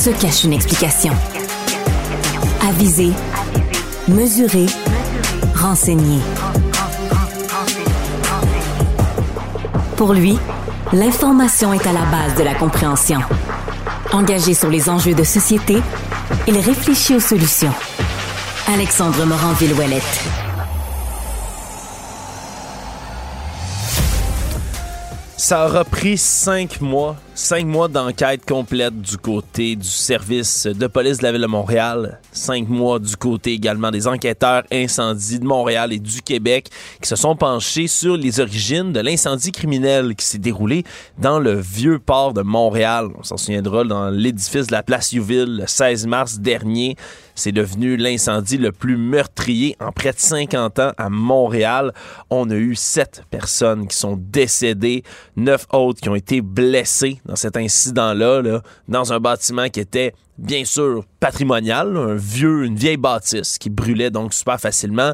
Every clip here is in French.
se cache une explication. Aviser, mesurer, renseigner. Pour lui, l'information est à la base de la compréhension. Engagé sur les enjeux de société, il réfléchit aux solutions. Alexandre Morand-Villouellette. Ça aura pris cinq mois, cinq mois d'enquête complète du côté du service de police de la ville de Montréal, cinq mois du côté également des enquêteurs incendies de Montréal et du Québec qui se sont penchés sur les origines de l'incendie criminel qui s'est déroulé dans le vieux port de Montréal. On s'en souviendra dans l'édifice de la place Youville le 16 mars dernier. C'est devenu l'incendie le plus meurtrier en près de 50 ans à Montréal. On a eu sept personnes qui sont décédées, neuf autres qui ont été blessées dans cet incident-là, là, dans un bâtiment qui était bien sûr patrimonial, un vieux, une vieille bâtisse qui brûlait donc super facilement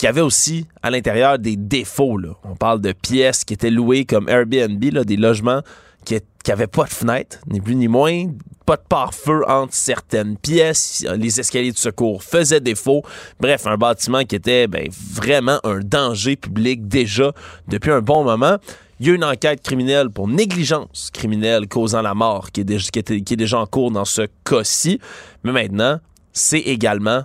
qui avait aussi à l'intérieur des défauts. On parle de pièces qui étaient louées comme Airbnb, des logements qui n'avaient pas de fenêtre, ni plus ni moins, pas de pare-feu entre certaines pièces, les escaliers de secours faisaient défaut. Bref, un bâtiment qui était ben, vraiment un danger public déjà depuis un bon moment. Il y a une enquête criminelle pour négligence criminelle causant la mort qui est déjà, en cours dans ce cas-ci. Mais maintenant, c'est également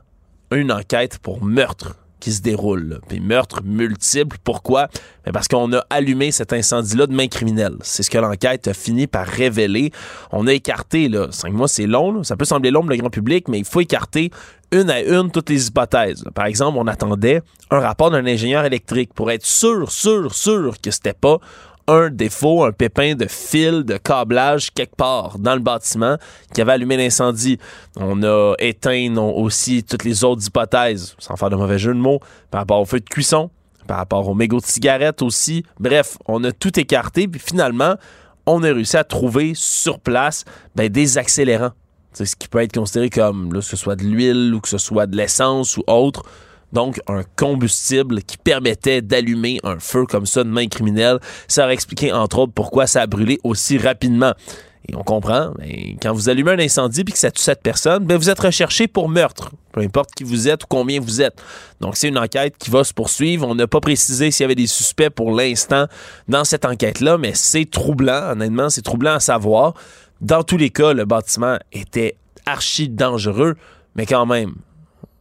une enquête pour meurtre qui se déroule. Puis meurtre multiple. Pourquoi? Ben parce qu'on a allumé cet incendie-là de main criminelle. C'est ce que l'enquête a fini par révéler. On a écarté, là, cinq mois, c'est long. Là. Ça peut sembler long pour le grand public, mais il faut écarter une à une toutes les hypothèses. Par exemple, on attendait un rapport d'un ingénieur électrique pour être sûr, sûr, sûr que c'était pas un défaut, un pépin de fil, de câblage quelque part dans le bâtiment qui avait allumé l'incendie. On a éteint aussi toutes les autres hypothèses, sans faire de mauvais jeu de mots, par rapport au feu de cuisson, par rapport aux mégots de cigarettes aussi. Bref, on a tout écarté, puis finalement, on a réussi à trouver sur place ben, des accélérants. C'est ce qui peut être considéré comme, là, que ce soit de l'huile ou que ce soit de l'essence ou autre, donc un combustible qui permettait d'allumer un feu comme ça de main criminelle. Ça aurait expliqué entre autres pourquoi ça a brûlé aussi rapidement. Et on comprend, quand vous allumez un incendie puis que ça tue cette personne, ben vous êtes recherché pour meurtre, peu importe qui vous êtes ou combien vous êtes. Donc c'est une enquête qui va se poursuivre. On n'a pas précisé s'il y avait des suspects pour l'instant dans cette enquête-là, mais c'est troublant, honnêtement, c'est troublant à savoir. Dans tous les cas, le bâtiment était archi dangereux, mais quand même,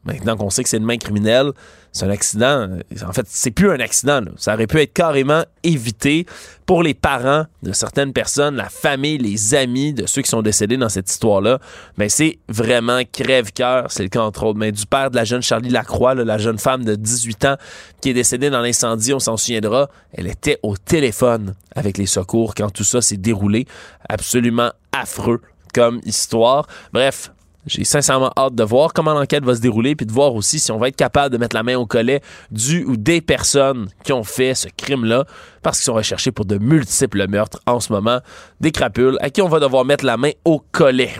Maintenant qu'on sait que c'est une main criminelle, c'est un accident. En fait, c'est plus un accident. Ça aurait pu être carrément évité pour les parents de certaines personnes, la famille, les amis de ceux qui sont décédés dans cette histoire-là. Mais c'est vraiment crève-cœur. C'est le cas, entre autres, du père de la jeune Charlie Lacroix, la jeune femme de 18 ans qui est décédée dans l'incendie. On s'en souviendra. Elle était au téléphone avec les secours quand tout ça s'est déroulé. Absolument affreux comme histoire. Bref, j'ai sincèrement hâte de voir comment l'enquête va se dérouler, puis de voir aussi si on va être capable de mettre la main au collet du ou des personnes qui ont fait ce crime-là, parce qu'ils sont recherchés pour de multiples meurtres en ce moment, des crapules à qui on va devoir mettre la main au collet.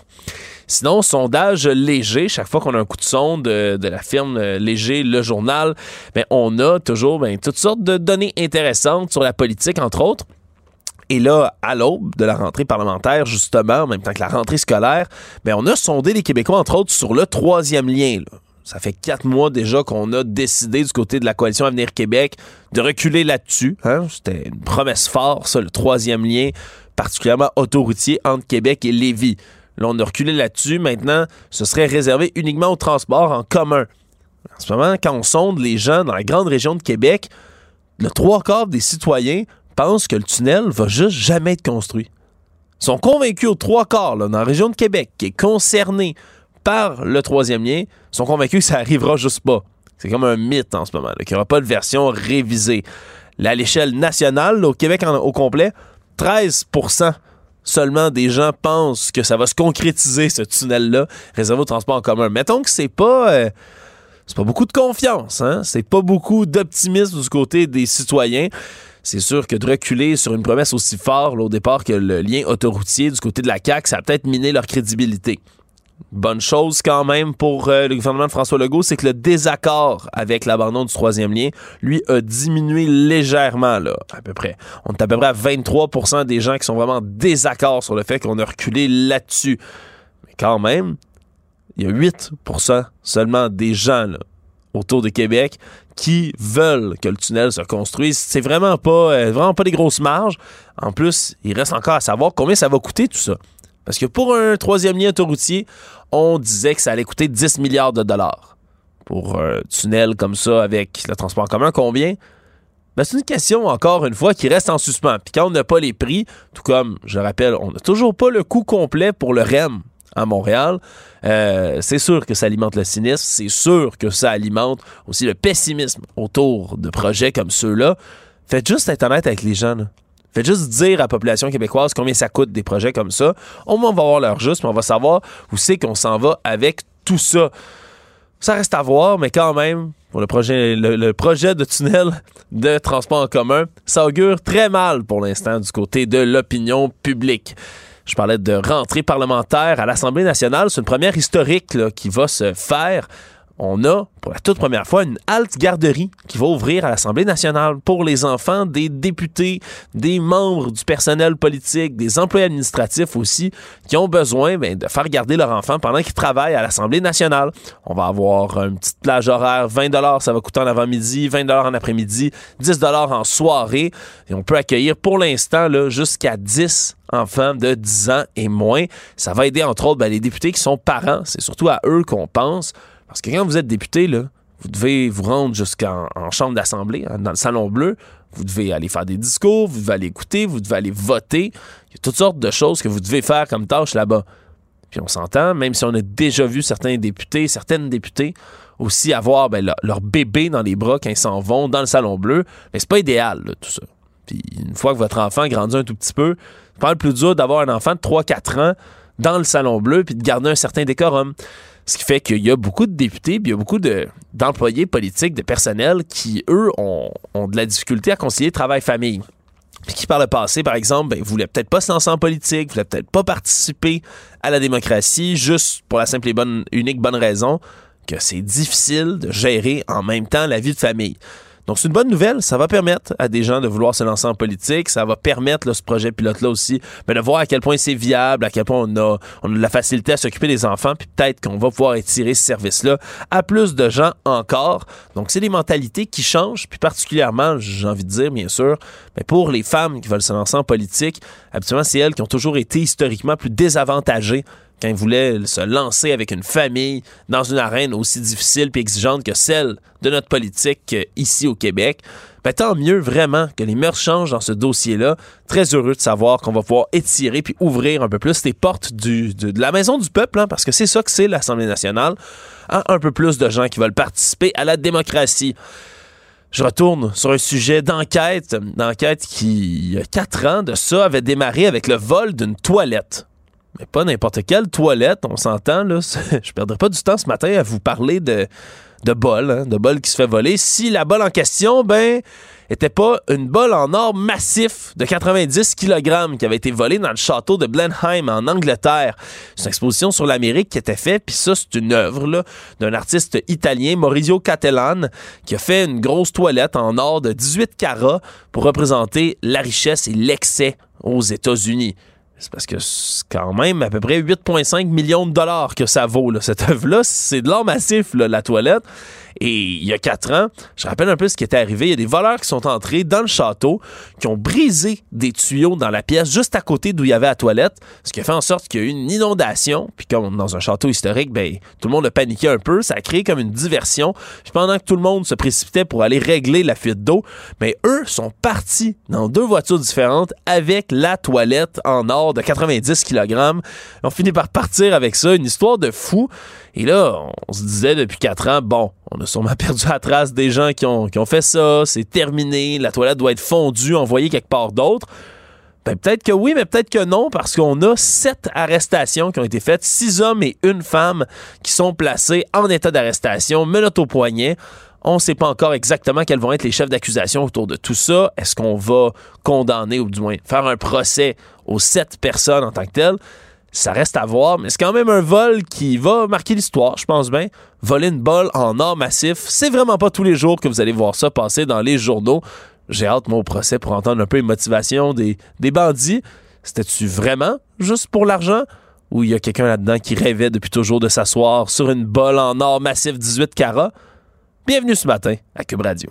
Sinon, sondage léger, chaque fois qu'on a un coup de sonde de, de la firme euh, Léger, le journal, ben, on a toujours ben, toutes sortes de données intéressantes sur la politique, entre autres. Et là, à l'aube de la rentrée parlementaire, justement, en même temps que la rentrée scolaire, bien, on a sondé les Québécois, entre autres, sur le troisième lien. Ça fait quatre mois déjà qu'on a décidé du côté de la coalition Avenir Québec de reculer là-dessus. Hein? C'était une promesse forte, ça, le troisième lien, particulièrement autoroutier entre Québec et Lévis. Là, on a reculé là-dessus. Maintenant, ce serait réservé uniquement au transport en commun. En ce moment, quand on sonde les gens dans la grande région de Québec, le trois quarts des citoyens pensent que le tunnel va juste jamais être construit. Ils sont convaincus aux trois quarts, dans la région de Québec, qui est concernée par le troisième lien, sont convaincus que ça arrivera juste pas. C'est comme un mythe en ce moment, qu'il n'y aura pas de version révisée. À l'échelle nationale, au Québec au complet, 13% seulement des gens pensent que ça va se concrétiser, ce tunnel-là, réservé au transport en commun. Mettons que c'est pas... Euh, c'est pas beaucoup de confiance, hein? C'est pas beaucoup d'optimisme du côté des citoyens. C'est sûr que de reculer sur une promesse aussi forte au départ que le lien autoroutier du côté de la CAQ, ça a peut-être miné leur crédibilité. Bonne chose quand même pour euh, le gouvernement de François Legault, c'est que le désaccord avec l'abandon du troisième lien, lui, a diminué légèrement, là, à peu près. On est à peu près à 23% des gens qui sont vraiment désaccord sur le fait qu'on a reculé là-dessus. Mais quand même, il y a 8% seulement des gens autour de Québec qui veulent que le tunnel se construise. C'est vraiment pas, euh, vraiment pas des grosses marges. En plus, il reste encore à savoir combien ça va coûter tout ça. Parce que pour un troisième lien autoroutier, on disait que ça allait coûter 10 milliards de dollars. Pour un tunnel comme ça avec le transport en commun, combien? Ben, c'est une question, encore une fois, qui reste en suspens. Puis quand on n'a pas les prix, tout comme, je rappelle, on n'a toujours pas le coût complet pour le REM à Montréal, euh, c'est sûr que ça alimente le cynisme, c'est sûr que ça alimente aussi le pessimisme autour de projets comme ceux-là. Faites juste être honnête avec les gens. Faites juste dire à la population québécoise combien ça coûte des projets comme ça. Au moins, on va avoir leur juste, mais on va savoir où c'est qu'on s'en va avec tout ça. Ça reste à voir, mais quand même, pour le projet, le, projet de tunnel de transport en commun, ça augure très mal pour l'instant du côté de l'opinion publique. Je parlais de rentrée parlementaire à l'Assemblée nationale. C'est une première historique qui va se faire on a pour la toute première fois une halte garderie qui va ouvrir à l'Assemblée nationale pour les enfants des députés, des membres du personnel politique, des employés administratifs aussi, qui ont besoin ben, de faire garder leur enfant pendant qu'ils travaillent à l'Assemblée nationale. On va avoir une petite plage horaire, 20 ça va coûter en avant-midi, 20 en après-midi, 10 en soirée. Et on peut accueillir pour l'instant jusqu'à 10 enfants de 10 ans et moins. Ça va aider entre autres ben, les députés qui sont parents. C'est surtout à eux qu'on pense. Parce que quand vous êtes député, vous devez vous rendre jusqu'en chambre d'assemblée, hein, dans le salon bleu. Vous devez aller faire des discours, vous devez aller écouter, vous devez aller voter. Il y a toutes sortes de choses que vous devez faire comme tâche là-bas. Puis on s'entend, même si on a déjà vu certains députés, certaines députées aussi avoir ben, leur, bébé dans les bras quand ils s'en vont dans le salon bleu, mais c'est pas idéal, tout ça. Puis une fois que votre enfant grandit un tout petit peu, c'est pas le plus dur d'avoir un enfant de 3-4 ans dans le salon bleu puis de garder un certain décorum. Ce qui fait qu'il y a beaucoup de députés, puis il y a beaucoup d'employés politiques, de personnel qui, eux, ont, de la difficulté à concilier travail-famille. Puis qui, par le passé, par exemple, ben, voulaient peut-être pas se lancer en politique, voulaient peut-être pas participer à la démocratie, juste pour la simple et bonne, unique bonne raison que c'est difficile de gérer en même temps la vie de famille. Donc, c'est une bonne nouvelle. Ça va permettre à des gens de vouloir se lancer en politique. Ça va permettre, ce projet pilote-là aussi, ben, de voir à quel point c'est viable, à quel point on a, on de la facilité à s'occuper des enfants, puis peut-être qu'on va pouvoir étirer ce service-là à plus de gens encore. Donc, c'est des mentalités qui changent, puis particulièrement, j'ai envie de dire, bien sûr, mais ben, pour les femmes qui veulent se lancer en politique, habituellement, c'est elles qui ont toujours été historiquement plus désavantagées quand il voulait se lancer avec une famille dans une arène aussi difficile et exigeante que celle de notre politique euh, ici au Québec. Ben, tant mieux vraiment que les mœurs changent dans ce dossier-là. Très heureux de savoir qu'on va pouvoir étirer puis ouvrir un peu plus les portes de, la maison du peuple, hein, parce que c'est ça que c'est l'Assemblée nationale, à un peu plus de gens qui veulent participer à la démocratie. Je retourne sur un sujet d'enquête, d'enquête qui, a quatre ans de ça, avait démarré avec le vol d'une toilette mais pas n'importe quelle toilette, on s'entend, là. Je perdrai pas du temps ce matin à vous parler de, de bol, hein, de bol qui se fait voler. Si la bol en question, ben, était pas une bol en or massif de 90 kg qui avait été volée dans le château de Blenheim en Angleterre. C'est une exposition sur l'Amérique qui était faite, puis ça, c'est une œuvre d'un artiste italien, Maurizio Cattelan, qui a fait une grosse toilette en or de 18 carats pour représenter la richesse et l'excès aux États-Unis. C'est parce que c'est quand même à peu près 8,5 millions de dollars que ça vaut, cette œuvre-là. C'est de l'or massif, la toilette. Et il y a quatre ans, je rappelle un peu ce qui était arrivé. Il y a des voleurs qui sont entrés dans le château, qui ont brisé des tuyaux dans la pièce juste à côté d'où il y avait la toilette, ce qui a fait en sorte qu'il y a eu une inondation. Puis comme dans un château historique, ben tout le monde a paniqué un peu. Ça a créé comme une diversion. Puis pendant que tout le monde se précipitait pour aller régler la fuite d'eau, mais ben, eux sont partis dans deux voitures différentes avec la toilette en or de 90 kg. On finit par partir avec ça, une histoire de fou. Et là, on se disait depuis quatre ans, bon, on a sûrement perdu la trace des gens qui ont, fait ça, c'est terminé, la toilette doit être fondue, envoyée quelque part d'autre. Ben, peut-être que oui, mais peut-être que non, parce qu'on a sept arrestations qui ont été faites, six hommes et une femme qui sont placés en état d'arrestation, menottes au poignet. On ne sait pas encore exactement quels vont être les chefs d'accusation autour de tout ça. Est-ce qu'on va condamner ou du moins faire un procès aux sept personnes en tant que telles? Ça reste à voir, mais c'est quand même un vol qui va marquer l'histoire, je pense bien. Voler une balle en or massif, c'est vraiment pas tous les jours que vous allez voir ça passer dans les journaux. J'ai hâte, moi, au procès pour entendre un peu les motivations des, des bandits. C'était-tu vraiment juste pour l'argent? Ou il y a quelqu'un là-dedans qui rêvait depuis toujours de s'asseoir sur une balle en or massif 18 carats? Bienvenue ce matin à Cube Radio.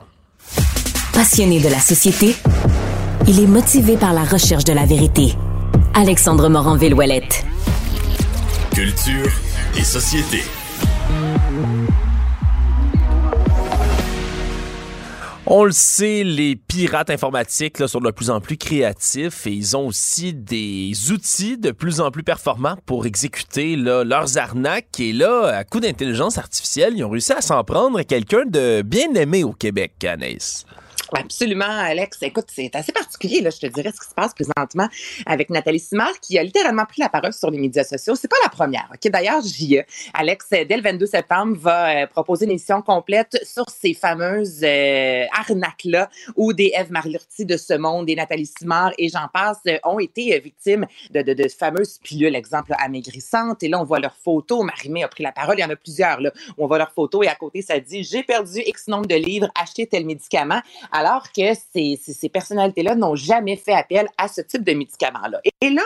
Passionné de la société, il est motivé par la recherche de la vérité. Alexandre Morin-Villouellette. Culture et société. On le sait, les pirates informatiques là, sont de plus en plus créatifs et ils ont aussi des outils de plus en plus performants pour exécuter là, leurs arnaques. Et là, à coup d'intelligence artificielle, ils ont réussi à s'en prendre à quelqu'un de bien aimé au Québec, Anaïs. Absolument, Alex. Écoute, c'est assez particulier, là, je te dirais, ce qui se passe présentement avec Nathalie Simard, qui a littéralement pris la parole sur les médias sociaux. C'est pas la première. OK? D'ailleurs, j'y Alex, dès le 22 septembre, va euh, proposer une émission complète sur ces fameuses euh, arnaques-là où des Eve Marlurti de ce monde, des Nathalie Simard et j'en passe, euh, ont été victimes de, de, fameuses pilules, exemple, amaigrissantes. Et là, on voit leurs photos. Marimé a pris la parole. Il y en a plusieurs, là, où on voit leurs photos et à côté, ça dit J'ai perdu X nombre de livres, acheté tel médicament que ces, personnalités-là n'ont jamais fait appel à ce type de médicaments-là. Et, là,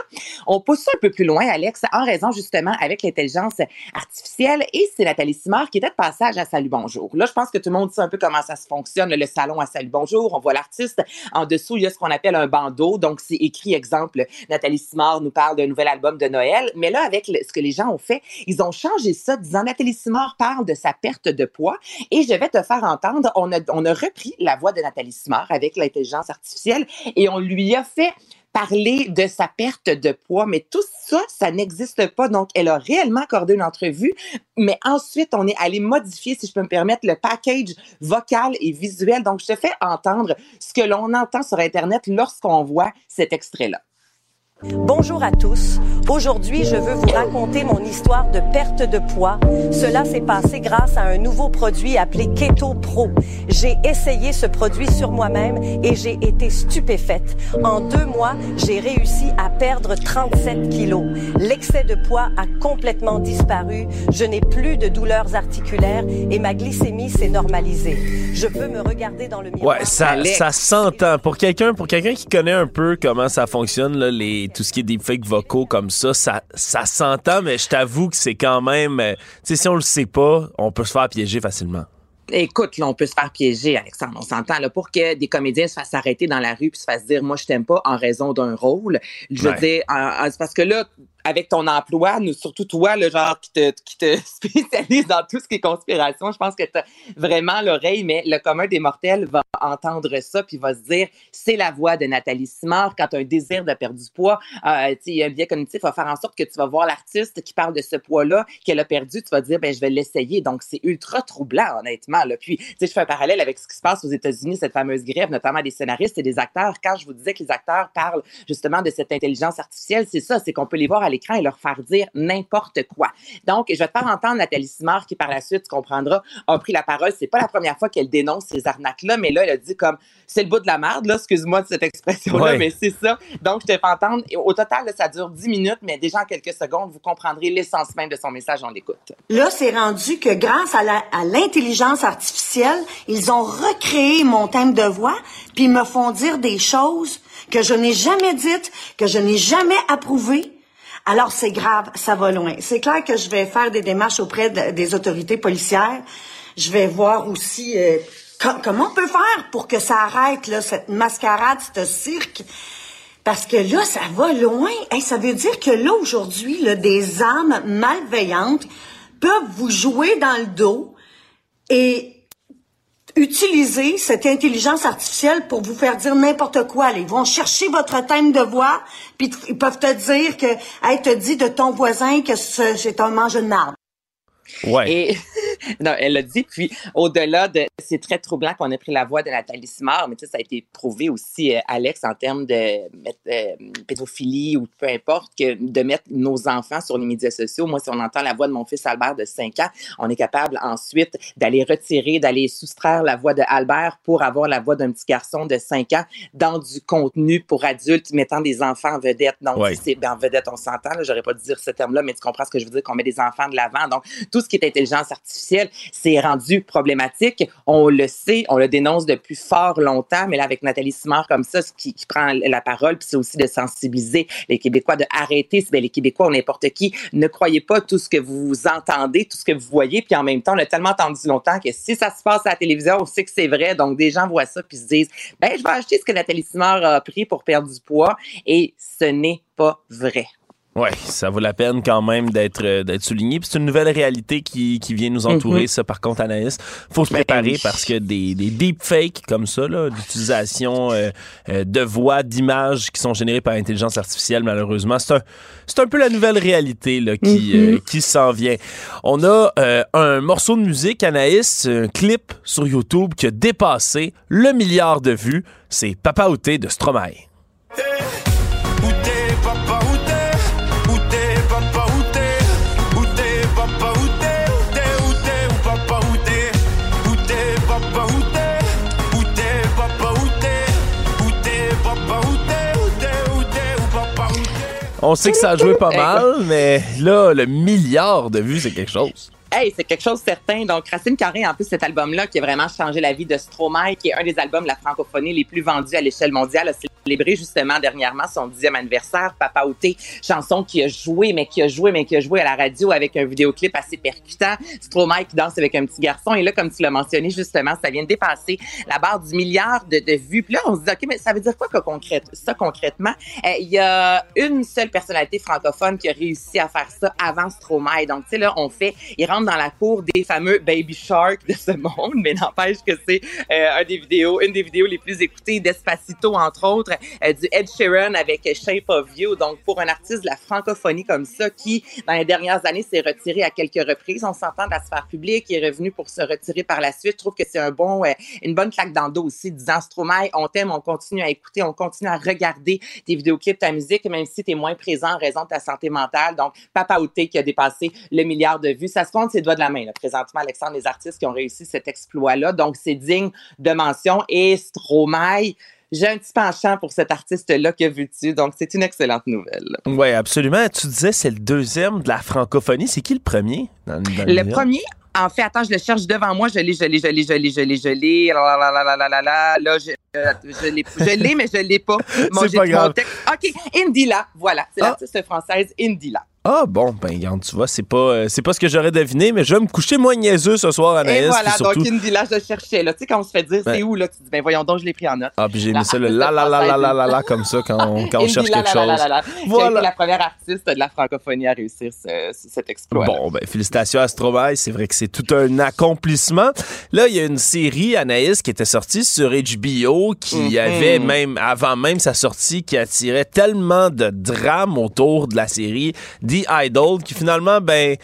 on pousse ça un peu plus loin, Alex, en raison justement avec l'intelligence artificielle. Et c'est Nathalie Simard qui était de passage à Salut Bonjour. Là, je pense que tout le monde sait un peu comment ça se fonctionne, le salon à Salut Bonjour. On voit l'artiste. En dessous, il y a ce qu'on appelle un bandeau. Donc, c'est écrit, exemple, Nathalie Simard nous parle d'un nouvel album de Noël. Mais là, avec ce que les gens ont fait, ils ont changé ça, disant Nathalie Simard parle de sa perte de poids. Et je vais te faire entendre, on a, on a repris la voix de Nathalie avec l'intelligence artificielle et on lui a fait parler de sa perte de poids, mais tout ça, ça n'existe pas. Donc, elle a réellement accordé une entrevue, mais ensuite, on est allé modifier, si je peux me permettre, le package vocal et visuel. Donc, je te fais entendre ce que l'on entend sur Internet lorsqu'on voit cet extrait-là. Bonjour à tous. Aujourd'hui, je veux vous raconter mon histoire de perte de poids. Cela s'est passé grâce à un nouveau produit appelé Keto Pro. J'ai essayé ce produit sur moi-même et j'ai été stupéfaite. En deux mois, j'ai réussi à perdre 37 kilos. L'excès de poids a complètement disparu. Je n'ai plus de douleurs articulaires et ma glycémie s'est normalisée. Je peux me regarder dans le miroir. Ouais, ça, ça s'entend. Pour quelqu'un, pour quelqu'un qui connaît un peu comment ça fonctionne, là, les tout ce qui est des fakes vocaux comme ça, ça, ça s'entend, mais je t'avoue que c'est quand même, euh, tu sais, si on le sait pas, on peut se faire piéger facilement. Écoute, là, on peut se faire piéger, Alexandre. On s'entend là pour que des comédiens se fassent arrêter dans la rue puis se fassent dire, moi, je t'aime pas en raison d'un rôle. Je veux dire, parce que là, avec ton emploi, nous, surtout toi, le genre qui te, qui te spécialise dans tout ce qui est conspiration, je pense que tu as vraiment l'oreille, mais le commun des mortels va entendre ça puis va se dire c'est la voix de Nathalie Simard quand tu as un désir de perdre du poids. Euh, un biais cognitif va faire en sorte que tu vas voir l'artiste qui parle de ce poids-là qu'elle a perdu, tu vas dire ben je vais l'essayer. Donc c'est ultra troublant honnêtement. Puis tu je fais un parallèle avec ce qui se passe aux États-Unis, cette fameuse grève, notamment des scénaristes et des acteurs. Quand je vous disais que les acteurs parlent justement de cette intelligence artificielle, c'est ça, c'est qu'on peut les voir à et leur faire dire n'importe quoi. Donc, je vais te faire entendre Nathalie Simard qui, par la suite, tu comprendras, a pris la parole. C'est pas la première fois qu'elle dénonce ces arnaques-là, mais là, elle a dit comme c'est le bout de la merde, là, excuse-moi de cette expression-là, mais c'est ça. Donc, je te fais entendre. Au total, ça dure 10 minutes, mais déjà en quelques secondes, vous comprendrez l'essence même de son message. On l'écoute. Là, c'est rendu que grâce à l'intelligence artificielle, ils ont recréé mon thème de voix, puis ils me font dire des choses que je n'ai jamais dites, que je n'ai jamais approuvées alors c'est grave, ça va loin. C'est clair que je vais faire des démarches auprès des autorités policières. Je vais voir aussi euh, com- comment on peut faire pour que ça arrête, là, cette mascarade, ce cirque. Parce que là, ça va loin. Hey, ça veut dire que là, aujourd'hui, des âmes malveillantes peuvent vous jouer dans le dos et utiliser cette intelligence artificielle pour vous faire dire n'importe quoi. Ils vont chercher votre thème de voix, puis ils peuvent te dire que, hey, te dit de ton voisin que ce- c'est un mange de marde. Ouais. Et non, elle l'a dit. Puis au-delà de, c'est très troublant qu'on ait pris la voix de Nathalie Simard, mais tu sais, ça a été prouvé aussi, euh, Alex, en termes de euh, pédophilie ou peu importe, que de mettre nos enfants sur les médias sociaux. Moi, si on entend la voix de mon fils Albert de 5 ans, on est capable ensuite d'aller retirer, d'aller soustraire la voix de Albert pour avoir la voix d'un petit garçon de 5 ans dans du contenu pour adultes mettant des enfants en vedette. Donc, Ouais. c'est ben, en vedette, on s'entend. J'aurais pas dû dire ce terme-là, mais tu comprends ce que je veux dire, qu'on met des enfants de l'avant. Donc, tout ce qui est intelligence artificielle, c'est rendu problématique. On le sait, on le dénonce depuis fort longtemps, mais là, avec Nathalie Simard comme ça, ce qui, prend la parole, c'est aussi de sensibiliser les Québécois, de arrêter, ben, les Québécois n'importe qui, ne croyez pas tout ce que vous entendez, tout ce que vous voyez, puis en même temps, on a tellement entendu longtemps que si ça se passe à la télévision, on sait que c'est vrai, donc des gens voient ça, puis se disent, ben, je vais acheter ce que Nathalie Simard a pris pour perdre du poids, et ce n'est pas vrai. Ouais, ça vaut la peine quand même d'être euh, d'être souligné. Puis c'est une nouvelle réalité qui, qui vient nous entourer, Mhm. ça, par contre, Anaïs. Faut se Ben préparer oui. parce que des, des deepfakes comme ça, l'utilisation euh, euh, de voix, d'images qui sont générées par intelligence artificielle, malheureusement, c'est un, c'est un peu la nouvelle réalité là, qui, Mhm. euh, qui s'en vient. On a euh, un morceau de musique, Anaïs, un clip sur YouTube qui a dépassé le milliard de vues. C'est Papa Outé de Stromae. On sait que ça a joué pas mal, mais là, le milliard de vues, c'est quelque chose. Hey, c'est quelque chose de certain. Donc, Racine Carré, en plus, cet album-là qui a vraiment changé la vie de Stromae, qui est un des albums de la francophonie les plus vendus à l'échelle mondiale, a célébré justement dernièrement son dixième anniversaire. Papa Outé, chanson qui a joué, mais qui a joué, mais qui a joué à la radio avec un vidéoclip assez percutant. Stromae qui danse avec un petit garçon. Et là, comme tu l'as mentionné, justement, ça vient de dépasser la barre du milliard de, vues. Puis là, on se dit, OK, mais ça veut dire quoi ça concrètement? Euh, Il y a une seule personnalité francophone qui a réussi à faire ça avant Stromae. Donc, tu sais, là, on fait, il rentre dans la cour des fameux Baby Shark de ce monde, mais n'empêche que c'est euh, un des vidéos, une des vidéos les plus écoutées d'Espacito, entre autres, euh, du Ed Sheeran avec Shape of You. Donc, pour un artiste de la francophonie comme ça, qui, dans les dernières années, s'est retiré à quelques reprises, on s'entend de la sphère publique, il est revenu pour se retirer par la suite. Je trouve que c'est un bon, euh, une bonne claque dans le dos aussi, disant Stromae, on t'aime, on continue à écouter, on continue à regarder tes vidéoclips, ta musique, même si tu es moins présent en raison de ta santé mentale. Donc, Papa Outé qui a dépassé le milliard de vues. Ça se compte ses doigts de la main, là, présentement, Alexandre, les artistes qui ont réussi cet exploit-là. Donc, c'est digne de mention. Et Stromae, j'ai un petit penchant pour cet artiste-là, que veux-tu? Donc, c'est une excellente nouvelle. Oui, absolument. Tu disais c'est le deuxième de la francophonie. C'est qui le premier? Dans, dans Le premier, en fait, attends, je le cherche devant moi. Je l'ai, je l'ai, je l'ai, je l'ai, je l'ai, je l'ai. La, la, la, la, la, la, la. Là, je, euh, je l'ai, je l'ai, mais je l'ai pas. Mon- C'est pas mon grave. texte- OK, Indila. Voilà, c'est Ah. l'artiste française Indila. Ah bon, ben regarde, tu vois, c'est pas, euh, c'est pas ce que j'aurais deviné, mais je vais me coucher moins niaiseux ce soir, Anaïs. Et voilà, surtout... donc Indila, je le cherchais. Là. Tu sais, quand on se fait dire c'est où, là, tu dis, ben voyons donc, je l'ai pris en note. Ah, puis j'ai mis ça le la la la la la la la comme ça quand on, quand on cherche quelque chose. la, la, la, qui a Voilà. été la première artiste de la francophonie à réussir ce- ce- cet exploit. Bon, ben, félicitations à Stromae. C'est vrai que c'est tout un accomplissement. Là, il y a une série, Anaïs, qui était sortie sur HBO, qui Mhm. avait même, avant même sa sortie, qui attirait tellement de drame autour de la série Idol, qui finalement, ben,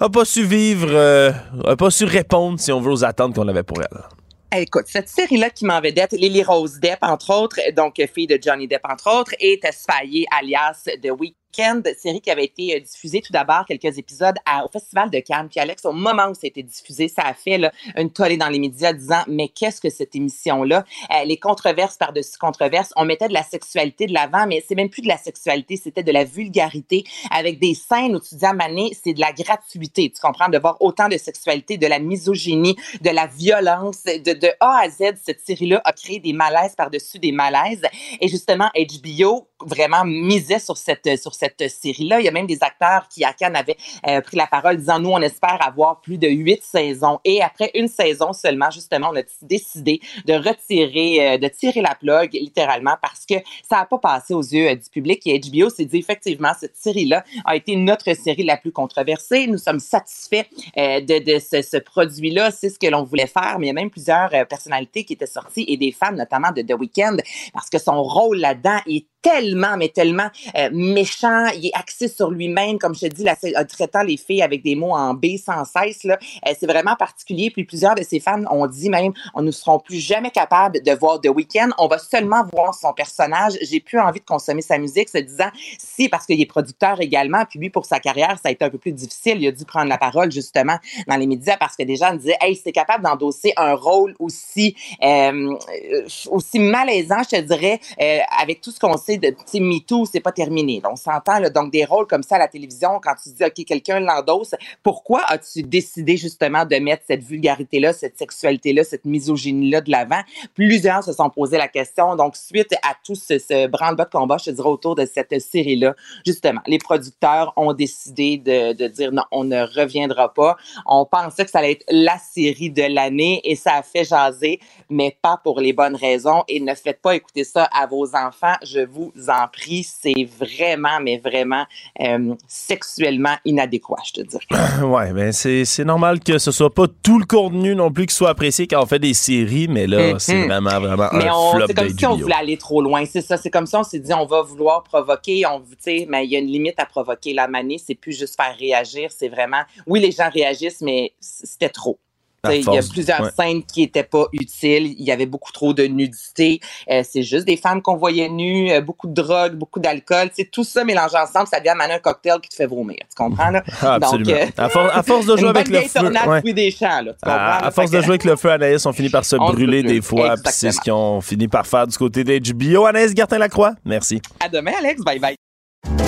a pas su vivre, euh, a pas su répondre, si on veut, aux attentes qu'on avait pour elle. Écoute, cette série-là qui m'en vedette, Lily Rose Depp, entre autres, donc fille de Johnny Depp, entre autres, et Tesfaye, alias The Weeknd, série qui avait été euh, diffusée tout d'abord quelques épisodes au Festival de Cannes. Puis Alex, au moment où ça a été diffusé, ça a fait une tollée dans les médias disant mais qu'est-ce que cette émission-là? Euh, Les controverses par-dessus controverses, on mettait de la sexualité de l'avant, mais c'est même plus de la sexualité, c'était de la vulgarité avec des scènes où tu dis à Mané, c'est de la gratuité. Tu comprends? De voir autant de sexualité, de la misogynie, de la violence, de, de A à Z, cette série-là a créé des malaises par-dessus des malaises. Et justement, HBO vraiment misait sur cette, sur cette série-là. Il y a même des acteurs qui, à Cannes, avaient euh, pris la parole disant, nous, on espère avoir plus de huit saisons. Et après une saison seulement, justement, on a décidé de retirer, euh, de tirer la plug, littéralement, parce que ça n'a pas passé aux yeux euh, du public. Et HBO s'est dit, effectivement, cette série-là a été notre série la plus controversée. Nous sommes satisfaits de, ce, ce produit-là. C'est ce que l'on voulait faire. Mais il y a même plusieurs personnalités qui étaient sorties et des fans, notamment de The Weeknd, parce que son rôle là-dedans est tellement, mais tellement euh, méchant. Il est axé sur lui-même, comme je te dis, là, c'est- euh, traitant les filles avec des mots en B sans cesse. Là. Euh, c'est vraiment particulier. Puis plusieurs de ses fans ont dit même, on ne seront plus jamais capables de voir The Weeknd. On va seulement voir son personnage. J'ai plus envie de consommer sa musique, se disant, si, parce qu'il est producteur également, puis lui, pour sa carrière, ça a été un peu plus difficile. Il a dû prendre la parole, justement, dans les médias, parce que des gens disaient, hey, c'est capable d'endosser un rôle aussi, aussi malaisant, je te dirais, avec tout ce qu'on sait de tu sais, MeToo, c'est pas terminé. On s'entend, donc des rôles comme ça à la télévision, quand tu dis, OK, quelqu'un l'endosse, pourquoi as-tu décidé justement de mettre cette vulgarité-là, cette sexualité-là, cette misogynie-là de l'avant? Plusieurs se sont posé la question. Donc, suite à tout ce, ce branle-bas de combat, je te dirais, autour de cette série-là, justement, les producteurs ont décidé de, de dire non, on ne reviendra pas. On pensait que ça allait être la série de l'année et ça a fait jaser, mais pas pour les bonnes raisons. Et ne faites pas écouter ça à vos enfants, je vous en prie. C'est vraiment, mais vraiment euh, sexuellement inadéquat, je te dirais. Ouais, ben c'est normal que ce soit pas tout le contenu non plus qui soit apprécié quand on fait des séries, mais là, Mhm. c'est vraiment, vraiment Mais un c'est comme si on voulait aller trop loin. C'est ça. C'est comme si on s'est dit, on va vouloir provoquer. On, mais il y a une limite à provoquer. La manie, c'est plus juste faire réagir. C'est vraiment, oui, les gens réagissent, mais c'était trop. Il y a plusieurs ouais. scènes qui étaient pas utiles. Il y avait beaucoup trop de nudité. Euh, c'est juste des femmes qu'on voyait nues, euh, beaucoup de drogue, beaucoup d'alcool. Sais, tout ça mélangé ensemble, ça devient un cocktail qui te fait vomir. Tu comprends, là? Ah, absolument. euh, à, for- à force de jouer avec le feu. ouais. Louis Deschamps, là. À, force de jouer avec le feu, Anaïs, on finit par se On brûler brûle. des fois. C'est ce Exactement. qu'ils ont fini par faire du côté d'HBO. Anaïs Gertin-Lacroix, merci. À demain, Alex. Bye bye.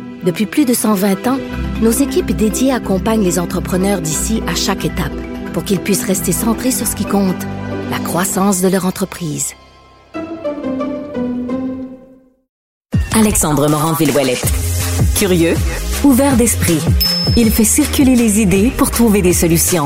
Depuis plus de 120 ans, nos équipes dédiées accompagnent les entrepreneurs d'ici à chaque étape pour qu'ils puissent rester centrés sur ce qui compte, la croissance de leur entreprise. Alexandre Morand-Villouellette. Curieux, ouvert d'esprit. Il fait circuler les idées pour trouver des solutions.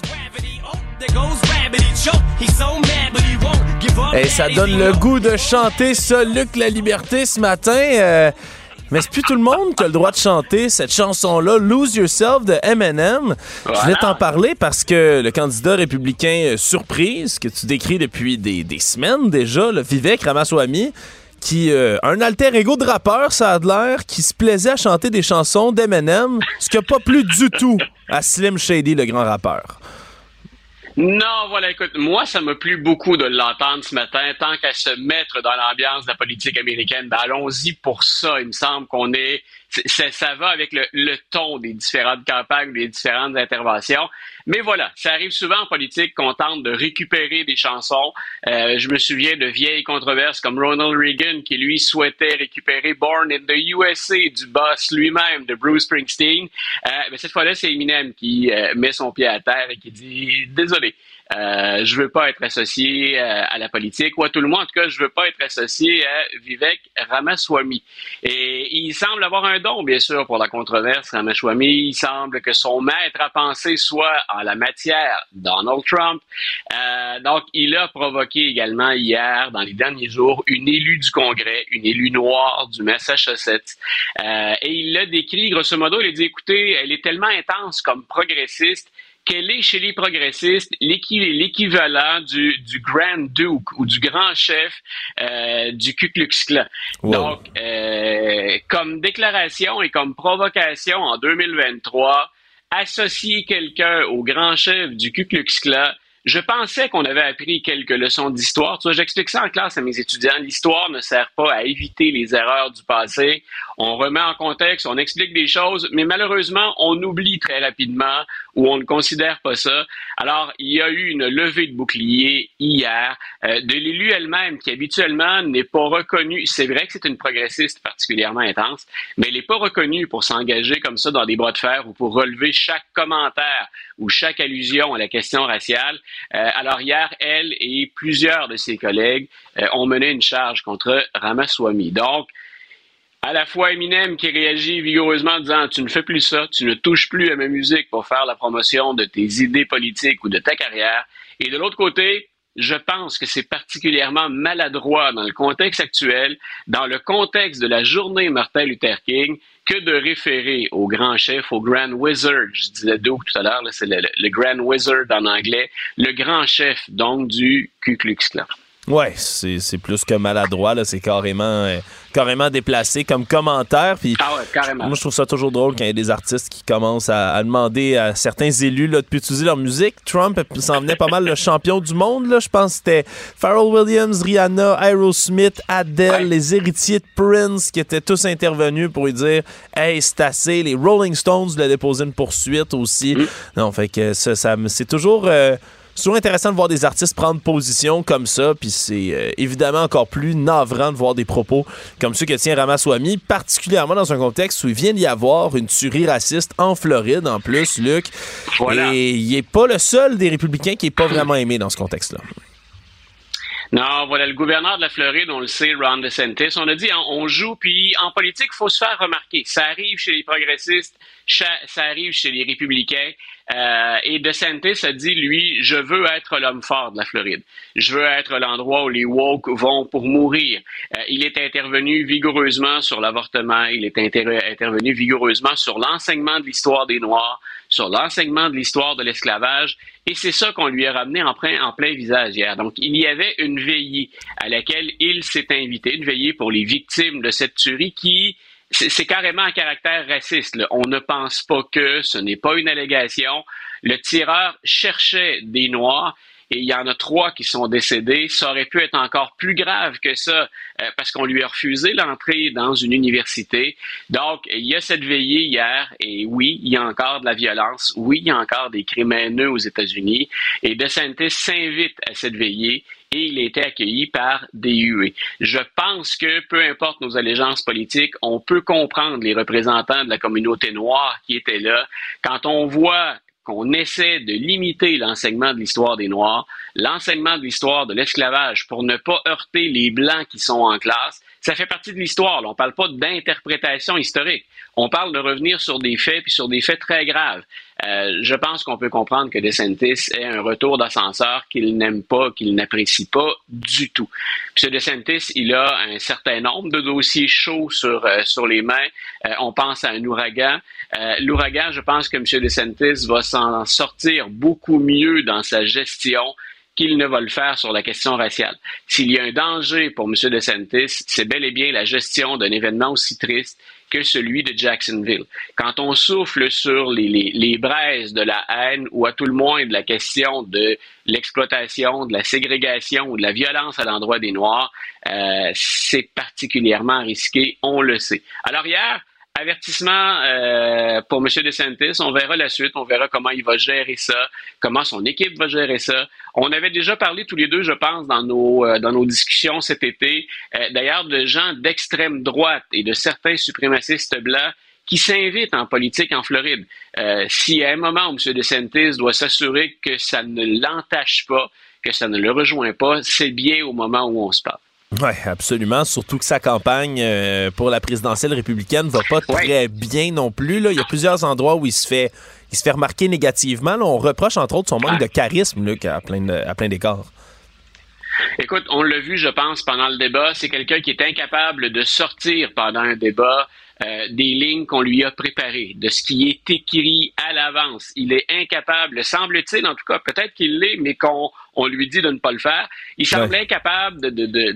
Et ça donne le goût de chanter ça, Luc la liberté, ce matin. euh, mais c'est plus tout le monde qui a le droit de chanter cette chanson-là, Lose Yourself de Eminem. Je voulais t'en parler parce que le candidat républicain euh, surprise, que tu décris depuis des, des semaines déjà, le Vivek Ramaswamy, qui euh, un alter ego de rappeur, ça a de l'air, qui se plaisait à chanter des chansons d'Eminem, ce qui n'a pas plu du tout à Slim Shady, le grand rappeur. Non, voilà, écoute, moi, ça m'a plu beaucoup de l'entendre ce matin. Tant qu'à se mettre dans l'ambiance de la politique américaine, ben allons-y pour ça. Il me semble qu'on est, ça, ça va avec le, le ton des différentes campagnes, des différentes interventions. Mais voilà, ça arrive souvent en politique qu'on tente de récupérer des chansons. Euh, je me souviens de vieilles controverses comme Ronald Reagan qui lui souhaitait récupérer Born in the USA du boss lui-même de Bruce Springsteen. Euh, mais cette fois-là, c'est Eminem qui euh, met son pied à terre et qui dit désolé. Euh, je veux pas être associé euh, à la politique, ou à tout le monde, en tout cas, je veux pas être associé à Vivek Ramaswamy. Et il semble avoir un don, bien sûr, pour la controverse Ramaswamy. Il semble que son maître à penser soit en la matière Donald Trump. Euh, donc, il a provoqué également hier, dans les derniers jours, une élue du Congrès, une élue noire du Massachusetts. Et il l'a décrit, grosso modo, il a dit, écoutez, elle est tellement intense comme progressiste qu'elle est chez les progressistes l'équivalent du, du Grand Duke ou du grand chef euh, du Ku Klux Klan. Donc, euh, comme déclaration et comme provocation en 2023, associer quelqu'un au grand chef du Ku Klux Klan, je pensais qu'on avait appris quelques leçons d'histoire. Tu vois, j'explique ça en classe à mes étudiants. L'histoire ne sert pas à éviter les erreurs du passé. On remet en contexte, on explique des choses, mais malheureusement, on oublie très rapidement ou on ne considère pas ça. Alors, il y a eu une levée de bouclier hier euh, de l'élu elle-même qui habituellement n'est pas reconnue. C'est vrai que c'est une progressiste particulièrement intense, mais elle n'est pas reconnue pour s'engager comme ça dans des bras de fer ou pour relever chaque commentaire ou chaque allusion à la question raciale. Euh, alors hier, elle et plusieurs de ses collègues euh, ont mené une charge contre Ramaswamy. Donc, à la fois Eminem qui réagit vigoureusement en disant tu ne fais plus ça, tu ne touches plus à ma musique pour faire la promotion de tes idées politiques ou de ta carrière. Et de l'autre côté, je pense que c'est particulièrement maladroit dans le contexte actuel, dans le contexte de la journée Martin Luther King, que de référer au grand chef, au Grand Wizard. Je disais Duke tout à l'heure, c'est le, Grand Wizard en anglais, le grand chef donc du Ku Klux Klan. Ouais, c'est plus que maladroit. C'est carrément, euh, carrément déplacé comme commentaire. Puis, ah ouais, carrément. Moi, je trouve ça toujours drôle quand il y a des artistes qui commencent à, demander à certains élus là, de utiliser leur musique. Trump s'en venait pas mal le champion du monde, là. Je pense que c'était Pharrell Williams, Rihanna, Aerosmith, Adele, les héritiers de Prince qui étaient tous intervenus pour lui dire Hey, c'est assez. Les Rolling Stones lui a déposé une poursuite aussi. Mm. Non, fait que ça, ça c'est toujours. Euh, c'est toujours intéressant de voir des artistes prendre position comme ça, puis c'est euh, évidemment encore plus navrant de voir des propos comme ceux que tient Ramaswamy, particulièrement dans un contexte où il vient d'y avoir une tuerie raciste en Floride, en plus, Luc. Et il n'est pas le seul des républicains qui n'est pas vraiment aimé dans ce contexte-là. Non, voilà, le gouverneur de la Floride, on le sait, Ron DeSantis, on a dit, hein, on joue, puis en politique, il faut se faire remarquer. Ça arrive chez les progressistes, ça arrive chez les républicains. Euh, et DeSantis a dit, lui, je veux être l'homme fort de la Floride. Je veux être l'endroit où les woke vont pour mourir. Euh, il est intervenu vigoureusement sur l'avortement. Il est intervenu vigoureusement sur l'enseignement de l'histoire des Noirs, sur l'enseignement de l'histoire de l'esclavage. Et c'est ça qu'on lui a ramené en plein, en plein visage hier. Donc, il y avait une veillée à laquelle il s'est invité, une veillée pour les victimes de cette tuerie qui c'est carrément un caractère raciste. On ne pense pas que ce n'est pas une allégation. Le tireur cherchait des Noirs et il y en a trois qui sont décédés. Ça aurait pu être encore plus grave que ça euh, parce qu'on lui a refusé l'entrée dans une université. Donc, il y a cette veillée hier et oui, il y a encore de la violence. Oui, il y a encore des crimes haineux aux États-Unis. Et DeSantis s'invite à cette veillée et il a été accueilli par des huées. Je pense que peu importe nos allégeances politiques, on peut comprendre les représentants de la communauté noire qui étaient là. Quand on voit qu'on essaie de limiter l'enseignement de l'histoire des Noirs, l'enseignement de l'histoire de l'esclavage pour ne pas heurter les Blancs qui sont en classe, ça fait partie de l'histoire. On ne parle pas d'interprétation historique. On parle de revenir sur des faits, puis sur des faits très graves. Euh, je pense qu'on peut comprendre que DeSantis est un retour d'ascenseur qu'il n'aime pas, qu'il n'apprécie pas du tout. M. DeSantis, il a un certain nombre de dossiers chauds sur, euh, sur les mains. Euh, on pense à un ouragan. L'ouragan, je pense que M. DeSantis va s'en sortir beaucoup mieux dans sa gestion qu'il ne va le faire sur la question raciale. S'il y a un danger pour M. DeSantis, c'est bel et bien la gestion d'un événement aussi triste que celui de Jacksonville. Quand on souffle sur les, les, braises de la haine ou à tout le moins de la question de l'exploitation, de la ségrégation ou de la violence à l'endroit des Noirs, euh, c'est particulièrement risqué, on le sait. Alors hier, avertissement euh, pour M. DeSantis. On verra la suite. On verra comment il va gérer ça, comment son équipe va gérer ça. On avait déjà parlé tous les deux, je pense, dans nos, euh, dans nos discussions cet été, euh, d'ailleurs, de gens d'extrême droite et de certains suprémacistes blancs qui s'invite en politique en Floride. Euh, si à un moment où M. DeSantis doit s'assurer que ça ne l'entache pas, que ça ne le rejoint pas, c'est bien au moment où on se parle. Oui, absolument. Surtout que sa campagne euh, pour la présidentielle républicaine va pas très bien non plus. Là. Il y a plusieurs endroits où il se fait, il se fait remarquer négativement. Là, on reproche entre autres son manque de charisme, Luc, à plein, de, à plein d'écarts. Écoute, on l'a vu, je pense, pendant le débat. C'est quelqu'un qui est incapable de sortir pendant un débat euh, des lignes qu'on lui a préparées, de ce qui est écrit à l'avance. Il est incapable, semble-t-il, en tout cas, peut-être qu'il l'est, mais qu'on on lui dit de ne pas le faire. Il semble incapable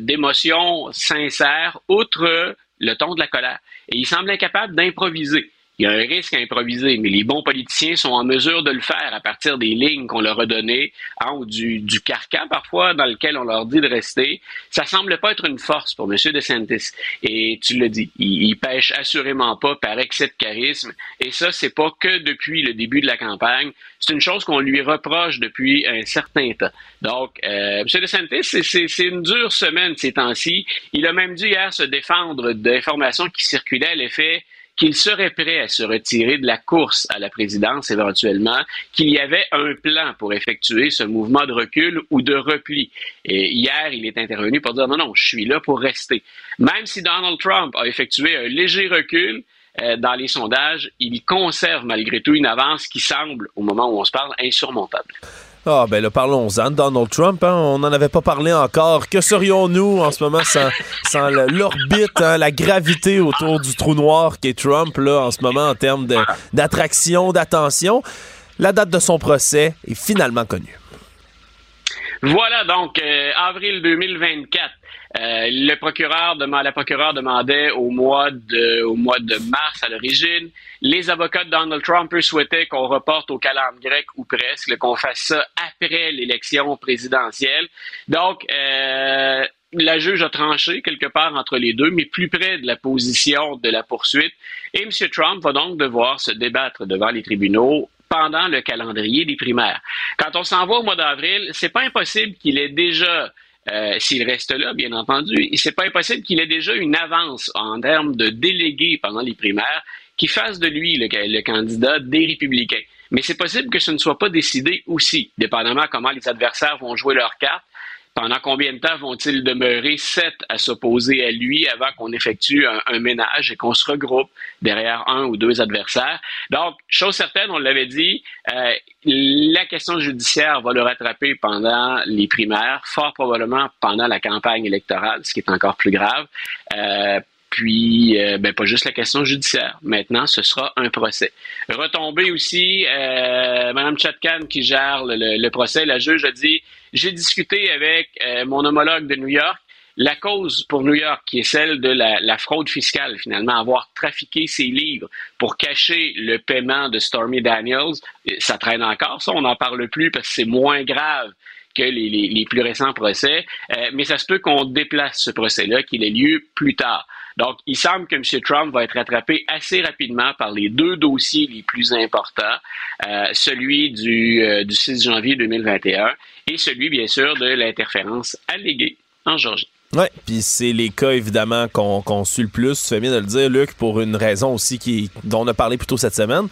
d'émotions de, de, sincères, outre le ton de la colère. Et il semble incapable d'improviser il y a un risque à improviser, mais les bons politiciens sont en mesure de le faire à partir des lignes qu'on leur a données, hein, ou du, du, carcan parfois dans lequel on leur dit de rester. Ça semble pas être une force pour M. DeSantis. Et tu le dis, il, il, pêche assurément pas par excès de charisme. Et ça, c'est pas que depuis le début de la campagne. C'est une chose qu'on lui reproche depuis un certain temps. Donc, euh, M. DeSantis, c'est une dure semaine ces temps-ci. Il a même dû hier se défendre d'informations qui circulaient à l'effet qu'il serait prêt à se retirer de la course à la présidence éventuellement, qu'il y avait un plan pour effectuer ce mouvement de recul ou de repli. Et hier, il est intervenu pour dire non, non, je suis là pour rester. Même si Donald Trump a effectué un léger recul, euh, dans les sondages, il conserve malgré tout une avance qui semble, au moment où on se parle, insurmontable. Ah, ben là, parlons-en de Donald Trump. Hein. On n'en avait pas parlé encore. Que serions-nous en ce moment sans, l'orbite, hein, la gravité autour du trou noir qu'est Trump, là, en ce moment, en termes d'attraction, d'attention? La date de son procès est finalement connue. Voilà donc euh, avril 2024. Euh, le procureur la procureure demandait au mois de, mars à l'origine. Les avocats de Donald Trump eux, souhaitaient qu'on reporte au calendrier grec ou presque, qu'on fasse ça après l'élection présidentielle. Donc, euh, la juge a tranché quelque part entre les deux, mais plus près de la position de la poursuite. Et M. Trump va donc devoir se débattre devant les tribunaux pendant le calendrier des primaires. Quand on s'en va au mois d'avril, c'est pas impossible qu'il ait déjà euh, s'il reste là, bien entendu, c'est pas impossible qu'il ait déjà une avance en termes de délégués pendant les primaires qui fasse de lui le, candidat des républicains. Mais c'est possible que ce ne soit pas décidé aussi, dépendamment comment les adversaires vont jouer leurs cartes. Pendant combien de temps vont-ils demeurer sept à s'opposer à lui avant qu'on effectue un, ménage et qu'on se regroupe derrière un ou deux adversaires? Donc, chose certaine, on l'avait dit, euh, la question judiciaire va le rattraper pendant les primaires, fort probablement pendant la campagne électorale, ce qui est encore plus grave. Euh, puis, euh, ben, pas juste la question judiciaire. Maintenant, ce sera un procès. Retombé aussi, euh, Mme Chatkan qui gère le, procès, la juge a dit, j'ai discuté avec euh, mon homologue de New York. La cause pour New York, qui est celle de la, fraude fiscale, finalement, avoir trafiqué ses livres pour cacher le paiement de Stormy Daniels, ça traîne encore, ça, on n'en parle plus parce que c'est moins grave que les, les, plus récents procès, mais ça se peut qu'on déplace ce procès-là, qu'il ait lieu plus tard. Donc, il semble que M. Trump va être rattrapé assez rapidement par les deux dossiers les plus importants, euh, celui du, euh, du 6 janvier 2021 et celui, bien sûr, de l'interférence alléguée en Georgie. Oui, puis c'est les cas évidemment qu'on suit le plus. Tu fais bien de le dire, Luc, pour une raison aussi qui, dont on a parlé plus tôt cette semaine.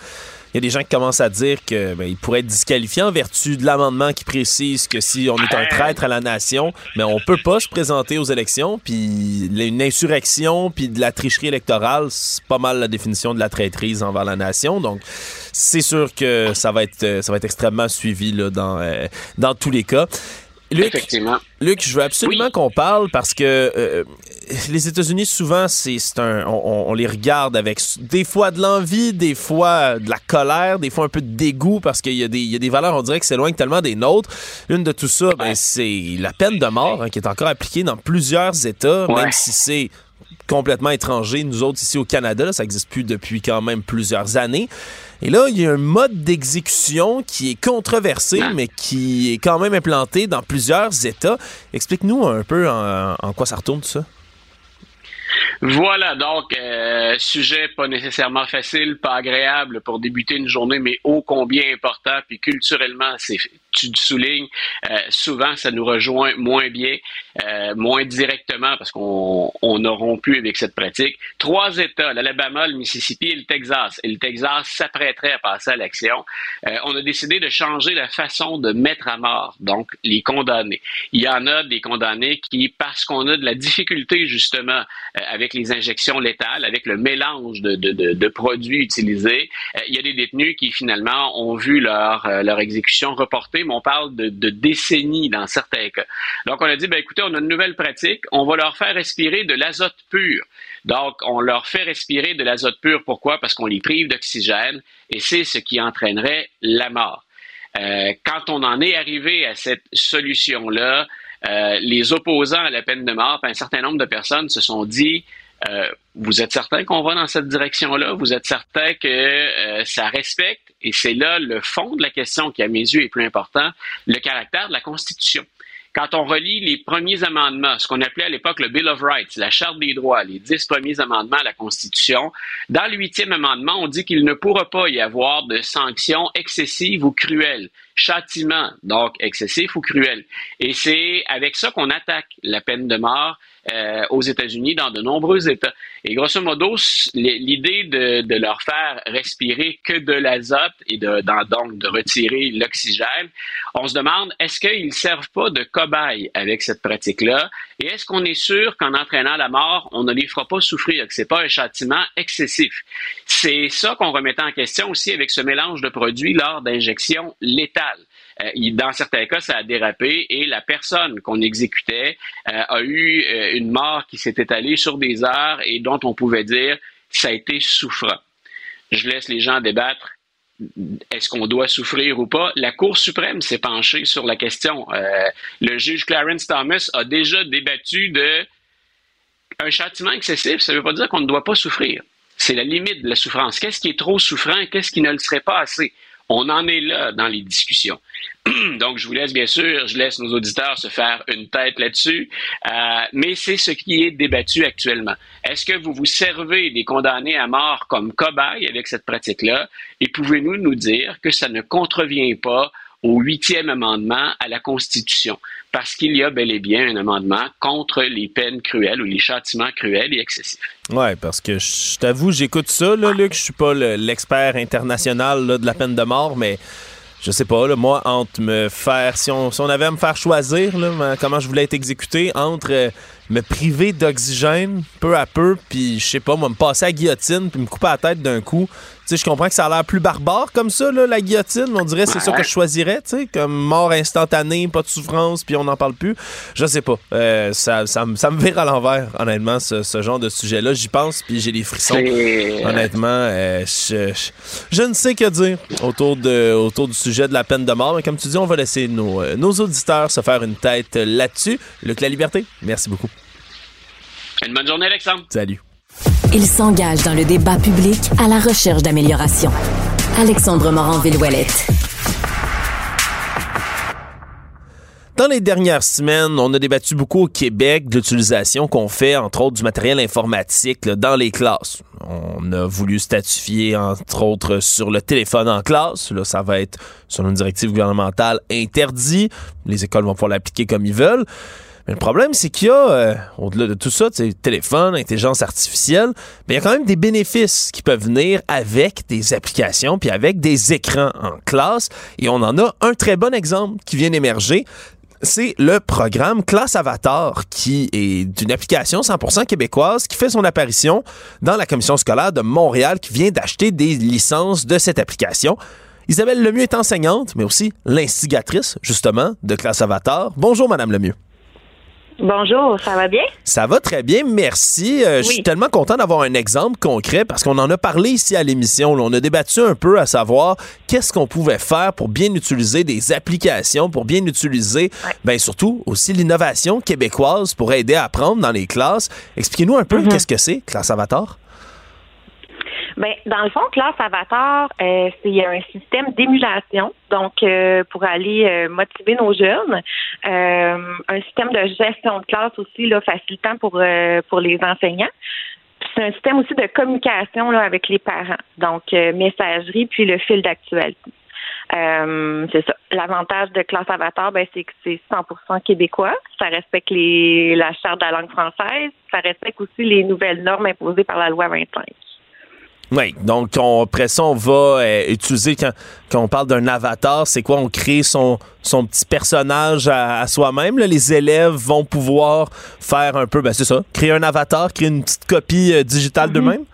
Il y a des gens qui commencent à dire qu'il ben, pourrait être disqualifié en vertu de l'amendement qui précise que si on est un traître à la nation, mais on peut pas se présenter aux élections. Puis une insurrection, puis de la tricherie électorale, c'est pas mal la définition de la traîtrise envers la nation. Donc c'est sûr que ça va être ça va être extrêmement suivi là, dans euh, dans tous les cas. Luc, Effectivement. Luc, je veux absolument qu'on parle parce que euh, les États-Unis, souvent, c'est un, on, les regarde avec des fois de l'envie, des fois de la colère, des fois un peu de dégoût parce qu'il y, a des, y a des valeurs, on dirait, qui s'éloignent tellement des nôtres. Une de tout ça, ben, c'est la peine de mort hein, qui est encore appliquée dans plusieurs États, même si c'est complètement étranger. Nous autres, ici au Canada, ça n'existe plus depuis quand même plusieurs années. Et là, il y a un mode d'exécution qui est controversé, ah. mais qui est quand même implanté dans plusieurs États. Explique-nous un peu en, quoi ça retourne tout ça. Voilà, donc, euh, sujet pas nécessairement facile, pas agréable pour débuter une journée, mais ô combien important, puis culturellement, c'est tu soulignes, euh, souvent ça nous rejoint moins bien, euh, moins directement parce qu'on on a rompu avec cette pratique. Trois États, l'Alabama, le Mississippi et le Texas. Et le Texas s'apprêterait à passer à l'action. Euh, on a décidé de changer la façon de mettre à mort, donc les condamnés. Il y en a des condamnés qui, parce qu'on a de la difficulté justement avec les injections létales, avec le mélange de, produits utilisés, il y a des détenus qui finalement ont vu leur exécution reportée on parle de, de, décennies dans certains cas. Donc, on a dit, ben, écoutez, on a une nouvelle pratique, on va leur faire respirer de l'azote pur. Donc, on leur fait respirer de l'azote pur. Pourquoi? Parce qu'on les prive d'oxygène et c'est ce qui entraînerait la mort. Euh, quand on en est arrivé à cette solution-là, euh, les opposants à la peine de mort, un certain nombre de personnes se sont dit, euh, vous êtes certain qu'on va dans cette direction-là? Vous êtes certain que euh, ça respecte, et c'est là le fond de la question qui, à mes yeux, est plus important, le caractère de la Constitution. Quand on relit les premiers amendements, ce qu'on appelait à l'époque le Bill of Rights, la Charte des droits, les dix premiers amendements à la Constitution, dans le huitième amendement, on dit qu'il ne pourra pas y avoir de sanctions excessives ou cruelles châtiment, donc excessif ou cruel. Et c'est avec ça qu'on attaque la peine de mort euh, aux États-Unis, dans de nombreux États. Et grosso modo, l'idée de, leur faire respirer que de l'azote et donc de retirer l'oxygène, on se demande, est-ce qu'ils ne servent pas de cobaye avec cette pratique-là? Et est-ce qu'on est sûr qu'en entraînant la mort, on ne les fera pas souffrir, que ce n'est pas un châtiment excessif? C'est ça qu'on remettait en question aussi avec ce mélange de produits lors d'injections létales. Euh, dans certains cas, ça a dérapé et la personne qu'on exécutait euh, a eu euh, une mort qui s'est étalée sur des heures et dont on pouvait dire ça a été souffrant. Je laisse les gens débattre. Est-ce qu'on doit souffrir ou pas? La Cour suprême s'est penchée sur la question. le juge Clarence Thomas a déjà débattu de un châtiment excessif. Ça ne veut pas dire qu'on ne doit pas souffrir. C'est la limite de la souffrance. Qu'est-ce qui est trop souffrant? Qu'est-ce qui ne le serait pas assez? On en est là dans les discussions. Donc, je vous laisse, bien sûr, je laisse nos auditeurs se faire une tête là-dessus, euh, mais c'est ce qui est débattu actuellement. Est-ce que vous vous servez des condamnés à mort comme cobayes avec cette pratique-là? Et pouvez-vous nous dire que ça ne contrevient pas au huitième amendement à la Constitution, parce qu'il y a bel et bien un amendement contre les peines cruelles ou les châtiments cruels et excessifs. Oui, parce que je t'avoue, j'écoute ça, là, Luc, je suis pas l'expert international de la peine de mort, mais je sais pas, là, moi, entre me faire, si on, avait à me faire choisir comment je voulais être exécuté, entre euh, me priver d'oxygène peu à peu, puis je sais pas, moi, me passer à la guillotine, puis me couper la tête d'un coup. Sais, je comprends que ça a l'air plus barbare comme ça, là, la guillotine. On dirait c'est ouais. ça que je choisirais, tu sais, comme mort instantanée, pas de souffrance, puis on n'en parle plus. Je sais pas. Euh, ça, ça, ça, me vire à l'envers, honnêtement, ce, ce, genre de sujet-là. J'y pense, puis j'ai des frissons. Honnêtement, euh, je, je, je, ne sais que dire autour, de, autour du sujet de la peine de mort. Mais comme tu dis, on va laisser nos, euh, nos auditeurs se faire une tête là-dessus. Luc La Liberté, merci beaucoup. Une bonne journée, Alexandre. Salut. Il s'engage dans le débat public à la recherche d'amélioration. Alexandre Morin-Villouellette. Dans les dernières semaines, on a débattu beaucoup au Québec de l'utilisation qu'on fait, entre autres, du matériel informatique dans les classes. On a voulu statuer, entre autres, sur le téléphone en classe. Là, ça va être, selon une directive gouvernementale, interdit. Les écoles vont pouvoir l'appliquer comme ils veulent. Mais le problème, c'est qu'il y a, euh, au-delà de tout ça, téléphone, intelligence artificielle, mais il y a quand même des bénéfices qui peuvent venir avec des applications puis avec des écrans en classe. Et on en a un très bon exemple qui vient d'émerger c'est le programme Classe Avatar, qui est une application 100% québécoise qui fait son apparition dans la commission scolaire de Montréal, qui vient d'acheter des licences de cette application. Isabelle Lemieux est enseignante, mais aussi l'instigatrice, justement, de Classe Avatar. Bonjour, Madame Lemieux. Bonjour, ça va bien? Ça va très bien, merci. Euh, oui. Je suis tellement content d'avoir un exemple concret parce qu'on en a parlé ici à l'émission. On a débattu un peu à savoir qu'est-ce qu'on pouvait faire pour bien utiliser des applications, pour bien utiliser, ouais. ben surtout aussi l'innovation québécoise pour aider à apprendre dans les classes. Expliquez-nous un peu mm -hmm. qu'est-ce que c'est, Classe Avatar? Ben, dans le fond, classe Avatar, euh, c'est un système d'émulation, donc euh, pour aller euh, motiver nos jeunes, Euh, un système de gestion de classe aussi là, facilitant pour euh, pour les enseignants. C'est un système aussi de communication là, avec les parents, donc euh, messagerie puis le fil d'actualité. Euh, c'est ça. L'avantage de classe Avatar, ben, c'est que c'est 100% québécois. Ça respecte les, la charte de la langue française. Ça respecte aussi les nouvelles normes imposées par la loi 25. Oui, donc on, après ça, on va euh, utiliser, quand, quand on parle d'un avatar, c'est quoi? On crée son, son petit personnage à, à soi-même. Les élèves vont pouvoir faire un peu, ben c'est ça, créer un avatar, créer une petite copie euh, digitale d'eux-mêmes.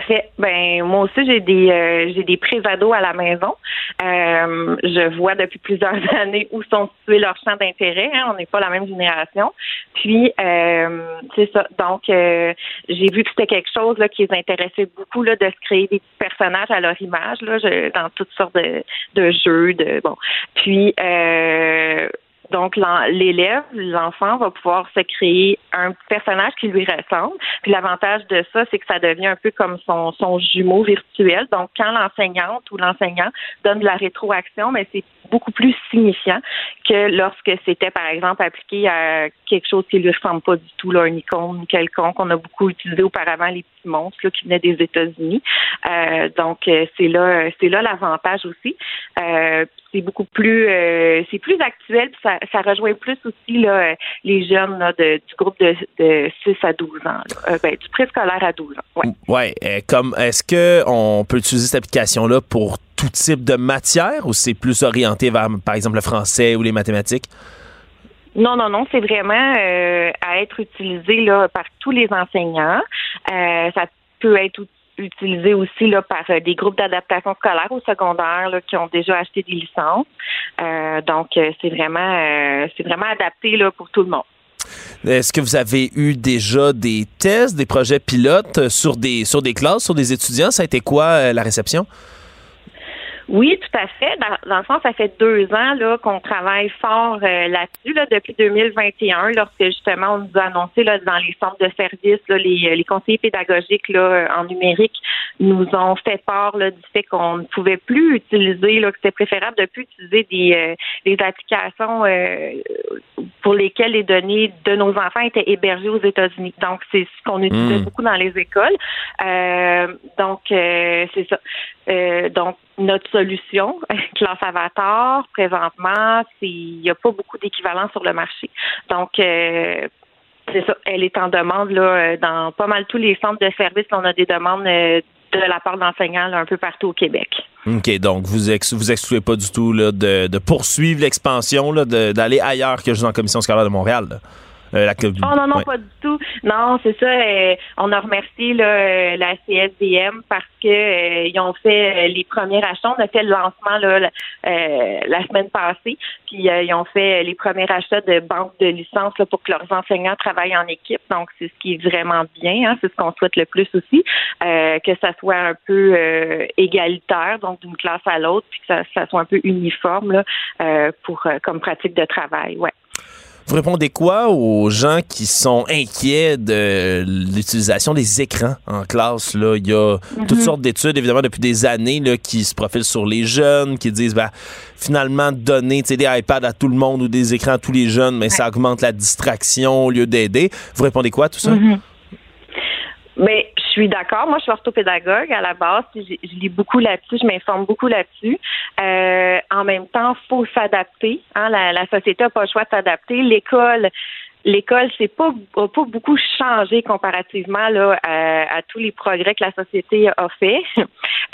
Fait. Ben moi aussi j'ai des euh, j'ai des prévados à la maison. Euh, je vois depuis plusieurs années où sont situés leurs champs d'intérêt. hein. On n'est pas la même génération. Puis euh, c'est ça. Donc euh, j'ai vu que c'était quelque chose là, qui les intéressait beaucoup là, de se créer des personnages à leur image là, je- dans toutes sortes de, de jeux. De bon. Puis euh, donc, l'élève, l'enfant va pouvoir se créer un personnage qui lui ressemble. Puis l'avantage de ça, c'est que ça devient un peu comme son, son jumeau virtuel. Donc, quand l'enseignante ou l'enseignant donne de la rétroaction, mais c'est beaucoup plus signifiant que lorsque c'était, par exemple, appliqué à quelque chose qui lui ressemble pas du tout, là, un icône quelconque. On a beaucoup utilisé auparavant les petits monstres là, qui venaient des États-Unis. Euh, donc, euh, c'est là, là l'avantage aussi. Euh, c'est beaucoup plus, c'est plus actuel. puis Ça, ça rejoint plus aussi là, les jeunes là, du groupe de, de 6 à 12 ans, là. Ben, du préscolaire à 12 ans. Ouais. Ouais, euh, comme est-ce que on peut utiliser cette application-là pour tout type de matière ou c'est plus orienté vers, par exemple, le français ou les mathématiques? Non, non, non, c'est vraiment euh, à être utilisé là, par tous les enseignants. Euh, ça peut être ut- utilisé aussi là, par euh, des groupes d'adaptation scolaire au secondaire là, qui ont déjà acheté des licences. Donc, c'est vraiment c'est vraiment adapté là, pour tout le monde. Est-ce que vous avez eu déjà des tests, des projets pilotes sur des sur des classes, sur des étudiants? Ça a été quoi la réception? Oui, tout à fait. Dans, dans le fond, ça fait deux ans là qu'on travaille fort euh, là-dessus là, depuis 2021, lorsque justement on nous a annoncé là, dans les centres de services, là, les, les conseillers pédagogiques là, en numérique nous ont fait part là, du fait qu'on ne pouvait plus utiliser, là, que c'était préférable de ne plus utiliser des, euh, des applications euh, pour lesquelles les données de nos enfants étaient hébergées aux États-Unis. Donc, c'est ce qu'on utilisait Mm. beaucoup dans les écoles. Euh, donc, euh, c'est ça. Euh, donc, notre solution, classe Avatar, présentement, il n'y a pas beaucoup d'équivalent sur le marché. Donc, euh, c'est ça. Elle est en demande là, euh, dans pas mal tous les centres de services. On a des demandes euh, de la part d'enseignants un peu partout au Québec. OK, donc vous ex vous excluez pas du tout là, de, poursuivre l'expansion, d'aller ailleurs que juste la commission scolaire de Montréal. Euh, la- Oh non, non, ouais. pas du tout. Non, c'est ça. euh, on a remercié là, euh, la CSDM parce que euh, ils ont fait euh, les premiers achats. On a fait le lancement là, la, euh, la semaine passée. Puis euh, ils ont fait les premiers achats de banques de licences là, pour que leurs enseignants travaillent en équipe. Donc, c'est ce qui est vraiment bien. Hein, c'est ce qu'on souhaite le plus aussi. euh, que ça soit un peu euh, égalitaire, donc d'une classe à l'autre, puis que ça, ça soit un peu uniforme là, euh, pour euh, comme pratique de travail. Ouais. Vous répondez quoi aux gens qui sont inquiets de l'utilisation des écrans en classe? Là? Il y a Mhm. toutes sortes d'études, évidemment, depuis des années, là, qui se profilent sur les jeunes, qui disent, ben, finalement, donner des iPads à tout le monde ou des écrans à tous les jeunes, mais ça augmente la distraction au lieu d'aider. Vous répondez quoi à tout ça? Mhm. Mais je suis d'accord. Moi, je suis orthopédagogue à la base. Je, je lis beaucoup là-dessus, je m'informe beaucoup là-dessus. Euh, en même temps, faut s'adapter. Hein, la, la société n'a pas le choix de s'adapter. L'école, l'école, c'est pas pas beaucoup changé comparativement là à, à tous les progrès que la société a fait.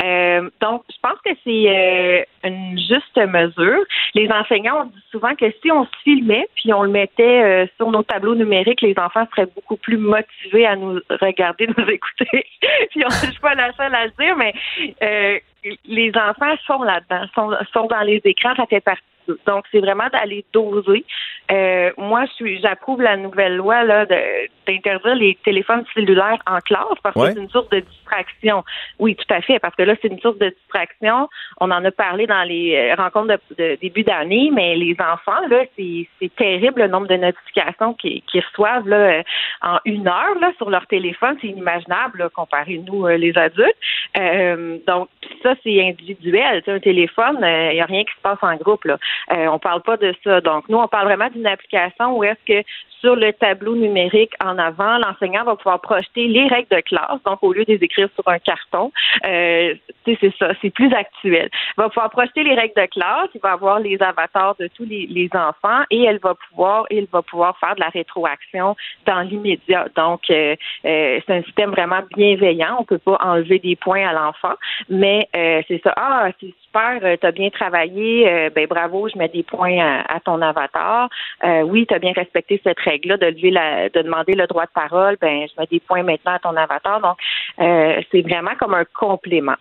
Euh, donc, je pense que c'est euh, une juste mesure. Les enseignants ont dit souvent que si on se filmait puis on le mettait euh, sur nos tableaux numériques, les enfants seraient beaucoup plus motivés à nous regarder, nous écouter. puis on, je suis pas la seule à le dire, mais euh, les enfants sont là-dedans, sont, sont dans les écrans, ça fait partie Donc, c'est vraiment d'aller doser. Euh, moi, je suis, j'approuve la nouvelle loi là de- d'interdire les téléphones cellulaires en classe parce Ouais. que c'est une source de distraction. Oui, tout à fait, parce que là, c'est une source de distraction. On en a parlé dans les euh, rencontres de, de début d'année, mais les enfants, là, c'est c'est terrible le nombre de notifications qu'ils qu'ils reçoivent là, euh, en une heure là, sur leur téléphone. C'est inimaginable là, comparé nous, euh, les adultes. Euh, donc, ça, c'est individuel. Tu sais, un téléphone, il n'y a rien qui se passe en groupe. Là. Euh, on parle pas de ça. Donc, nous, on parle vraiment d'une application où est-ce que sur le tableau numérique en avant, l'enseignant va pouvoir projeter les règles de classe. Donc, au lieu de les écrire sur un carton, euh, c'est ça, c'est plus actuel. Il va pouvoir projeter les règles de classe, il va avoir les avatars de tous les, enfants et elle va pouvoir, il va pouvoir faire de la rétroaction dans l'immédiat. Donc, euh, euh, c'est un système vraiment bienveillant. On peut pas enlever des points à l'enfant, mais euh, c'est ça. Ah, c'est super, tu as bien travaillé, euh, ben bravo, je mets des points à, à ton avatar. Euh, oui, tu as bien respecté cette règle-là de lever la, de demander le droit de parole, ben je mets des points maintenant à ton avatar. Donc, euh, c'est vraiment comme un complément.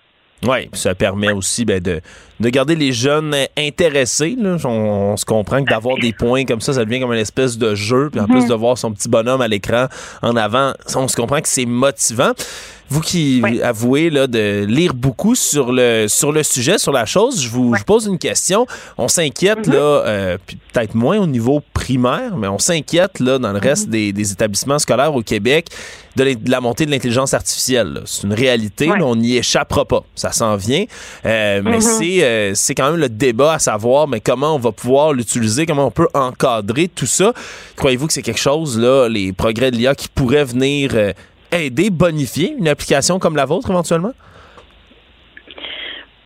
Oui, ça permet aussi ben, de, de garder les jeunes intéressés. là. On, on se comprend que d'avoir des points comme ça, ça devient comme une espèce de jeu. Puis en Mhm. plus de voir son petit bonhomme à l'écran en avant, on se comprend que c'est motivant. Vous qui avouez là, de lire beaucoup sur le, sur le sujet, sur la chose, je vous, je pose une question. On s'inquiète, là, euh, peut-être moins au niveau primaire, mais on s'inquiète là, dans le reste des, des établissements scolaires au Québec de, la montée de l'intelligence artificielle. C'est une réalité, là, on n'y échappera pas. Ça s'en vient. Euh, mais Mhm. c'est euh, c'est quand même le débat à savoir mais comment on va pouvoir l'utiliser, comment on peut encadrer tout ça. Croyez-vous que c'est quelque chose, là, les progrès de l'IA qui pourraient venir euh, aider, bonifier une application comme la vôtre éventuellement?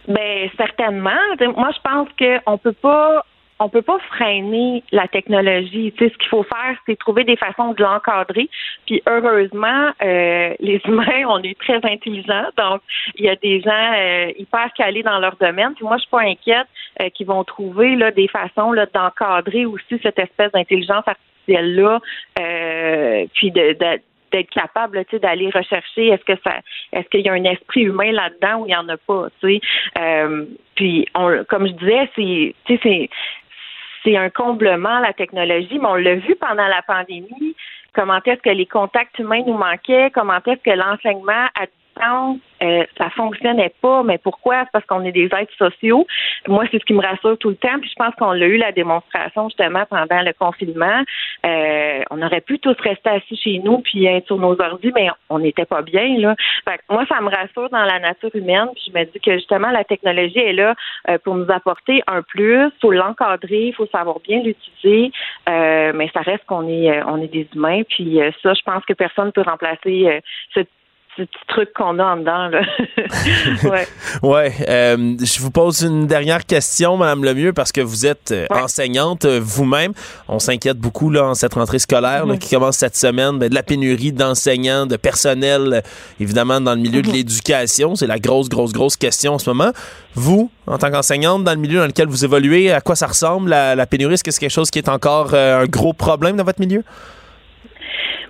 Ben certainement. Moi, je pense qu'on peut pas on peut pas freiner la technologie. Tu sais, ce qu'il faut faire, c'est trouver des façons de l'encadrer. Puis heureusement, euh, les humains, on est très intelligents. Donc, il y a des gens euh, hyper calés dans leur domaine. Puis moi, je suis pas inquiète euh, qu'ils vont trouver là, des façons d'encadrer aussi cette espèce d'intelligence artificielle là. Puis de d'être capable d'aller rechercher est-ce que ça est-ce qu'il y a un esprit humain là-dedans ou il n'y en a pas tu sais. Euh, puis on, comme je disais c'est c'est un comblement la technologie mais on l'a vu pendant la pandémie. Comment est-ce que les contacts humains nous manquaient? Comment est-ce que l'enseignement à euh, ça fonctionnait pas mais pourquoi? Parce qu'on est des êtres sociaux moi c'est ce qui me rassure tout le temps puis je pense qu'on l'a eu la démonstration justement pendant le confinement euh, on aurait pu tous rester assis chez nous puis être sur nos ordi, mais on n'était pas bien là. Fait que moi, ça me rassure dans la nature humaine. Puis je me dis que justement la technologie est là euh, pour nous apporter un plus. Faut l'encadrer, il faut savoir bien l'utiliser, euh, mais ça reste qu'on est euh, on est des humains. Puis euh, ça, je pense que personne ne peut remplacer ce, ce petit truc qu'on a en dedans là. ouais. Ouais, euh, je vous pose une dernière question, Madame Lemieux, parce que vous êtes euh, enseignante euh, vous-même. On s'inquiète beaucoup là en cette rentrée scolaire là, Mhm. qui commence cette semaine, ben, de la pénurie d'enseignants, de personnel, euh, évidemment dans le milieu de l'éducation. C'est la grosse, grosse, grosse question en ce moment. Vous, en tant qu'enseignante, dans le milieu dans lequel vous évoluez, à quoi ça ressemble la, la pénurie? Est-ce que c'est quelque chose qui est encore euh, un gros problème dans votre milieu?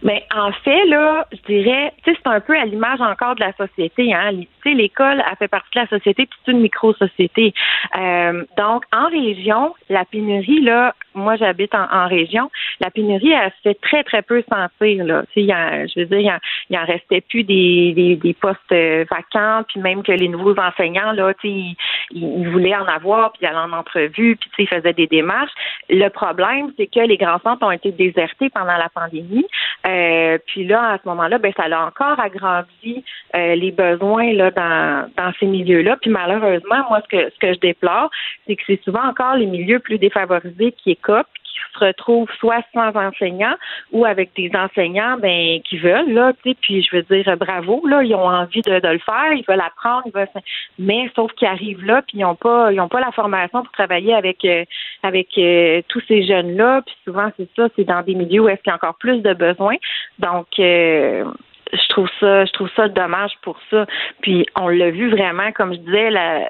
Mais en fait, là, je dirais, tu sais, c'est un peu à l'image encore de la société. Hein. Tu sais, l'école, elle fait partie de la société, puis c'est une micro-société. Euh, donc, en région, la pénurie, là, moi, j'habite en, en région, la pénurie, elle fait très, très peu sentir. Là. Tu sais, il y en- je veux dire, il y en, restait plus des, des, des postes euh, vacants, puis même que les nouveaux enseignants, là, tu sais, ils, ils- ils voulaient en avoir, puis ils allaient en entrevue, puis tu sais, ils faisaient des démarches. Le problème, c'est que les grands centres ont été désertés pendant la pandémie. Euh, puis là, à ce moment-là, ben ça a encore agrandi euh, les besoins là dans, dans ces milieux-là. Puis malheureusement, moi, ce que ce que je déplore, c'est que c'est souvent encore les milieux plus défavorisés qui qui se retrouvent soit sans enseignants ou avec des enseignants ben qui veulent là, tu sais. Puis je veux dire bravo là, ils ont envie de, le faire, ils veulent apprendre, ils veulent, mais sauf qu'ils arrivent là, puis ils n'ont pas ils ont pas la formation pour travailler avec euh, avec euh, tous ces jeunes là. Puis souvent c'est ça, c'est dans des milieux où est-ce qu'il y a encore plus de besoins. Donc euh, je trouve ça, je trouve ça dommage pour ça. Puis on l'a vu vraiment, comme je disais, la-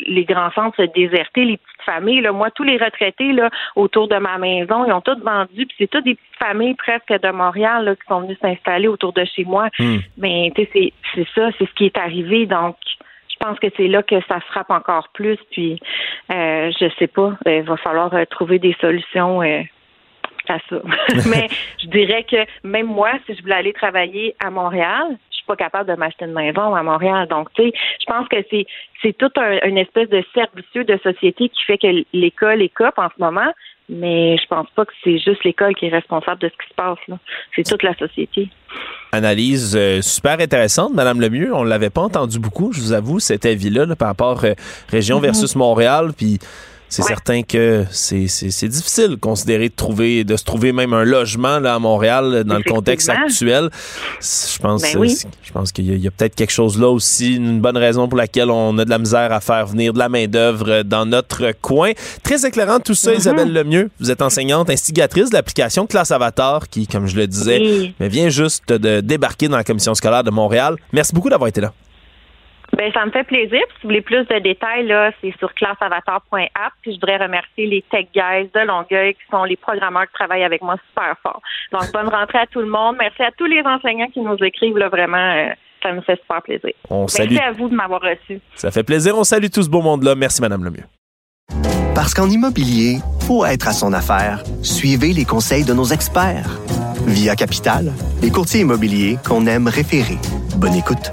les grands centres se déserter, les petites familles. Là, moi, tous les retraités là autour de ma maison, ils ont tous vendu. Puis c'est toutes des petites familles presque de Montréal là, qui sont venues s'installer autour de chez moi. Hmm. Mais tu sais, c'est c'est ça, c'est ce qui est arrivé. Donc je pense que c'est là que ça frappe encore plus. Puis, euh, je sais pas, il va falloir euh, trouver des solutions euh, à ça. Mais je dirais que même moi, si je voulais aller travailler à Montréal, je suis pas capable de m'acheter une maison à Montréal. Donc, tu sais, je pense que c'est c'est toute un, une espèce de cercle de société qui fait que l'école est cop en ce moment. Mais je pense pas que c'est juste l'école qui est responsable de ce qui se passe. là. C'est toute la société. Analyse euh, super intéressante, Madame Lemieux. On l'avait pas entendu beaucoup, je vous avoue, cet avis-là là, par rapport euh, région Mhm. versus Montréal. Puis c'est certain que c'est difficile de considérer de trouver de se trouver même un logement là à Montréal dans le contexte actuel. Je pense Ben oui. je pense qu'il y a, peut-être quelque chose là aussi, une bonne raison pour laquelle on a de la misère à faire venir de la main d'œuvre dans notre coin. Très éclairant tout ça, Mhm. Isabelle Lemieux. Vous êtes enseignante, instigatrice de l'application Classe Avatar, qui, comme je le disais, Oui. mais vient juste de débarquer dans la commission scolaire de Montréal. Merci beaucoup d'avoir été là. Ben, ça me fait plaisir. Puis, si vous voulez plus de détails, là, c'est sur classeavatar.app. Puis, je voudrais remercier les Tech Guys de Longueuil qui sont les programmeurs qui travaillent avec moi super fort. Donc, bonne rentrée à tout le monde. Merci à tous les enseignants qui nous écrivent, là, vraiment. euh, ça me fait super plaisir. On Merci salue. à vous de m'avoir reçu. Ça fait plaisir. On salue tout ce beau monde-là. Merci, Madame Lemieux. Parce qu'en immobilier, faut être à son affaire. Suivez les conseils de nos experts. Via Capital, les courtiers immobiliers qu'on aime référer. Bonne écoute.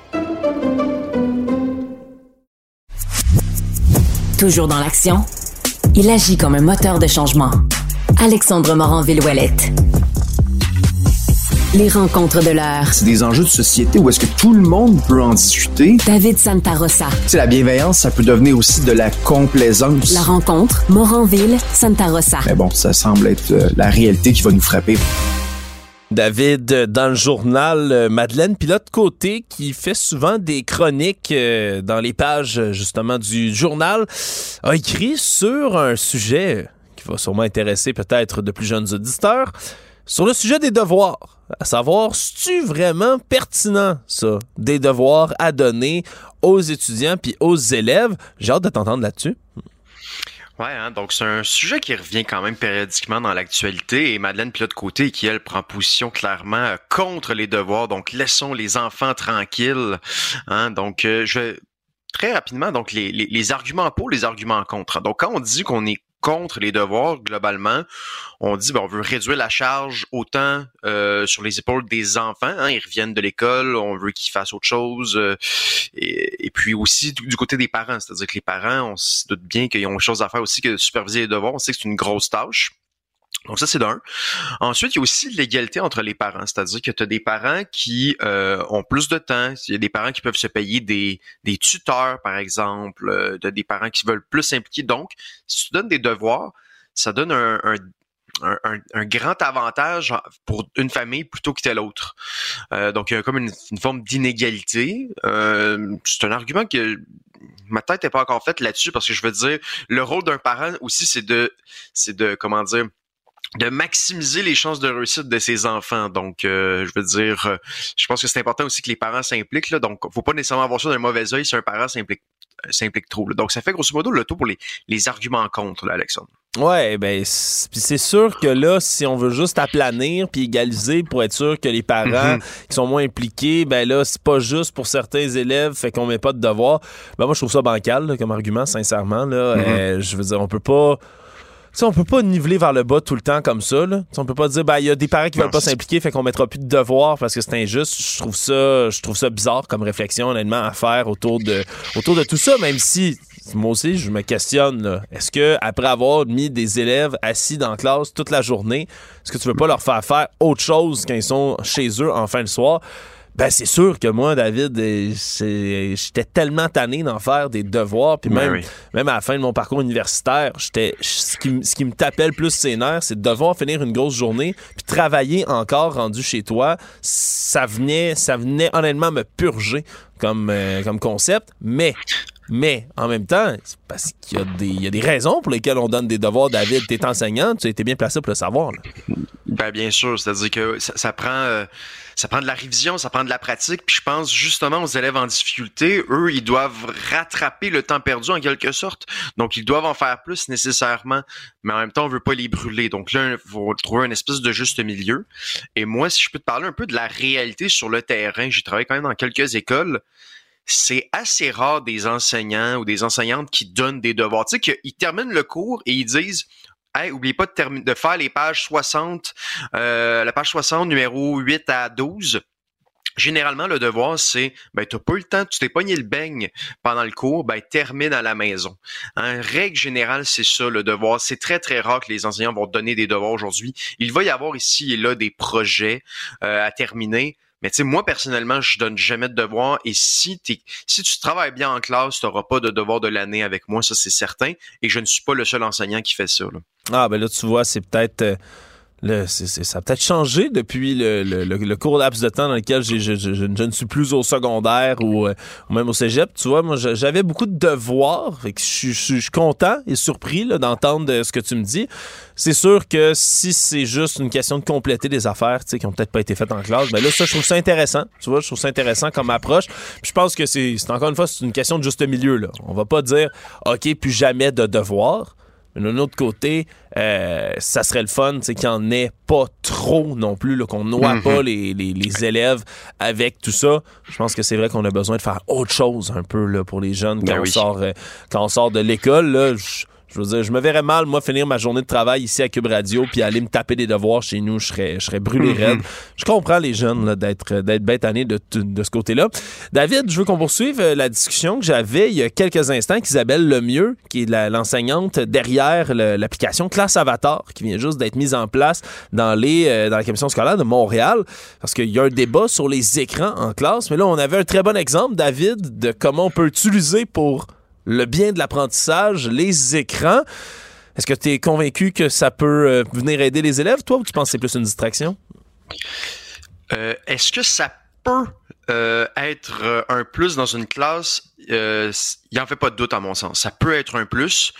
Toujours dans l'action, il agit comme un moteur de changement. Alexandre Morin-Villouellette. Les rencontres de l'heure. C'est des enjeux de société où est-ce que tout le monde peut en discuter. David Santarossa. Sais, la bienveillance, ça peut devenir aussi de la complaisance. La rencontre Moranville-Santarossa. Mais bon, ça semble être euh, la réalité qui va nous frapper. David, euh, dans le journal, euh, Madeleine Pilote-Côté, qui fait souvent des chroniques euh, dans les pages, justement, du journal, a écrit sur un sujet qui va sûrement intéresser peut-être de plus jeunes auditeurs, sur le sujet des devoirs. À savoir, c'est-tu vraiment pertinent, ça, des devoirs à donner aux étudiants puis aux élèves? J'ai hâte de t'entendre là-dessus. Ouais, hein, donc c'est un sujet qui revient quand même périodiquement dans l'actualité et Madeleine Pilote-Côté qui, elle, prend position clairement euh, contre les devoirs, donc laissons les enfants tranquilles. Hein, donc, euh, je très rapidement, donc les, les, les arguments pour, les arguments contre. Donc, quand on dit qu'on est contre les devoirs, globalement, on dit ben, on veut réduire la charge autant euh, sur les épaules des enfants. Hein, ils reviennent de l'école, on veut qu'ils fassent autre chose. euh, et, puis aussi du, du côté des parents, c'est-à-dire que les parents, on se doute bien qu'ils ont autre chose à faire aussi que de superviser les devoirs. On sait que c'est une grosse tâche. Donc ça, c'est d'un. Ensuite, il y a aussi l'égalité entre les parents, c'est-à-dire que tu as des parents qui euh, ont plus de temps, il y a des parents qui peuvent se payer des, des tuteurs, par exemple, euh, de des parents qui veulent plus s'impliquer. Donc, si tu donnes des devoirs, ça donne un, un un, un, un, grand avantage pour une famille plutôt que telle autre. Euh, donc, il y a comme une, une forme d'inégalité. Euh, c'est un argument que ma tête n'est pas encore faite là-dessus parce que je veux dire, le rôle d'un parent aussi, c'est de, c'est de, comment dire, de maximiser les chances de réussite de ses enfants. Donc, euh, je veux dire, euh, je pense que c'est important aussi que les parents s'impliquent. Là, donc, faut pas nécessairement avoir ça d'un mauvais œil si un parent s'implique s'implique trop. Là. Donc, ça fait grosso modo le tout pour les, les arguments contre, là, Alexandre. Ouais, ben c'est sûr que là, si on veut juste aplanir puis égaliser pour être sûr que les parents Mhm. qui sont moins impliqués, ben là, c'est pas juste pour certains élèves, fait qu'on met pas de devoirs. Ben moi, je trouve ça bancal là, comme argument, sincèrement. Là, Mhm. Euh, je veux dire, on peut pas. T'sais, on peut pas niveler vers le bas tout le temps comme ça. Là. On peut pas dire ben il y a des parents qui Non, veulent pas s'impliquer, fait qu'on mettra plus de devoirs parce que c'est injuste. Je trouve ça, je trouve ça bizarre comme réflexion honnêtement à faire autour de autour de tout ça, même si moi aussi je me questionne. Est-ce que après avoir mis des élèves assis dans la classe toute la journée, est-ce que tu veux pas leur faire faire autre chose quand ils sont chez eux en fin de soir? Ben c'est sûr que moi, David, j'étais tellement tanné d'en faire des devoirs, puis Ben même, oui. même à la fin de mon parcours universitaire, j'étais ce qui, ce qui me tapait le plus ses nerfs, c'est de devoir finir une grosse journée puis travailler encore rendu chez toi. Ça venait, ça venait honnêtement me purger comme, euh, comme concept, mais Mais en même temps, c'est parce qu'il y, a des- il y a des raisons pour lesquelles on donne des devoirs. David, t'es enseignant, tu étais bien placé pour le savoir. là. Ben bien sûr, c'est-à-dire que ça, ça prend euh, ça prend de la révision, ça prend de la pratique, puis je pense justement aux élèves en difficulté, eux, ils doivent rattraper le temps perdu en quelque sorte. Donc ils doivent en faire plus nécessairement, mais en même temps, on veut pas les brûler. Donc là, il faut trouver une espèce de juste milieu. Et moi, si je peux te parler un peu de la réalité sur le terrain, j'ai travaillé quand même dans quelques écoles. C'est assez rare des enseignants ou des enseignantes qui donnent des devoirs. Tu sais qu'ils terminent le cours et ils disent Hey, oubliez pas de, de faire les pages 60, euh, la page 60, numéro 8 à 12. Généralement, le devoir, c'est, ben, t'as pas eu le temps, tu t'es pogné le beigne pendant le cours, ben, termine à la maison. En règle générale, c'est ça, le devoir. C'est très, très rare que les enseignants vont donner des devoirs aujourd'hui. Il va y avoir ici et là des projets euh, à terminer. Mais tu sais, moi, personnellement, je donne jamais de devoirs. Et si, t'es, si tu travailles bien en classe, tu n'auras pas de devoir de l'année avec moi, ça c'est certain. Et je ne suis pas le seul enseignant qui fait ça. Ah, ben là, tu vois, c'est peut-être. euh, le- c'est- c'est- ça a peut-être changé depuis le, le- le- court laps de temps dans lequel je, je- je- je ne suis plus au secondaire ou, euh, ou même au cégep. Tu vois, moi, j'avais beaucoup de devoirs. Fait que je, suis- content et surpris là, d'entendre ce que tu me dis. C'est sûr que si c'est juste une question de compléter des affaires tu sais, qui ont peut-être pas été faites en classe, ben là, ça, je trouve ça intéressant. Tu vois, je trouve ça intéressant comme approche. Puis je pense que c'est c'est encore une fois, c'est une question de juste milieu. Là. On va pas dire, OK, plus jamais de devoirs. Mais d'un autre côté, euh, ça serait le fun sais, qu'il n'y en ait pas trop non plus, là, qu'on noie Mhm. pas les, les- les élèves avec tout ça. Je pense que c'est vrai qu'on a besoin de faire autre chose un peu là, pour les jeunes quand, Ben on, oui. sort, euh, quand on sort de l'école. Je, veux dire, je me verrais mal, moi, finir ma journée de travail ici à Cube Radio puis aller me taper des devoirs chez nous. Je serais, je serais brûlé Mhm. raide. Je comprends les jeunes là, d'être d'être bêtes années de, de ce côté-là. David, je veux qu'on poursuive euh, la discussion que j'avais il y a quelques instants avec Isabelle Lemieux, qui est la- l'enseignante derrière l'application Classe Avatar, qui vient juste d'être mise en place dans, les, euh, dans la commission scolaire de Montréal, parce qu'il y a un débat sur les écrans en classe. Mais là, on avait un très bon exemple, David, de comment on peut utiliser pour le bien de l'apprentissage les écrans. Est-ce que tu es convaincu que ça peut euh, venir aider les élèves, toi, ou tu penses que c'est plus une distraction? Euh, Est-ce que ça peut euh, être un plus dans une classe? Il en fait pas de doute à mon sens. Ça peut être un plus.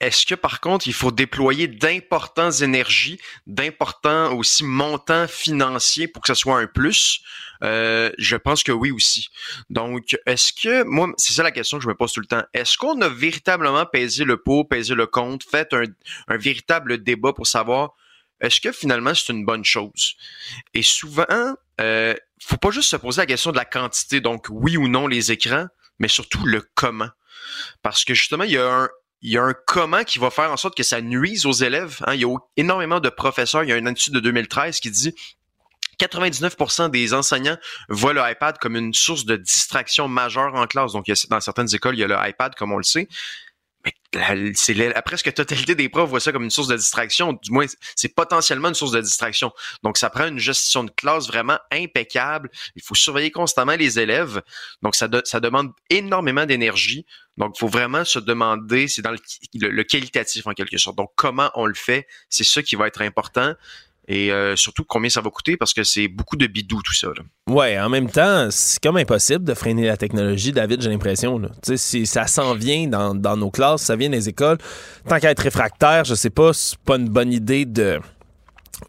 Est-ce que par contre, il faut déployer d'importantes énergies, d'importants aussi montants financiers pour que ce soit un plus? Euh, je pense que oui aussi. Donc, est-ce que, moi, c'est ça la question que je me pose tout le temps. Est-ce qu'on a véritablement pesé le pot, pesé le compte, fait un, véritable débat pour savoir est-ce que finalement c'est une bonne chose? Et souvent, euh, faut pas juste se poser la question de la quantité, donc oui ou non les écrans, mais surtout le comment. Parce que justement, il y a un, il comment qui va faire en sorte que ça nuise aux élèves. hein. Il y a énormément de professeurs. Il y a une étude de 2013 qui dit 99% des enseignants voient le iPad comme une source de distraction majeure en classe. Donc, dans certaines écoles, il y a le iPad, comme on le sait. Mais c'est la, presque totalité des profs voient ça comme une source de distraction. Du moins, c'est potentiellement une source de distraction. Donc, ça prend une gestion de classe vraiment impeccable. Il faut surveiller constamment les élèves. Donc, ça, de- ça demande énormément d'énergie. Donc, il faut vraiment se demander, c'est dans le, le- le qualitatif en quelque sorte. Donc, comment on le fait, c'est ça qui va être important. Et euh, surtout, combien ça va coûter, parce que c'est beaucoup de bidou tout ça. là. Ouais, en même temps, c'est comme impossible de freiner la technologie, David, j'ai l'impression. là. Tu sais, si ça s'en vient dans, dans nos classes, ça vient des écoles. Tant qu'à être réfractaire, je sais pas, c'est pas une bonne idée de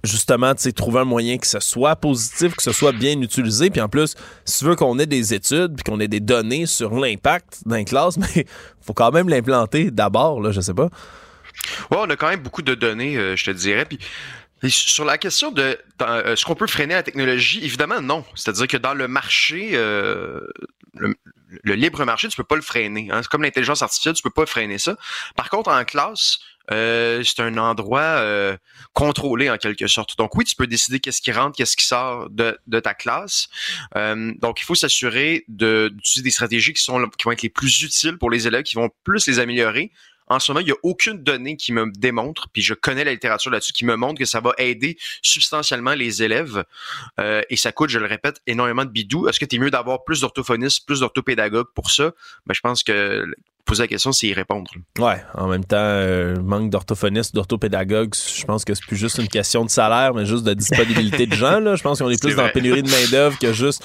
justement, tu sais, trouver un moyen que ce soit positif, que ce soit bien utilisé. Puis en plus, si tu veux qu'on ait des études, puis qu'on ait des données sur l'impact d'un classe, mais faut quand même l'implanter d'abord, là, je sais pas. Ouais, on a quand même beaucoup de données, euh, je te dirais. Puis sur la question de euh, est-ce qu'on peut freiner la technologie, évidemment non. C'est-à-dire que dans le marché, euh, le, libre marché, tu peux pas le freiner. hein. C'est comme l'intelligence artificielle, tu peux pas freiner ça. Par contre, en classe, euh, c'est un endroit euh, contrôlé en quelque sorte. Donc oui, tu peux décider qu'est-ce qui rentre, qu'est-ce qui sort de, ta classe. Euh, donc il faut s'assurer d'utiliser des stratégies qui sont qui vont être les plus utiles pour les élèves, qui vont plus les améliorer. En ce moment, il n'y a aucune donnée qui me démontre, puis je connais la littérature là-dessus, qui me montre que ça va aider substantiellement les élèves. Euh, et ça coûte, je le répète, énormément de bidou. Est-ce que tu es mieux d'avoir plus d'orthophonistes, plus d'orthopédagogues pour ça? Ben, je pense que poser la question, c'est y répondre. Ouais, en même temps, euh, manque d'orthophonistes, d'orthopédagogues, je pense que c'est plus juste une question de salaire, mais juste de disponibilité de gens. Là. Je pense qu'on est plus dans la pénurie de main-d'œuvre que juste.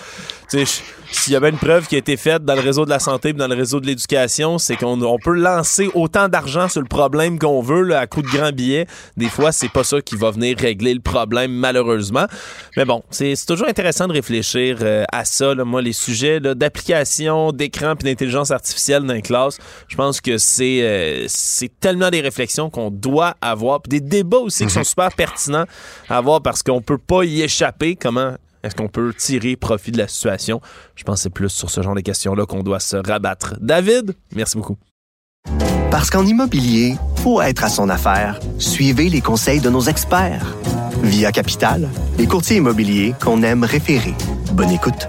tu sais, s'il y a bien une preuve qui a été faite dans le réseau de la santé et dans le réseau de l'éducation, c'est qu'on on peut lancer autant d'argent sur le problème qu'on veut là, à coup de grands billets. Des fois, c'est pas ça qui va venir régler le problème, malheureusement. Mais bon, c'est toujours intéressant de réfléchir euh, à ça. là. Moi, les sujets d'application, d'écran puis d'intelligence artificielle dans les classes, je pense que c'est euh, c'est tellement des réflexions qu'on doit avoir, puis des débats aussi qui sont super pertinents à avoir parce qu'on peut pas y échapper. Comment est-ce qu'on peut tirer profit de la situation? Je pense que c'est plus sur ce genre de questions-là qu'on doit se rabattre. David, merci beaucoup. Parce qu'en immobilier, faut être à son affaire. Suivez les conseils de nos experts. Via Capital, les courtiers immobiliers qu'on aime référer. Bonne écoute.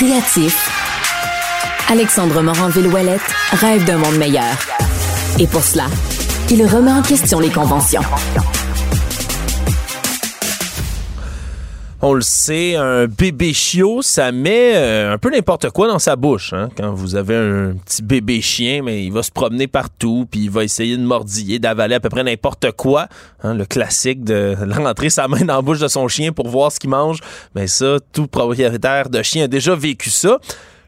Créatif, Alexandre Morin-Villouellette rêve d'un monde meilleur. Et pour cela, il remet en question les conventions. On le sait, un bébé chiot, ça met euh, un peu n'importe quoi dans sa bouche. hein. Quand vous avez un petit bébé chien, mais il va se promener partout, puis il va essayer de mordiller, d'avaler à peu près n'importe quoi. hein, le classique de rentrer sa main dans la bouche de son chien pour voir ce qu'il mange. Mais ça, tout propriétaire de chien a déjà vécu ça.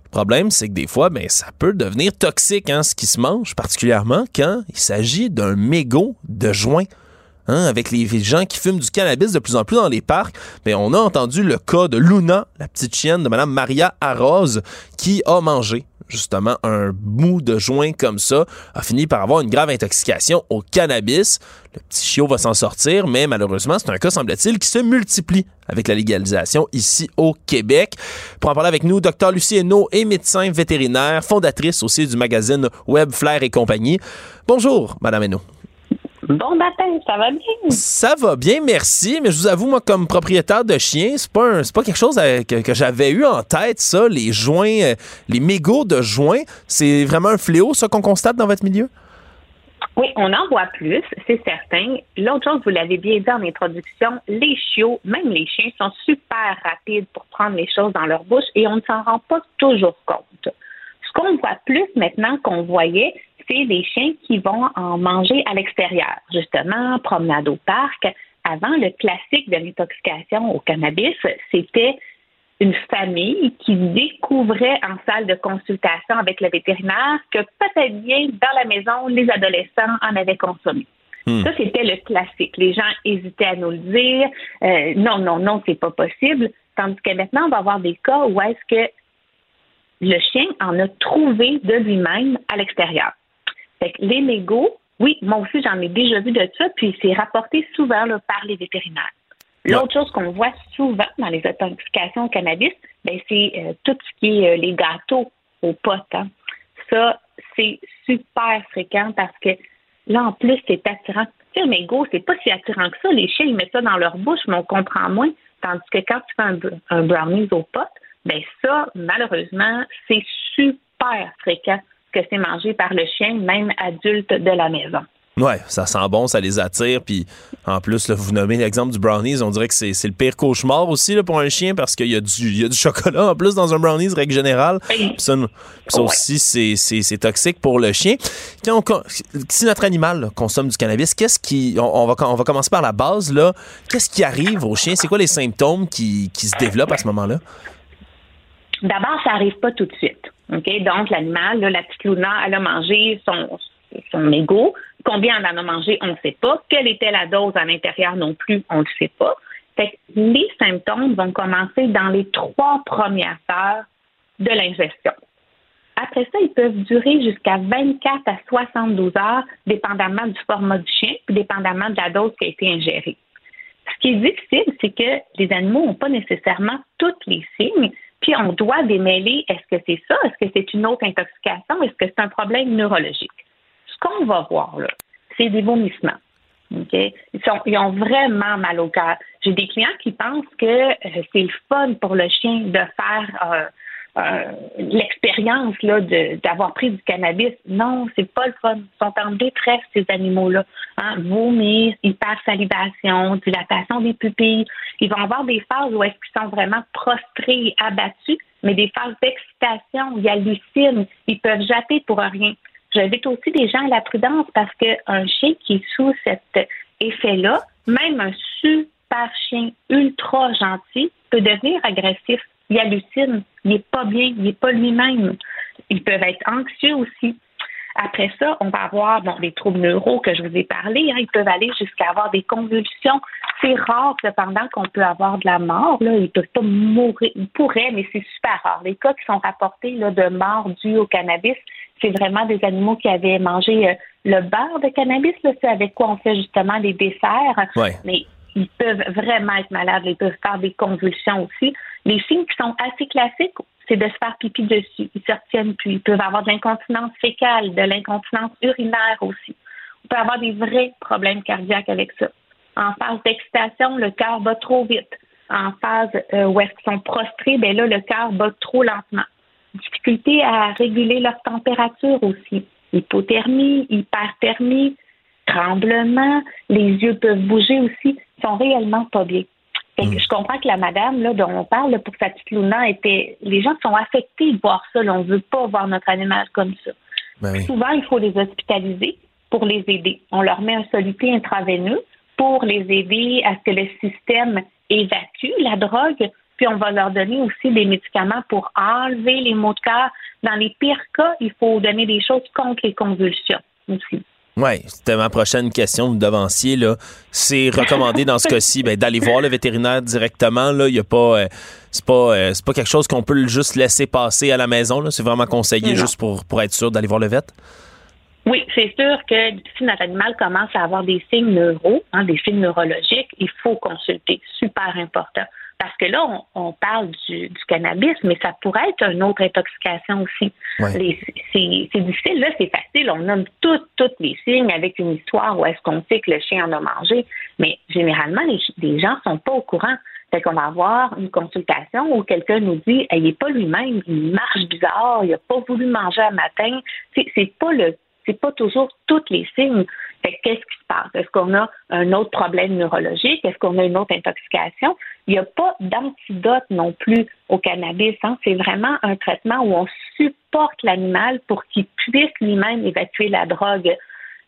Le problème, c'est que des fois, ben, ça peut devenir toxique, hein, ce qui se mange, particulièrement quand il s'agit d'un mégot de joint. Hein, avec les gens qui fument du cannabis de plus en plus dans les parcs, mais on a entendu le cas de Luna, la petite chienne de Madame Maria Arose, qui a mangé justement un mou de joint comme ça, a fini par avoir une grave intoxication au cannabis. Le petit chiot va s'en sortir, mais malheureusement, c'est un cas, semble-t-il, qui se multiplie avec la légalisation ici au Québec. Pour en parler avec nous, Dr Lucie Hainaut est médecin vétérinaire, fondatrice aussi du magazine Web Flair et compagnie. Bonjour, Madame Hainaut. Bon matin, ça va bien? Ça va bien, merci. Mais je vous avoue, moi, comme propriétaire de chien, c'est pas, un- pas quelque chose que, que j'avais eu en tête, ça. Les joints, euh, les mégots de joints, c'est vraiment un fléau, ça, qu'on constate dans votre milieu? Oui, on en voit plus, c'est certain. L'autre chose, vous l'avez bien dit en introduction, les chiots, même les chiens, sont super rapides pour prendre les choses dans leur bouche et on ne s'en rend pas toujours compte. Ce qu'on voit plus maintenant qu'on voyait, c'est des chiens qui vont en manger à l'extérieur. Justement, promenade au parc. Avant, le classique de l'intoxication au cannabis, c'était une famille qui découvrait en salle de consultation avec le vétérinaire que peut-être bien dans la maison, les adolescents en avaient consommé. Hmm. Ça, c'était le classique. Les gens hésitaient à nous le dire. Euh, non, non, non, c'est pas possible. Tandis que maintenant, on va avoir des cas où est-ce que le chien en a trouvé de lui-même à l'extérieur. Fait que les mégots, oui, moi aussi, j'en ai déjà vu de ça, puis c'est rapporté souvent là, par les vétérinaires. L'autre chose qu'on voit souvent dans les intoxications au cannabis, ben, c'est euh, tout ce qui est euh, les gâteaux aux potes. hein. Ça, c'est super fréquent parce que là, en plus, c'est attirant. Tu sais, un mégot, c'est pas si attirant que ça. Les chiens, ils mettent ça dans leur bouche, mais on comprend moins. Tandis que quand tu fais un brownies aux potes, ben ça, malheureusement, c'est super fréquent que c'est mangé par le chien, même adulte de la maison. Ouais, ça sent bon, ça les attire. Puis en plus, là, vous nommez l'exemple du brownies, on dirait que c'est le pire cauchemar aussi là, pour un chien parce qu'il y, a du- il y a du chocolat en plus dans un brownies, règle générale. Puis ça, nous- puis ça Ouais. aussi, c'est- toxique pour le chien. Quand on si notre animal là, consomme du cannabis, qu'est-ce qui. On, on va, on va commencer par la base. là. Qu'est-ce qui arrive au chien? C'est quoi les symptômes qui, qui se développent à ce moment-là? D'abord, ça arrive pas tout de suite. OK? Donc, l'animal, la petite Luna, elle a mangé son, mégot. Combien elle en a mangé, on ne sait pas. Quelle était la dose à l'intérieur non plus, on ne sait pas. Fait que les symptômes vont commencer dans les trois premières heures de l'ingestion. Après ça, ils peuvent durer jusqu'à 24 à 72 heures, dépendamment du format du chien, puis dépendamment de la dose qui a été ingérée. Ce qui est difficile, c'est que les animaux n'ont pas nécessairement tous les signes, puis on doit démêler est-ce que c'est ça, est-ce que c'est une autre intoxication, est-ce que c'est un problème neurologique? Ce qu'on va voir là, c'est des vomissements, OK? Ils, sont, ils ont vraiment mal au cœur. J'ai des clients qui pensent que euh, c'est le fun pour le chien de faire euh, euh, l'expérience là d'avoir pris du cannabis. Non, c'est pas le fun. Ils sont en détresse, ces animaux-là. Hein? Vomir, hypersalivation, dilatation des pupilles. Ils vont avoir des phases où est-ce qu'ils sont vraiment prostrés, abattus, mais des phases d'excitation, ils hallucinent, ils peuvent japper pour rien. J'invite aussi des gens à la prudence parce qu'un chien qui est sous cet effet-là, même un super chien ultra gentil, peut devenir agressif. Il hallucine, il n'est pas bien, il n'est pas lui-même. Ils peuvent être anxieux aussi. Après ça, on va avoir bon, les troubles neuraux que je vous ai parlé. hein. ils peuvent aller jusqu'à avoir des convulsions. C'est rare, cependant, qu'on peut avoir de la mort. Là. Ils ne peuvent pas mourir. Ils pourraient, mais c'est super rare. Les cas qui sont rapportés là, de mort due au cannabis, c'est vraiment des animaux qui avaient mangé euh, le beurre de cannabis. C'est avec quoi on fait justement les desserts. Ouais. Mais ils peuvent vraiment être malades. Ils peuvent faire des convulsions aussi. Les signes qui sont assez classiques, c'est de se faire pipi dessus. Ils se retiennent plus. Ils peuvent avoir de l'incontinence fécale, de l'incontinence urinaire aussi. On peut avoir des vrais problèmes cardiaques avec ça. En phase d'excitation, le cœur bat trop vite. En phase euh, où est-ce qu'ils sont prostrés, ben là, le cœur bat trop lentement. Difficulté à réguler leur température aussi. Hypothermie, hyperthermie, tremblement, les yeux peuvent bouger aussi, ils sont réellement pas bien. Fait que Je comprends que la madame là, dont on parle là, pour sa petite Luna était. Les gens sont affectés de voir ça. là. On ne veut pas voir notre animal comme ça. Ben oui. Souvent, il faut les hospitaliser pour les aider. On leur met un soluté intraveineux pour les aider à ce que le système évacue la drogue. Puis on va leur donner aussi des médicaments pour enlever les maux de cœur. Dans les pires cas, il faut donner des choses contre les convulsions aussi. Oui, c'était ma prochaine question, vous devanciez. Là. C'est recommandé dans ce cas-ci ben, d'aller voir le vétérinaire directement. Là. Il y a pas, euh, c'est pas, euh, c'est pas quelque chose qu'on peut juste laisser passer à la maison. Là. C'est vraiment conseillé Non. juste pour, pour être sûr d'aller voir le vet. Oui, c'est sûr que si notre animal commence à avoir des signes neuro, hein, des signes neurologiques, il faut consulter. Super important. Parce que là, on, on parle du, du cannabis, mais ça pourrait être une autre intoxication aussi. Ouais. C'est difficile, là, c'est facile. On nomme toutes, toutes les signes avec une histoire où est-ce qu'on sait que le chien en a mangé. Mais généralement, les, les gens sont pas au courant. Fait qu'on va avoir une consultation où quelqu'un nous dit Hey, il n'est pas lui-même, il marche bizarre, il n'a pas voulu manger un matin. C'est c'est pas le c'est pas toujours tous les signes. Fait que qu'est-ce qui se passe? Est-ce qu'on a un autre problème neurologique? Est-ce qu'on a une autre intoxication? Il n'y a pas d'antidote non plus au cannabis. hein. C'est vraiment un traitement où on supporte l'animal pour qu'il puisse lui-même évacuer la drogue.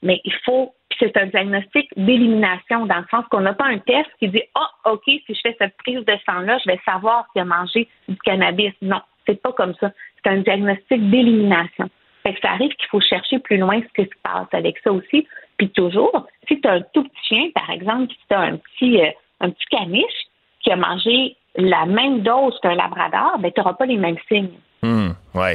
Mais il faut, c'est un diagnostic d'élimination dans le sens qu'on n'a pas un test qui dit Ah, OK, si je fais cette prise de sang-là, je vais savoir s'il a mangé du cannabis. Non, c'est pas comme ça. C'est un diagnostic d'élimination. Fait que ça arrive qu'il faut chercher plus loin ce qui se passe avec ça aussi. Puis toujours, si tu as un tout petit chien, par exemple, si tu as un petit, euh, un petit caniche qui a mangé la même dose qu'un labrador, ben, tu n'auras pas les mêmes signes.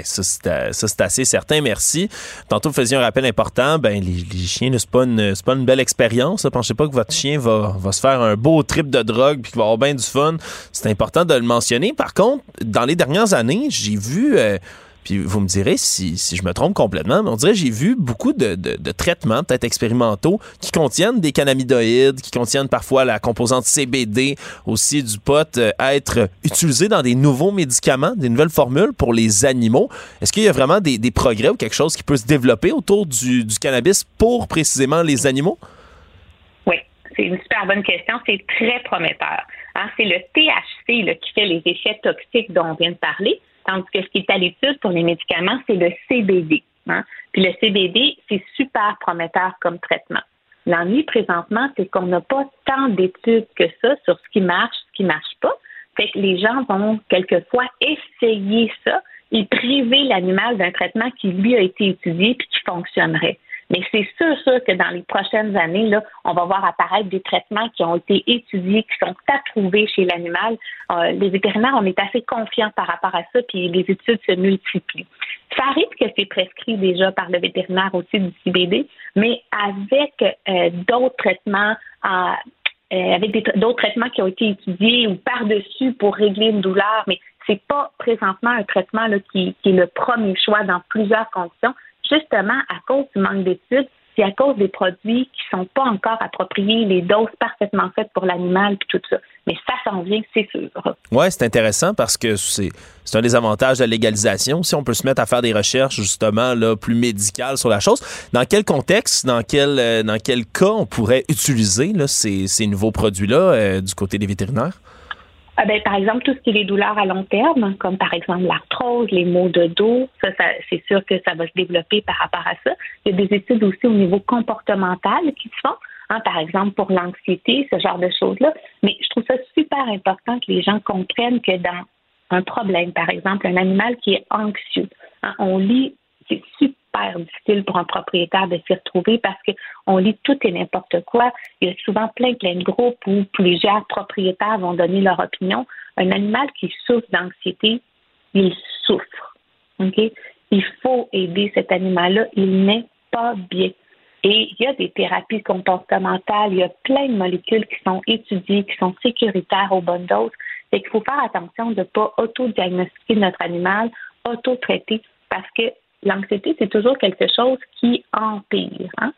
Ça c'est, euh, ça, c'est assez certain, merci. Tantôt, vous faisiez un rappel important. Ben, les, chiens, c'est pas pas une belle expérience. là. Pensez pas que votre chien va, va se faire un beau trip de drogue puis qu'il va avoir bien du fun. C'est important de le mentionner. Par contre, dans les dernières années, j'ai vu. euh, puis vous me direz si, si je me trompe complètement, mais on dirait j'ai vu beaucoup de, de- de traitements, peut-être expérimentaux, qui contiennent des cannabinoïdes, qui contiennent parfois la composante CBD, aussi du pot, euh, être utilisés dans des nouveaux médicaments, des nouvelles formules pour les animaux. Est-ce qu'il y a vraiment des, des progrès ou quelque chose qui peut se développer autour du, du cannabis pour précisément les animaux? Oui, c'est une super bonne question. C'est très prometteur. Hein, c'est le THC là, qui fait les effets toxiques dont on vient de parler, tandis que ce qui est à l'étude pour les médicaments, c'est le CBD. hein. Puis le CBD, c'est super prometteur comme traitement. L'ennui présentement, c'est qu'on n'a pas tant d'études que ça sur ce qui marche, ce qui marche pas. Fait que les gens vont quelquefois essayer ça et priver l'animal d'un traitement qui lui a été étudié puis qui fonctionnerait. Mais c'est sûr, sûr que dans les prochaines années, là, on va voir apparaître des traitements qui ont été étudiés, qui sont approuvés chez l'animal. Euh, les vétérinaires, on est assez confiants par rapport à ça, puis les études se multiplient. Ça arrive que c'est prescrit déjà par le vétérinaire aussi du CBD, mais avec euh, d'autres traitements, euh, avec d'autres traitements qui ont été étudiés ou par-dessus pour régler une douleur, mais c'est pas présentement un traitement là, qui est le premier choix dans plusieurs conditions, justement à cause du manque d'études. c'est à cause des produits qui sont pas encore appropriés, les doses parfaitement faites pour l'animal, puis tout ça. Mais ça s'en vient, c'est sûr. Oui, c'est intéressant parce que c'est un des avantages de la légalisation. Si on peut se mettre à faire des recherches justement là, plus médicales sur la chose, dans quel contexte, dans quel, euh, dans quel cas on pourrait utiliser ces nouveaux produits-là euh, du côté des vétérinaires? Ah ben, par exemple, tout ce qui est les douleurs à long terme, comme par exemple l'arthrose, les maux de dos, ça, ça c'est sûr que ça va se développer par rapport à ça. Il y a des études aussi au niveau comportemental qui se font, hein, par exemple pour l'anxiété, ce genre de choses-là. Mais je trouve ça super important que les gens comprennent que dans un problème, par exemple, un animal qui est anxieux, hein, on lit, c'est super difficile pour un propriétaire de s'y retrouver parce qu'on lit tout et n'importe quoi. Il y a souvent plein, plein de groupes où plusieurs propriétaires vont donner leur opinion. Un animal qui souffre d'anxiété, il souffre. OK? Il faut aider cet animal-là. Il n'est pas bien. Et il y a des thérapies comportementales, il y a plein de molécules qui sont étudiées, qui sont sécuritaires aux bonnes doses. Et qu'il faut faire attention de ne pas auto-diagnostiquer notre animal, auto-traiter, parce que l'anxiété, c'est toujours quelque chose qui empire. Hein?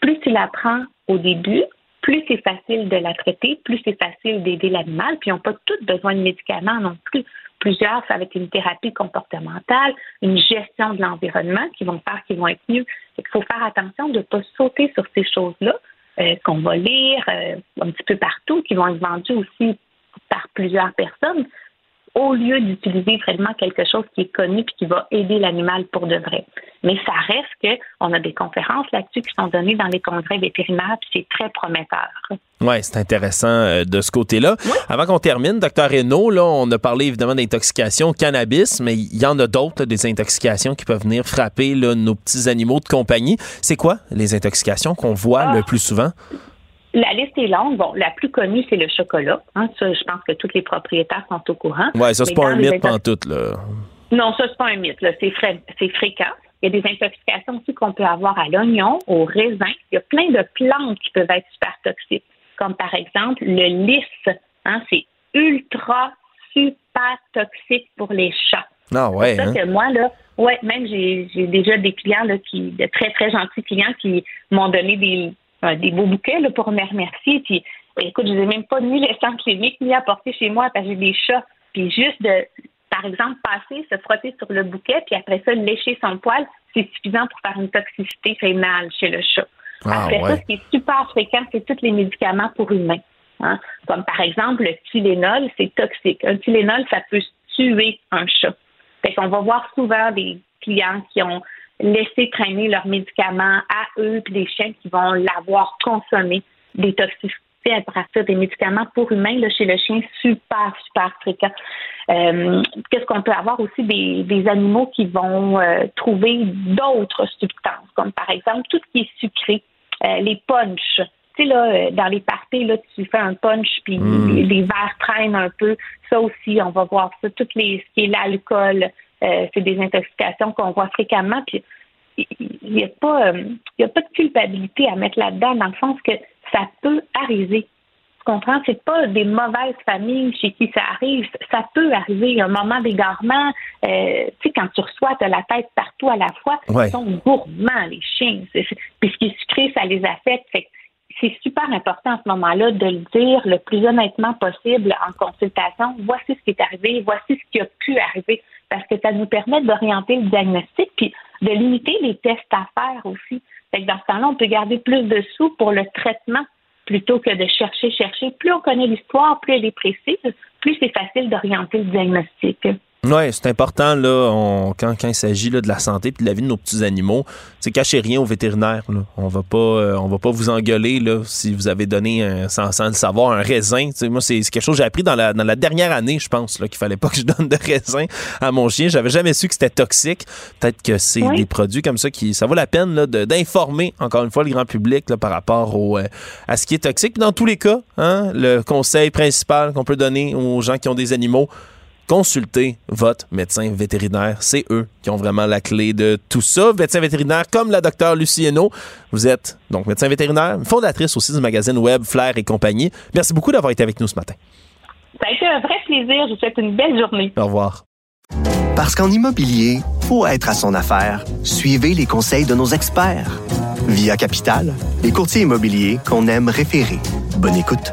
Plus tu la prends au début, plus c'est facile de la traiter, plus c'est facile d'aider l'animal, puis ils n'ont pas tous besoin de médicaments non plus. Plusieurs, ça va être une thérapie comportementale, une gestion de l'environnement qui vont faire qu'ils vont être mieux. Il faut faire attention de ne pas sauter sur ces choses-là euh, qu'on va lire euh, un petit peu partout, qui vont être vendues aussi par plusieurs personnes au lieu d'utiliser vraiment quelque chose qui est connu et qui va aider l'animal pour de vrai. Mais ça reste que on a des conférences là-dessus qui sont données dans les congrès vétérinaires puis c'est très prometteur. Oui, c'est intéressant euh, de ce côté-là. Avant qu'on termine, docteur Renault, là, on a parlé évidemment d'intoxication au cannabis, mais il y en a d'autres, des intoxications qui peuvent venir frapper là, nos petits animaux de compagnie. C'est quoi les intoxications qu'on voit Ah. le plus souvent? La liste est longue. Bon, la plus connue, c'est le chocolat. Hein, ça, je pense que tous les propriétaires sont au courant. Ouais, ça, c'est pas un mythe intox- pantoute, là. Non, ça, c'est pas un mythe. là. C'est, fréquent. Il y a des intoxications aussi qu'on peut avoir à l'oignon, au raisin. Il y a plein de plantes qui peuvent être super toxiques, comme par exemple le lys. Hein, c'est ultra, super toxique pour les chats. Ah ouais, C'est ça hein? que moi, là, ouais, même j'ai, j'ai déjà des clients là, qui, de très, très gentils clients qui m'ont donné des, des beaux bouquets là, pour me remercier. Puis, écoute, je les ai même pas ni en clinique, ni apportés chez moi parce que j'ai des chats. Puis juste de, par exemple, passer, se frotter sur le bouquet, puis après ça, lécher son poil, c'est suffisant pour faire une toxicité rénale chez le chat. Ah, après ouais. ça, ce qui est super fréquent, c'est tous les médicaments pour humains. hein. Comme par exemple, le Tylenol, c'est toxique. Un Tylenol, ça peut tuer un chat. Fait qu'on va voir souvent des clients qui ont laissé traîner leurs médicaments à eux, puis des chiens qui vont l'avoir consommé, des toxicités à partir des médicaments pour humains, là, chez le chien, super, super fréquent. Euh, Qu'est-ce qu'on peut avoir aussi? Des, des animaux qui vont euh, trouver d'autres substances, comme par exemple tout ce qui est sucré, euh, les punchs. Tu sais, là, euh, dans les parties, là, tu fais un punch, puis Mm. les, les verres traînent un peu. Ça aussi, on va voir ça. Tout les, ce qui est l'alcool, euh, c'est des intoxications qu'on voit fréquemment. Puis il n'y a pas euh, il y a pas de culpabilité à mettre là-dedans, dans le sens que ça peut arriver. Tu comprends? C'est pas des mauvaises familles chez qui ça arrive. Ça peut arriver. Un moment d'égarement, euh, tu sais, quand tu reçois, tu as la tête partout à la fois. Ouais. Ils sont gourmands, les chiens. Puis ce qui est sucré, ça les affecte. Fait que c'est super important à ce moment-là de le dire le plus honnêtement possible en consultation. Voici ce qui est arrivé, voici ce qui a pu arriver, parce que ça nous permet d'orienter le diagnostic puis de limiter les tests à faire aussi. Fait que dans ce temps-là, on peut garder plus de sous pour le traitement plutôt que de chercher, chercher. Plus on connaît l'histoire, plus elle est précise, plus c'est facile d'orienter le diagnostic. Oui, c'est important là, on- quand, quand il s'agit là, de la santé et de la vie de nos petits animaux. C'est cachez rien aux vétérinaires. Là. On va pas, euh, on va pas vous engueuler là, si vous avez donné un, sans, sans le savoir un raisin. Moi, c'est c'est quelque chose que j'ai appris dans la, dans la dernière année, je pense, là, qu'il fallait pas que je donne de raisin à mon chien. J'avais jamais su que c'était toxique. Peut-être que c'est Oui. des produits comme ça qui, ça vaut la peine là, de- d'informer encore une fois le grand public là, par rapport au, euh, à ce qui est toxique. Puis dans tous les cas, hein, le conseil principal qu'on peut donner aux gens qui ont des animaux consultez votre médecin vétérinaire. C'est eux qui ont vraiment la clé de tout ça. Médecin vétérinaire comme la docteure Lucie Hainaut. Vous êtes donc médecin vétérinaire, fondatrice aussi du magazine web Flair et compagnie. Merci beaucoup d'avoir été avec nous ce matin. Ça a été un vrai plaisir. Je vous souhaite une belle journée. Au revoir. Parce qu'en immobilier, pour être à son affaire, suivez les conseils de nos experts. Via Capital, les courtiers immobiliers qu'on aime référer. Bonne écoute.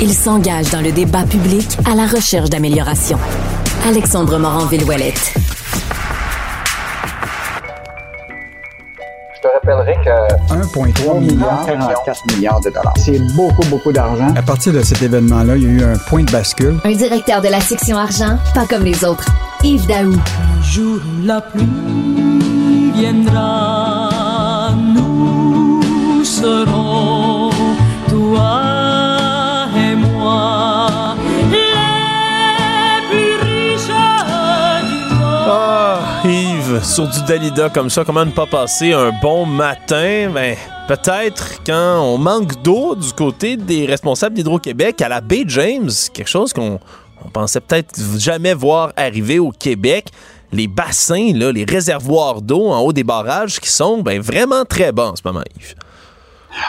Il s'engage dans le débat public à la recherche d'amélioration. Alexandre Morin-Villouellette. Je te rappellerai que 1,3 milliard, 44 milliards de dollars. c'est beaucoup, beaucoup d'argent. À partir de cet événement-là, il y a eu un point de bascule. Un directeur de la section argent, pas comme les autres. Yves Daou. Un jour la pluie viendra, nous serons, sur du Dalida comme ça, comment ne pas passer un bon matin? Ben, peut-être quand on manque d'eau du côté des responsables d'Hydro-Québec à la baie James, quelque chose qu'on on pensait peut-être jamais voir arriver au Québec. Les bassins, là, les réservoirs d'eau en haut des barrages qui sont ben, vraiment très bas en ce moment, Yves.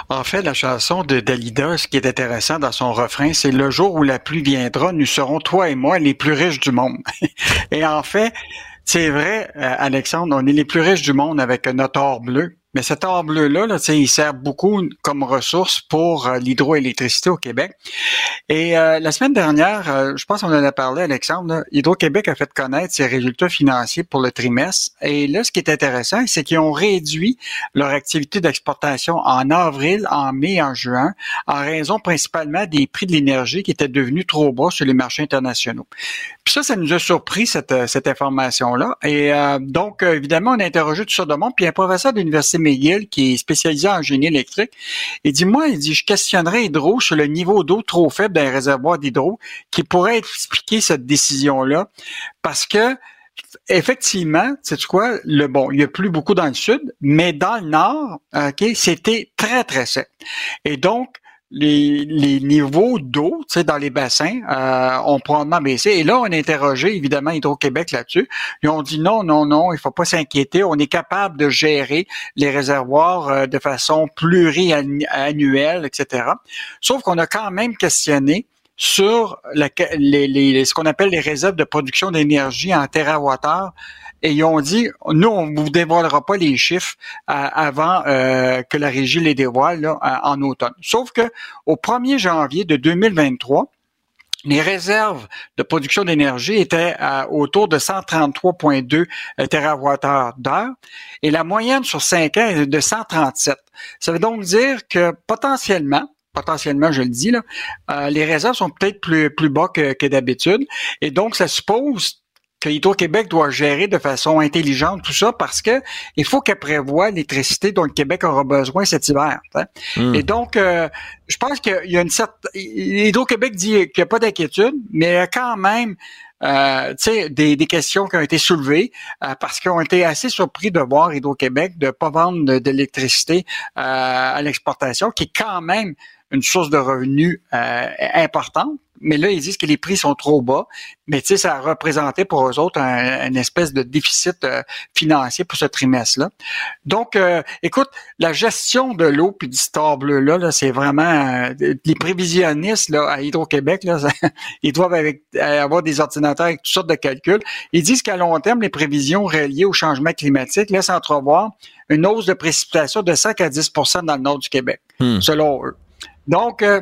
En fait, la chanson de Dalida, ce qui est intéressant dans son refrain, c'est le jour où la pluie viendra, nous serons toi et moi les plus riches du monde. et en fait, c'est vrai, euh, Alexandre, on est les plus riches du monde avec notre or bleu. Mais cet or bleu-là, là, il sert beaucoup comme ressource pour euh, l'hydroélectricité au Québec. Et euh, la semaine dernière, euh, je pense qu'on en a parlé, Alexandre, Hydro-Québec a fait connaître ses résultats financiers pour le trimestre. Et là, ce qui est intéressant, c'est qu'ils ont réduit leur activité d'exportation en avril, en mai, en juin, en raison principalement des prix de l'énergie qui étaient devenus trop bas sur les marchés internationaux. Puis ça, ça nous a surpris, cette, euh, cette information-là. Et donc, évidemment, on a interrogé tout ça de monde. Puis un professeur de l'Université McGill, qui est spécialisé en génie électrique, il dit, moi, il dit, je questionnerais Hydro sur le niveau d'eau trop faible d'un réservoir d'hydro qui pourrait expliquer cette décision-là. Parce que effectivement, c'est quoi? Le bon, il y a plus beaucoup dans le sud, mais dans le nord, ok, c'était très très sec. Et donc les, les niveaux d'eau, dans les bassins, euh, ont probablement baissé. Et là, on a interrogé évidemment Hydro-Québec là-dessus. Ils ont dit non, non, non, il faut pas s'inquiéter. On est capable de gérer les réservoirs euh, de façon pluriannuelle, etc. Sauf qu'on a quand même questionné sur la, les, les, ce qu'on appelle les réserves de production d'énergie en terawattheure. Et ils ont dit, nous, on vous dévoilera pas les chiffres euh, avant euh, que la régie les dévoile là, en automne. Sauf que au 1er janvier de 2023, les réserves de production d'énergie étaient euh, autour de 133,2 TWh et la moyenne sur 5 ans est de 137. Ça veut donc dire que potentiellement, potentiellement, je le dis, là, euh, les réserves sont peut-être plus, plus bas que, que d'habitude. Et donc, ça suppose que Hydro-Québec doit gérer de façon intelligente tout ça parce que il faut qu'elle prévoie l'électricité dont le Québec aura besoin cet hiver. hein. Hmm. Et donc, euh, je pense qu'il y a une certaine... Hydro-Québec dit qu'il n'y a pas d'inquiétude, mais il y a quand même euh, tu sais, des, des questions qui ont été soulevées euh, parce qu'on était assez surpris de voir Hydro-Québec de pas vendre de, de l'électricité euh, à l'exportation, qui est quand même une source de revenus euh, importante. Mais là, ils disent que les prix sont trop bas. Mais tu sais, ça a représenté pour eux autres un, une espèce de déficit euh, financier pour ce trimestre-là. Donc, euh, écoute, la gestion de l'eau puis du store bleu-là, -là, c'est vraiment... euh, les prévisionnistes là, à Hydro-Québec, ils doivent avec- euh, avoir des ordinateurs avec toutes sortes de calculs. Ils disent qu'à long terme, les prévisions reliées au changement climatique laissent entrevoir une hausse de précipitation de 5 à 10% dans le nord du Québec, Hmm. selon eux. Donc, euh,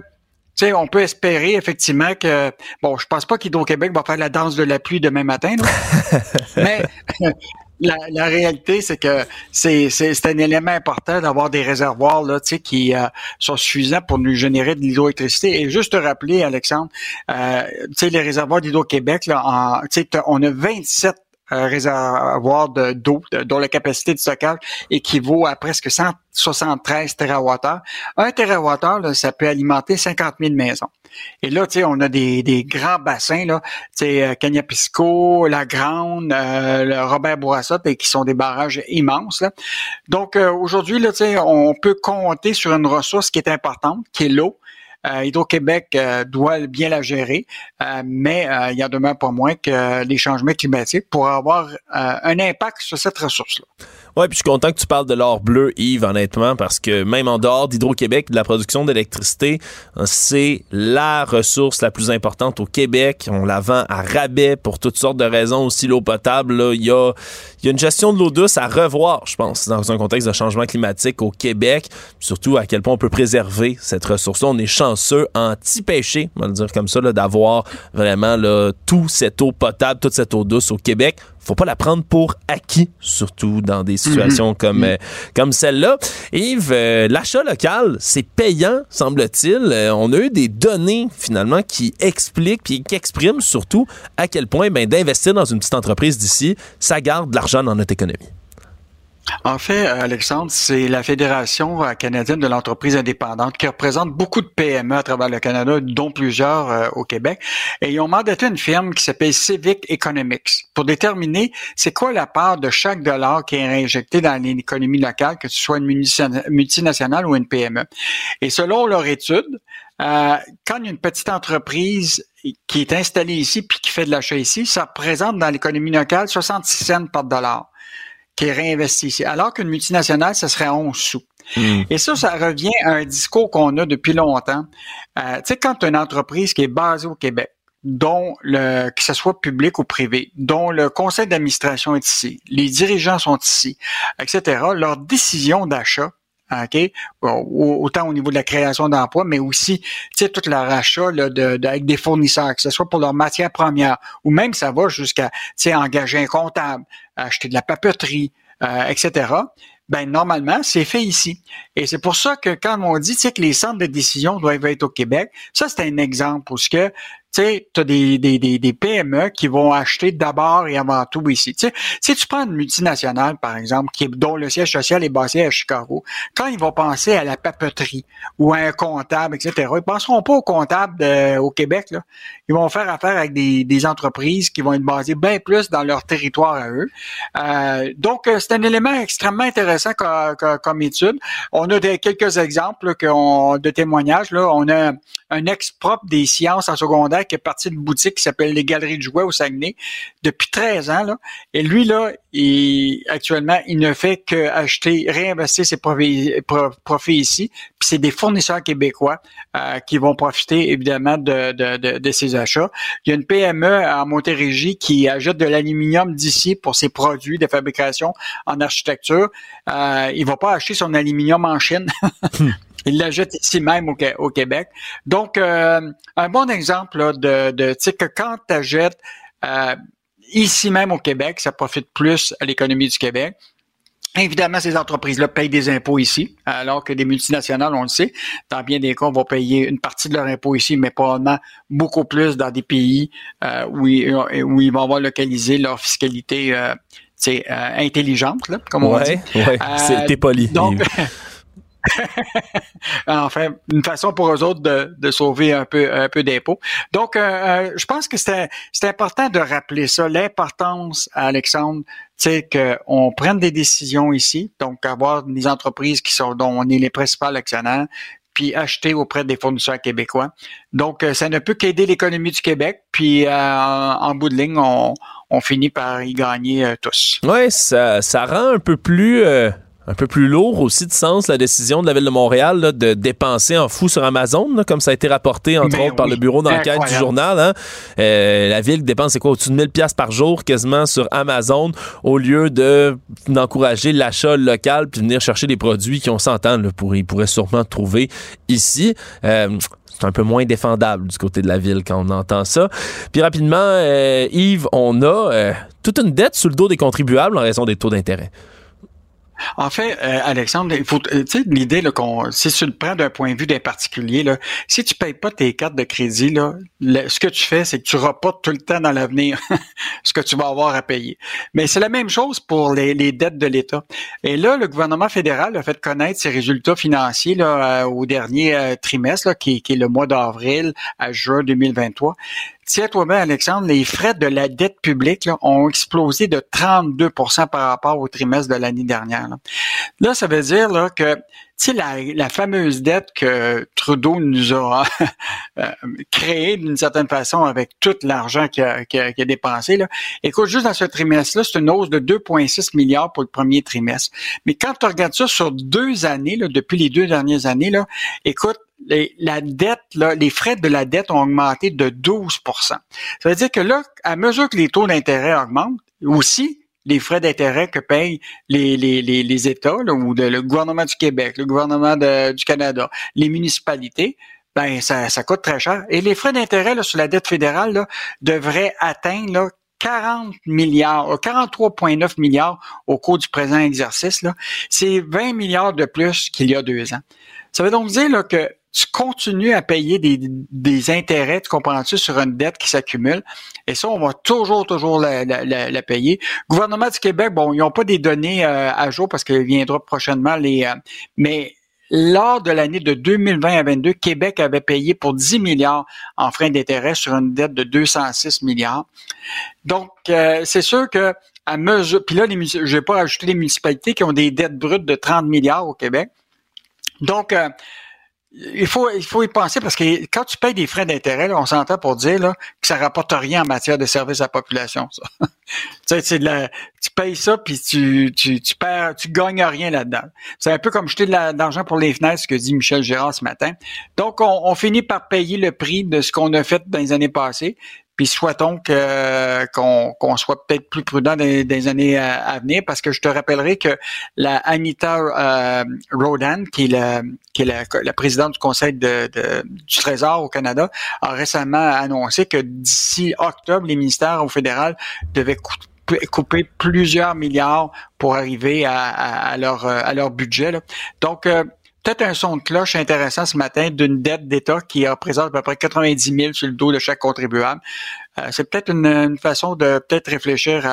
sais, on peut espérer effectivement que, bon, je pense pas qu'Hydro-Québec va faire la danse de la pluie demain matin, là. mais la, la réalité, c'est que c'est c'est- c'est un élément important d'avoir des réservoirs là, tu sais, qui euh, sont suffisants pour nous générer de l'hydroélectricité. Et juste te rappeler, Alexandre, euh, tu sais, les réservoirs d'Hydro-Québec, là, en- tu sais, t'as- on a 27 réservoirs de- d'eau, de- dont la capacité de stockage équivaut à presque 173 TWh. Un TWh, là, ça peut alimenter 50 000 maisons. Et là, tu sais, on a des, des grands bassins, là, euh, Cagnapisco, La Grande, euh, le Robert Bourassa, qui sont des barrages immenses. Là. Donc, euh, aujourd'hui, là, tu sais, on peut compter sur une ressource qui est importante, qui est l'eau. Euh, Hydro-Québec euh, doit bien la gérer, euh, mais il y en demeure pas moins que les changements climatiques pourraient avoir un impact sur cette ressource-là. Ouais, puis je suis content que tu parles de l'or bleu, Yves, honnêtement, parce que même en dehors d'Hydro-Québec, de la production d'électricité, euh, c'est la ressource la plus importante au Québec. On la vend à rabais pour toutes sortes de raisons. Aussi, l'eau potable, il y a, y a une gestion de l'eau douce à revoir, je pense, dans un contexte de changement climatique au Québec. Surtout à quel point on peut préserver cette ressource-là. On est chanceux, anti-pêché, on va le dire comme ça, d'avoir vraiment là, tout cette eau potable, toute cette eau douce au Québec faut pas la prendre pour acquis, surtout dans des situations Mhm. comme, euh, comme celle-là. Yves, euh, l'achat local, c'est payant, semble-t-il. Euh, on a eu des données, finalement, qui expliquent puis qui expriment surtout à quel point ben, d'investir dans une petite entreprise d'ici, ça garde de l'argent dans notre économie. En fait, Alexandre, c'est la Fédération euh, canadienne de l'entreprise indépendante qui représente beaucoup de PME à travers le Canada, dont plusieurs euh, au Québec. Et ils ont mandaté une firme qui s'appelle Civic Economics pour déterminer c'est quoi la part de chaque dollar qui est réinjecté dans l'économie locale, que ce soit une multinationale ou une PME. Et selon leur étude, euh, quand une petite entreprise qui est installée ici puis qui fait de l'achat ici, ça représente dans l'économie locale 66 cents par dollar qui est réinvesti ici. Alors qu'une multinationale, ce serait 11 sous. Et ça, ça revient à un discours qu'on a depuis longtemps. Euh, tu sais, quand as une entreprise qui est basée au Québec, dont le, que ce soit public ou privé, dont le conseil d'administration est ici, les dirigeants sont ici, etc., leur décision d'achat, OK? Au- Autant au niveau de la création d'emplois, mais aussi, tu sais, tout leur achat là, de, de- avec des fournisseurs, que ce soit pour leurs matières premières, ou même ça va jusqu'à, tu sais, engager un comptable, acheter de la papeterie, euh, etc. Ben, normalement, c'est fait ici. Et c'est pour ça que quand on dit, tu sais, que les centres de décision doivent être au Québec, ça, c'est un exemple parce que, tu sais, tu as des, des, des, des PME qui vont acheter d'abord et avant tout ici. Si tu prends une multinationale, par exemple, qui dont le siège social est basé à Chicago, quand ils vont penser à la papeterie ou à un comptable, etc., ils penseront pas au comptable de- au Québec. Là. Ils vont faire affaire avec des, des entreprises qui vont être basées bien plus dans leur territoire à eux. Euh, donc, euh, c'est un élément extrêmement intéressant co- co- comme étude. On a quelques exemples là, de témoignages. Là. On a un ex-propre des sciences en secondaire qui est parti d'une boutique qui s'appelle les Galeries de Jouets au Saguenay depuis 13 ans. Là. Et lui, là, il, actuellement, il ne fait que acheter, réinvestir ses profits, pro- profits ici. Puis c'est des fournisseurs québécois euh, qui vont profiter évidemment de, de, de, de ces achats. Il y a une PME en Montérégie qui achète de l'aluminium d'ici pour ses produits de fabrication en architecture. Euh, il va pas acheter son aluminium en Chine. Il l'achète ici même au, Qué- au Québec. Donc, euh, un bon exemple là, de, de tu sais, que quand tu achètes euh, ici même au Québec, ça profite plus à l'économie du Québec. Évidemment, ces entreprises-là payent des impôts ici, alors que des multinationales, on le sait, dans bien des cas, vont payer une partie de leurs impôts ici, mais probablement beaucoup plus dans des pays euh, où, ils, où ils vont avoir localisé leur fiscalité euh, euh, intelligente, là, comme on Ouais, dit. ouais, c'est- t'es poli, Donc. enfin, une façon pour eux autres de, de sauver un peu, un peu d'impôts. Donc, euh, euh, je pense que c'est c'est important de rappeler ça, l'importance, Alexandre, sais, qu'on prenne des décisions ici, donc avoir des entreprises qui sont dont on est les principaux actionnaires, puis acheter auprès des fournisseurs québécois. Donc, euh, ça ne peut qu'aider l'économie du Québec, puis euh, en, bout de ligne, on, on finit par y gagner euh, tous. Ouais, ça, ça rend un peu plus. euh, un peu plus lourd aussi de sens la décision de la ville de Montréal là, de dépenser en fou sur Amazon, là, comme ça a été rapporté entre Ben autres par le bureau d'enquête du journal. hein. Euh, la ville dépense c'est quoi au-dessus de 1000 pièces par jour quasiment sur Amazon au lieu de d'encourager l'achat local puis venir chercher des produits qui on s'entend pour ils pourraient sûrement trouver ici. Euh, c'est un peu moins défendable du côté de la ville quand on entend ça. Puis rapidement, euh, Yves, on a euh, toute une dette sur le dos des contribuables en raison des taux d'intérêt. En fait, euh, Alexandre, il euh, tu sais, l'idée qu'on, si tu le prends d'un point de vue des particuliers, là, si tu payes pas tes cartes de crédit, ce que tu fais, c'est que tu reportes tout le temps dans l'avenir ce que tu vas avoir à payer. Mais c'est la même chose pour les, dettes de l'État. Et là, le gouvernement fédéral a fait connaître ses résultats financiers euh, au dernier trimestre, qui est le mois d'avril à juin 2023. Tiens, toi-même, Alexandre, les frais de la dette publique ont explosé de 32% par rapport au trimestre de l'année dernière. Là. ça veut dire là, que sais, la, fameuse dette que Trudeau nous a euh, créée d'une certaine façon avec tout l'argent qu'il a, dépensé. Là. Écoute, juste dans ce trimestre-là, c'est une hausse de 2,6 milliards pour le premier trimestre. Mais quand tu regardes ça sur deux années, depuis les deux dernières années, là, écoute, la dette, les frais de la dette ont augmenté de 12% Ça veut dire que là, à mesure que les taux d'intérêt augmentent, aussi, les frais d'intérêt que payent les, les, les, États, ou le gouvernement du Québec, le gouvernement du Canada, les municipalités, ben ça, ça coûte très cher. Et les frais d'intérêt sur la dette fédérale là, devraient atteindre là, 40 milliards, 43,9 euh, milliards au cours du présent exercice. C'est 20 milliards de plus qu'il y a deux ans. Ça veut donc dire là, que tu continues à payer des, intérêts, tu comprends-tu, sur une dette qui s'accumule. Et ça, on va toujours, toujours la, payer. Gouvernement du Québec, bon, ils n'ont pas des données euh, à jour parce qu'il viendra prochainement les... Euh, mais lors de l'année de 2020 à 2022, Québec avait payé pour 10 milliards en freins d'intérêt sur une dette de 206 milliards. Donc, euh, c'est sûr que à mesure, puis là, je vais pas rajouter les municipalités qui ont des dettes brutes de 30 milliards au Québec. Donc, il faut, il faut y penser parce que quand tu payes des frais d'intérêt, on s'entend pour dire là, que ça rapporte rien en matière de service à la population. tu sais, de tu payes ça puis tu, tu, perds, tu gagnes rien là-dedans. C'est un peu comme jeter de l'argent pour les fenêtres, ce que dit Michel Gérard ce matin. Donc, on, on finit par payer le prix de ce qu'on a fait dans les années passées. Puis souhaitons que qu'on soit peut-être plus prudent dans, les années à, venir, parce que je te rappellerai que la Anita euh, Rodan, qui est, la, qui est la, présidente du Conseil de, du Trésor au Canada, a récemment annoncé que d'ici octobre, les ministères au fédéral devaient couper plusieurs milliards pour arriver à, leur, à leur budget. Donc, euh, peut-être un son de cloche intéressant ce matin d'une dette d'État qui représente à peu près 90 000 sur le dos de chaque contribuable. Euh, c'est peut-être une, façon de peut-être réfléchir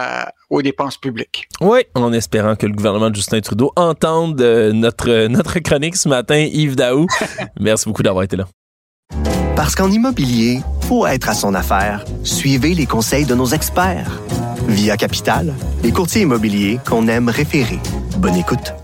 aux dépenses publiques. Oui, en espérant que le gouvernement de Justin Trudeau entende euh, notre, notre chronique ce matin, Yves Daou. Merci beaucoup d'avoir été là. Parce qu'en immobilier, faut être à son affaire. Suivez les conseils de nos experts. Via Capital, les courtiers immobiliers qu'on aime référer. Bonne écoute.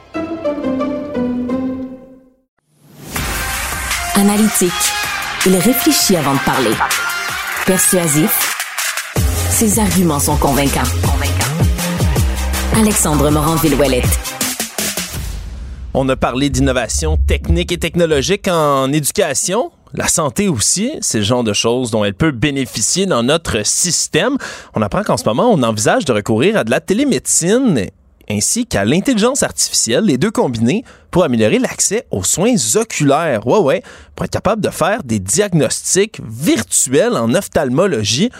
Analytique. Il réfléchit avant de parler. Persuasif. Ses arguments sont convaincants. Alexandre Morin-Villouellette. On a parlé d'innovation technique et technologique en éducation. La santé aussi, c'est le genre de choses dont elle peut bénéficier dans notre système. On apprend qu'en ce moment, on envisage de recourir à de la télémédecine ainsi qu'à l'intelligence artificielle, les deux combinés pour améliorer l'accès aux soins oculaires. Ouais, ouais, pour être capable de faire des diagnostics virtuels en ophtalmologie.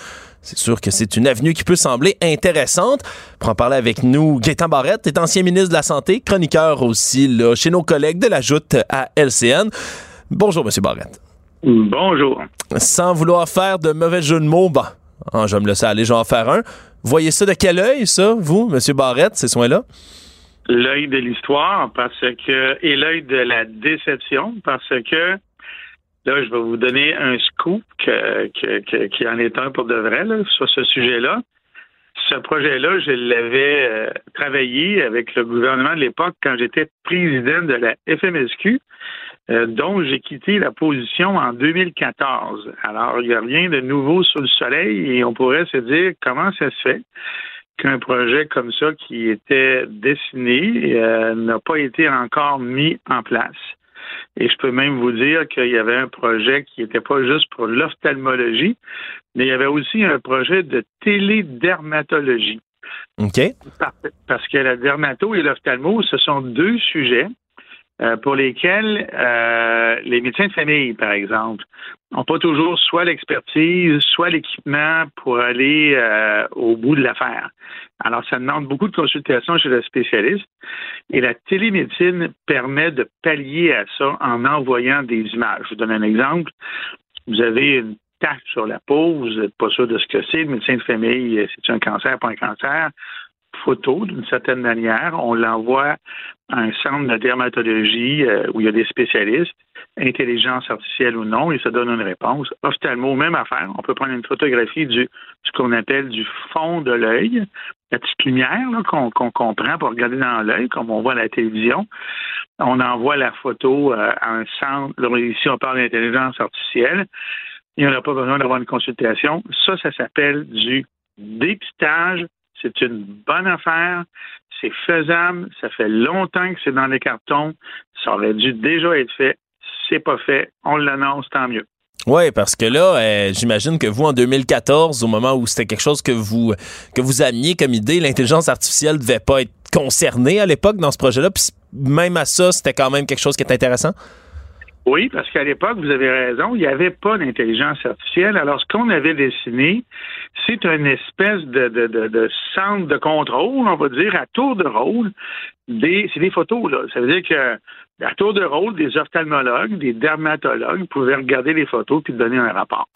C'est sûr que c'est une avenue qui peut sembler intéressante. Pour en parler avec nous, Gaétan Barrette est ancien ministre de la Santé, chroniqueur aussi là, chez nos collègues de la Joute à LCN. Bonjour, Monsieur Barrette. Bonjour. Sans vouloir faire de mauvais jeux de mots, bah, je vais me laisser aller, je vais en faire un. Voyez ça de quel œil, ça, vous, M. Barrette, ces soins-là? L'œil de l'histoire, parce que et l'œil de la déception, parce que là, je vais vous donner un scoop qui en est un pour de vrai sur ce sujet-là. Ce projet-là, je l'avais euh, travaillé avec le gouvernement de l'époque quand j'étais président de la FMSQ. Euh, dont j'ai quitté la position en 2014. Alors, il n'y a rien de nouveau sous le soleil et on pourrait se dire comment ça se fait qu'un projet comme ça qui était dessiné euh, n'a pas été encore mis en place. Et je peux même vous dire qu'il y avait un projet qui n'était pas juste pour l'ophtalmologie, mais il y avait aussi un projet de télédermatologie. OK. Parce que la dermato et l'ophtalmo, ce sont deux sujets euh, pour lesquels euh, les médecins de famille, par exemple, n'ont pas toujours soit l'expertise, soit l'équipement pour aller euh, au bout de l'affaire. Alors, ça demande beaucoup de consultations chez le spécialiste et la télémédecine permet de pallier à ça en envoyant des images. Je vous donne un exemple. Vous avez une tache sur la peau, vous n'êtes pas sûr de ce que c'est. Le médecin de famille, c'est un cancer, pas un cancer? Photo d'une certaine manière. On l'envoie à un centre de dermatologie euh, où il y a des spécialistes, intelligence artificielle ou non, et ça donne une réponse. Ophtalmo, même affaire. On peut prendre une photographie du ce qu'on appelle du fond de l'œil, la petite lumière qu'on comprend pour regarder dans l'œil, comme on voit à la télévision. On envoie la photo euh, à un centre. ici, on parle d'intelligence artificielle. Il n'y en a pas besoin d'avoir une consultation. Ça, ça s'appelle du dépistage c'est une bonne affaire. C'est faisable. Ça fait longtemps que c'est dans les cartons. Ça aurait dû déjà être fait. C'est pas fait. On l'annonce, tant mieux. Oui, parce que là, euh, j'imagine que vous, en 2014, au moment où c'était quelque chose que vous que vous ameniez comme idée, l'intelligence artificielle devait pas être concernée à l'époque dans ce projet-là. Puis même à ça, c'était quand même quelque chose qui est intéressant? Oui, parce qu'à l'époque, vous avez raison, il n'y avait pas d'intelligence artificielle. Alors, ce qu'on avait dessiné, c'est une espèce de, de, de, centre de contrôle, on va dire, à tour de rôle. Des, c'est des photos, là. Ça veut dire que à tour de rôle, des ophtalmologues, des dermatologues pouvaient regarder les photos puis donner un rapport.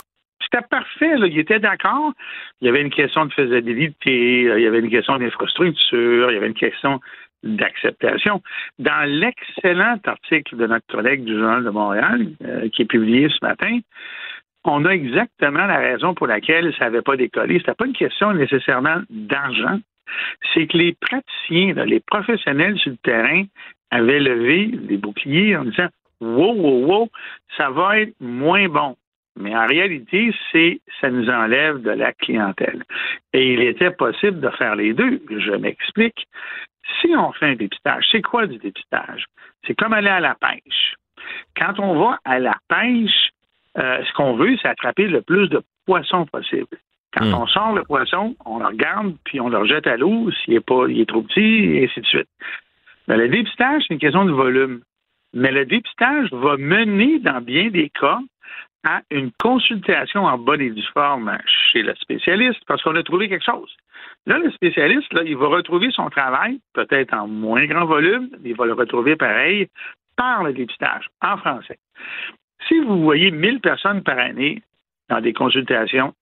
C'était parfait, là. Ils étaient d'accord. Il y avait une question de faisabilité, il y avait une question d'infrastructure, il y avait une question d'acceptation. Dans l'excellent article de notre collègue du Journal de Montréal, euh, qui est publié ce matin, on a exactement la raison pour laquelle ça n'avait pas décollé. Ce pas une question nécessairement d'argent. C'est que les praticiens, les professionnels sur le terrain avaient levé des boucliers en disant Wow, wow, wow, ça va être moins bon. Mais en réalité, c'est ça nous enlève de la clientèle. Et il était possible de faire les deux. Je m'explique. Si on fait un dépistage, c'est quoi du dépistage? C'est comme aller à la pêche. Quand on va à la pêche, euh, ce qu'on veut, c'est attraper le plus de poissons possible. Quand hmm. on sort le poisson, on le regarde, puis on le rejette à l'eau s'il est pas, il est trop petit, et ainsi de suite. Mais le dépistage, c'est une question de volume. Mais le dépistage va mener, dans bien des cas, à une consultation en bonne et due forme chez le spécialiste parce qu'on a trouvé quelque chose. Là, le spécialiste, là, il va retrouver son travail, peut-être en moins grand volume, mais il va le retrouver pareil par le dépistage, en français. Si vous voyez 1000 personnes par année dans des consultations,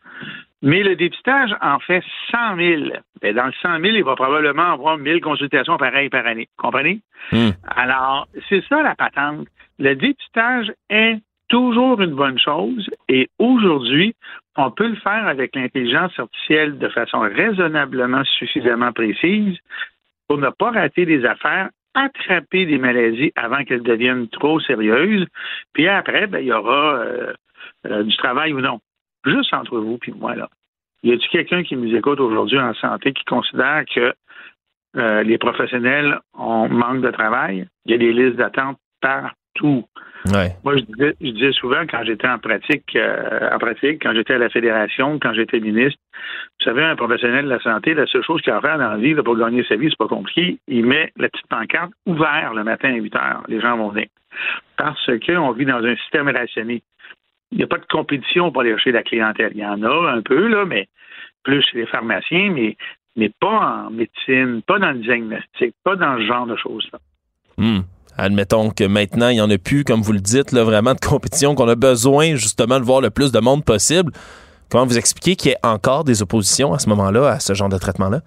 mais le dépistage en fait 100 000. Bien, dans le 100 000, il va probablement avoir 1000 consultations pareilles par année. Comprenez? Hmm. Alors, c'est ça la patente. Le dépistage est toujours une bonne chose et aujourd'hui, on peut le faire avec l'intelligence artificielle de façon raisonnablement suffisamment précise pour ne pas rater des affaires, attraper des maladies avant qu'elles deviennent trop sérieuses, puis après, ben, il y aura euh, euh, du travail ou non. Juste entre vous puis moi, là. Y a-t-il quelqu'un qui nous écoute aujourd'hui en santé qui considère que euh, les professionnels ont manque de travail? Il y a des listes d'attente partout. Moi, je disais, souvent quand j'étais en pratique, euh, en pratique, quand j'étais à la fédération, quand j'étais ministre, vous savez, un professionnel de la santé, la seule chose qu'il a à faire dans la vie pour gagner sa vie, c'est pas compliqué. Il met la petite pancarte ouverte le matin à 8 heures. Les gens vont venir. Parce qu'on vit dans un système rationné. Il n'y a pas de compétition pour aller chercher la clientèle. Il y en a un peu, là, mais plus chez les pharmaciens, mais, mais pas en médecine, pas dans le diagnostic, pas dans ce genre de choses-là. Hmm. Admettons que maintenant, il n'y en a plus, comme vous le dites, là, vraiment de compétition, qu'on a besoin justement de voir le plus de monde possible. Comment vous expliquez qu'il y ait encore des oppositions à ce moment-là, à ce genre de traitement-là?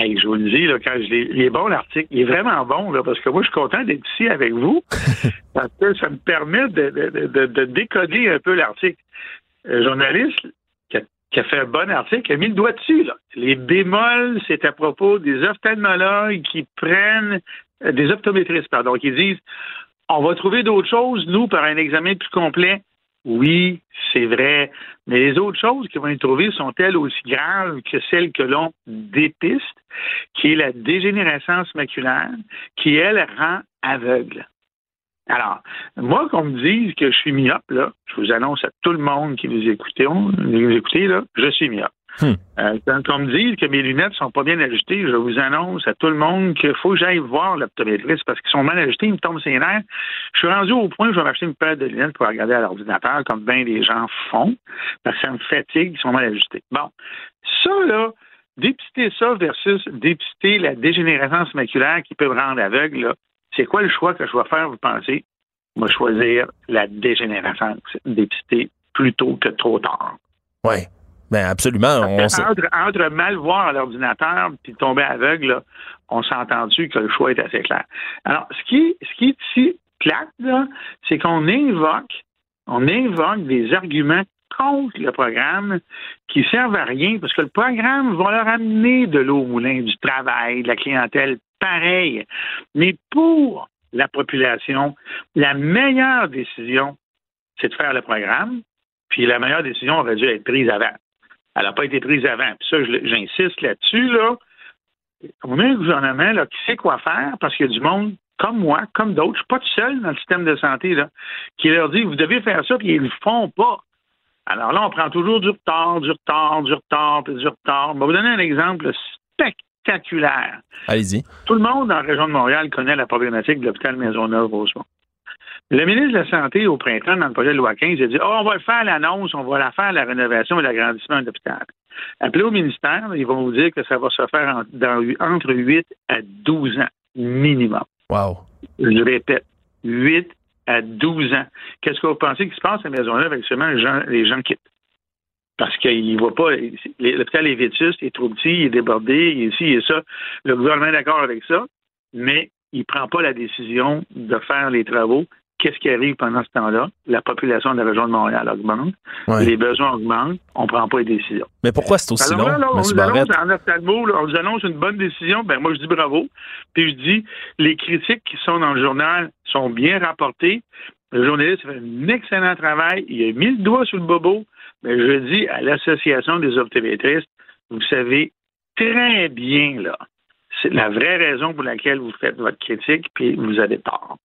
je vous le dis, là, quand je il est bon l'article, il est vraiment bon, là, parce que moi, je suis content d'être ici avec vous, parce que ça me permet de, décoder un peu l'article. Le journaliste qui a, fait un bon article a mis le doigt dessus. Là. Les bémols, c'est à propos des ophtalmologues qui prennent des optométristes, pardon, qui disent on va trouver d'autres choses, nous, par un examen plus complet. Oui, c'est vrai. Mais les autres choses qui vont être trouvées sont-elles aussi graves que celles que l'on dépiste, qui est la dégénérescence maculaire, qui, elle, rend aveugle. Alors, moi, qu'on me dise que je suis myope, là, je vous annonce à tout le monde qui nous écoutez, écoutez, là, je suis myope. Hmm. Euh, quand on me dit que mes lunettes sont pas bien ajustées, je vous annonce à tout le monde qu'il faut que j'aille voir l'optométriste parce qu'ils sont mal ajustés, ils me tombent ses nerfs. Je suis rendu au point où je vais m'acheter une paire de lunettes pour regarder à l'ordinateur, comme bien des gens font, parce que ça me fatigue, ils sont mal ajustés. Bon, ça, là, dépister ça versus dépister la dégénérescence maculaire qui peut me rendre aveugle, là, c'est quoi le choix que je vais faire, vous pensez? Je vais choisir la dégénérescence, dépister plutôt que trop tard. Oui. Ben absolument. On Entre, entre, mal voir à l'ordinateur puis tomber aveugle, là, on s'est entendu que le choix est assez clair. Alors, ce qui, ce qui est ici plate, c'est qu'on invoque, on invoque des arguments contre le programme qui servent à rien parce que le programme va leur amener de l'eau au moulin, du travail, de la clientèle, pareil. Mais pour la population, la meilleure décision, c'est de faire le programme, puis la meilleure décision aurait dû être prise avant. Elle n'a pas été prise avant. Puis ça, j'insiste là-dessus, là. On a un gouvernement là, qui sait quoi faire parce qu'il y a du monde comme moi, comme d'autres, je ne suis pas tout seul dans le système de santé, là, qui leur dit vous devez faire ça, puis ils ne le font pas. Alors là, on prend toujours du retard, du retard, du retard, puis du retard. Je vais vous donner un exemple spectaculaire. Allez-y. Tout le monde dans la région de Montréal connaît la problématique de l'hôpital Maisonneuve-Rosemont. Le ministre de la Santé, au printemps, dans le projet de loi 15, il a dit oh, on va faire l'annonce, on va la faire, la rénovation et l'agrandissement de l'hôpital. Appelez au ministère, ils vont vous dire que ça va se faire en, dans, entre 8 à 12 ans, minimum. Wow. Je répète, 8 à 12 ans. Qu'est-ce que vous pensez qui se passe à Maisonneuve actuellement? Les gens, les gens quittent? Parce qu'il ne voit pas. L'hôpital est vétuste, il est trop petit, il est débordé, il est ici, il est ça. Le gouvernement est d'accord avec ça, mais il ne prend pas la décision de faire les travaux qu'est-ce qui arrive pendant ce temps-là? La population de la région de Montréal augmente, Ouais. les besoins augmentent, on ne prend pas les décisions. Mais pourquoi c'est aussi Alors long, là, là, on, nous annonce, en là, on nous annonce une bonne décision, ben moi je dis bravo. Puis je dis, les critiques qui sont dans le journal sont bien rapportées. Le journaliste fait un excellent travail. Il a mis le doigt sur le bobo. Mais je dis à l'Association des optométristes, vous savez très bien, là, c'est la vraie raison pour laquelle vous faites votre critique, puis vous avez tort.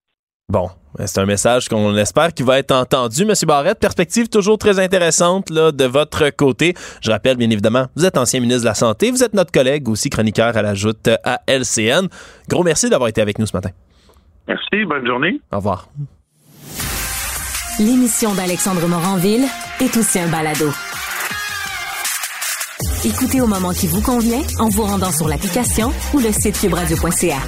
Bon, c'est un message qu'on espère qui va être entendu. Monsieur Barrette, perspective toujours très intéressante là, de votre côté. Je rappelle bien évidemment, vous êtes ancien ministre de la Santé, vous êtes notre collègue aussi chroniqueur à la joute à LCN. Gros merci d'avoir été avec nous ce matin. Merci, bonne journée. Au revoir. L'émission d'Alexandre Moranville est aussi un balado. Écoutez au moment qui vous convient en vous rendant sur l'application ou le site cubradio.ca.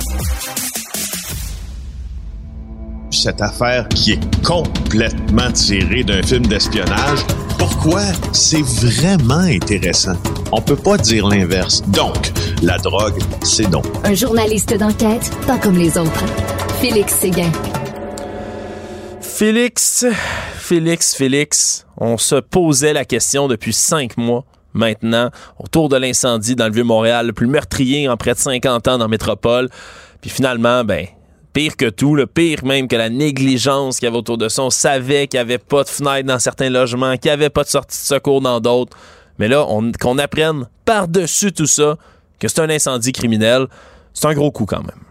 cette affaire qui est complètement tirée d'un film d'espionnage. Pourquoi? C'est vraiment intéressant. On peut pas dire l'inverse. Donc, la drogue, c'est donc. Un journaliste d'enquête, pas comme les autres. Félix Séguin. Félix, Félix, Félix, on se posait la question depuis cinq mois maintenant autour de l'incendie dans le Vieux-Montréal, le plus meurtrier en près de 50 ans dans la métropole. Puis finalement, ben, pire que tout, le pire même que la négligence qu'il y avait autour de ça. On savait qu'il n'y avait pas de fenêtre dans certains logements, qu'il n'y avait pas de sortie de secours dans d'autres. Mais là, on- qu'on apprenne par-dessus tout ça que c'est un incendie criminel, c'est un gros coup quand même.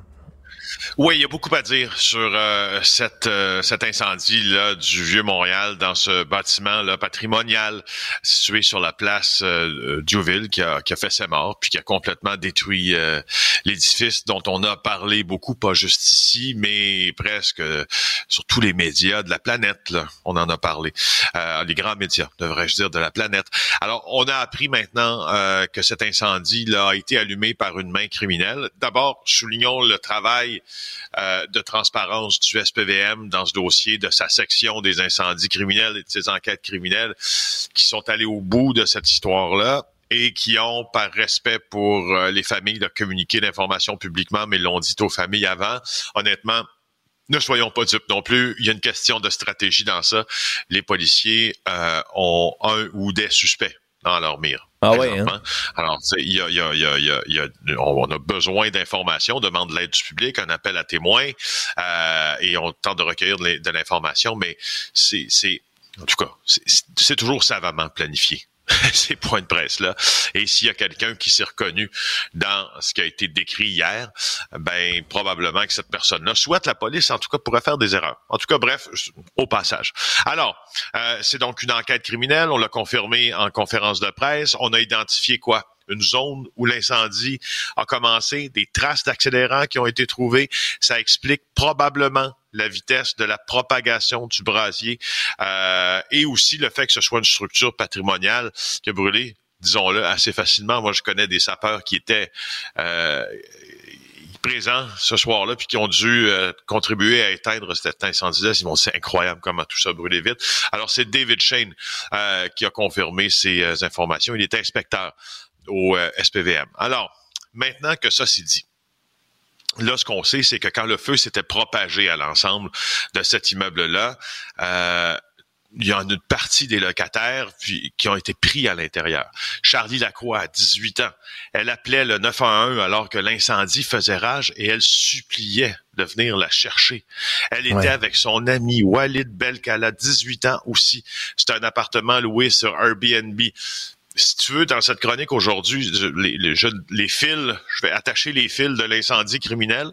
Oui, il y a beaucoup à dire sur euh, euh, cet incendie-là du Vieux-Montréal dans ce bâtiment-là patrimonial situé sur la place euh, Diouville qui a, qui a fait ses morts puis qui a complètement détruit euh, l'édifice dont on a parlé beaucoup, pas juste ici, mais presque euh, sur tous les médias de la planète. Là, on en a parlé. Euh, les grands médias, devrais-je dire, de la planète. Alors, on a appris maintenant que cet incendie-là a été allumé par une main criminelle. D'abord, soulignons le travail euh, de transparence du SPVM dans ce dossier, de sa section des incendies criminels et de ses enquêtes criminelles qui sont allés au bout de cette histoire-là et qui ont, par respect pour euh, les familles, de communiquer l'information publiquement, mais l'ont dit aux familles avant. Honnêtement, ne soyons pas dupes non plus. Il y a une question de stratégie dans ça. Les policiers euh, ont un ou des suspects dans leur mire. Ah ouais, présentement. Alors, y a, y a, il y a, il y a, il y a- on a besoin d'informations, on demande de l'aide du public, un appel à témoins, euh, et on tente de recueillir de l'in- de l'information, mais c'est, c'est en tout cas, c'est toujours savamment planifié. ces points de presse-là. Et s'il y a quelqu'un qui s'est reconnu dans ce qui a été décrit hier, ben probablement que cette personne-là, soit la police, en tout cas, pourrait faire des erreurs. En tout cas, bref, au passage. Alors, euh, c'est donc une enquête criminelle. On l'a confirmé en conférence de presse. On a identifié quoi? une zone où l'incendie a commencé, des traces d'accélérants qui ont été trouvées. Ça explique probablement la vitesse de la propagation du brasier euh, et aussi le fait que ce soit une structure patrimoniale qui a brûlé, disons-le, assez facilement. Moi, je connais des sapeurs qui étaient euh, présents ce soir-là, puis qui ont dû euh, contribuer à éteindre cet incendie-là. C'est incroyable comment tout ça brûlé vite. Alors, c'est David Shane qui a confirmé ces informations. Il est inspecteur au SPVM. Alors, maintenant que ça c'est dit, Là, ce qu'on sait, c'est que quand le feu s'était propagé à l'ensemble de cet immeuble-là, euh, il y en a une partie des locataires puis, qui ont été pris à l'intérieur. Charlie Lacroix, à 18 ans, elle appelait le 911 alors que l'incendie faisait rage et elle suppliait de venir la chercher. Elle était avec son ami Walid Belkala, 18 ans aussi. C'est un appartement loué sur Airbnb si tu veux, dans cette chronique aujourd'hui, les, les, les, fils, je vais attacher les fils de l'incendie criminel,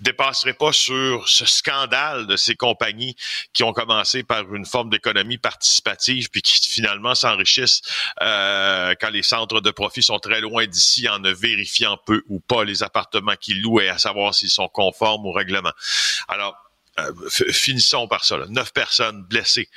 dépasserai pas sur ce scandale de ces compagnies qui ont commencé par une forme d'économie participative puis qui finalement s'enrichissent euh, quand les centres de profit sont très loin d'ici en ne vérifiant peu ou pas les appartements qu'ils louent et à savoir s'ils sont conformes au règlement. Alors, euh, finissons par ça. Neuf personnes blessées,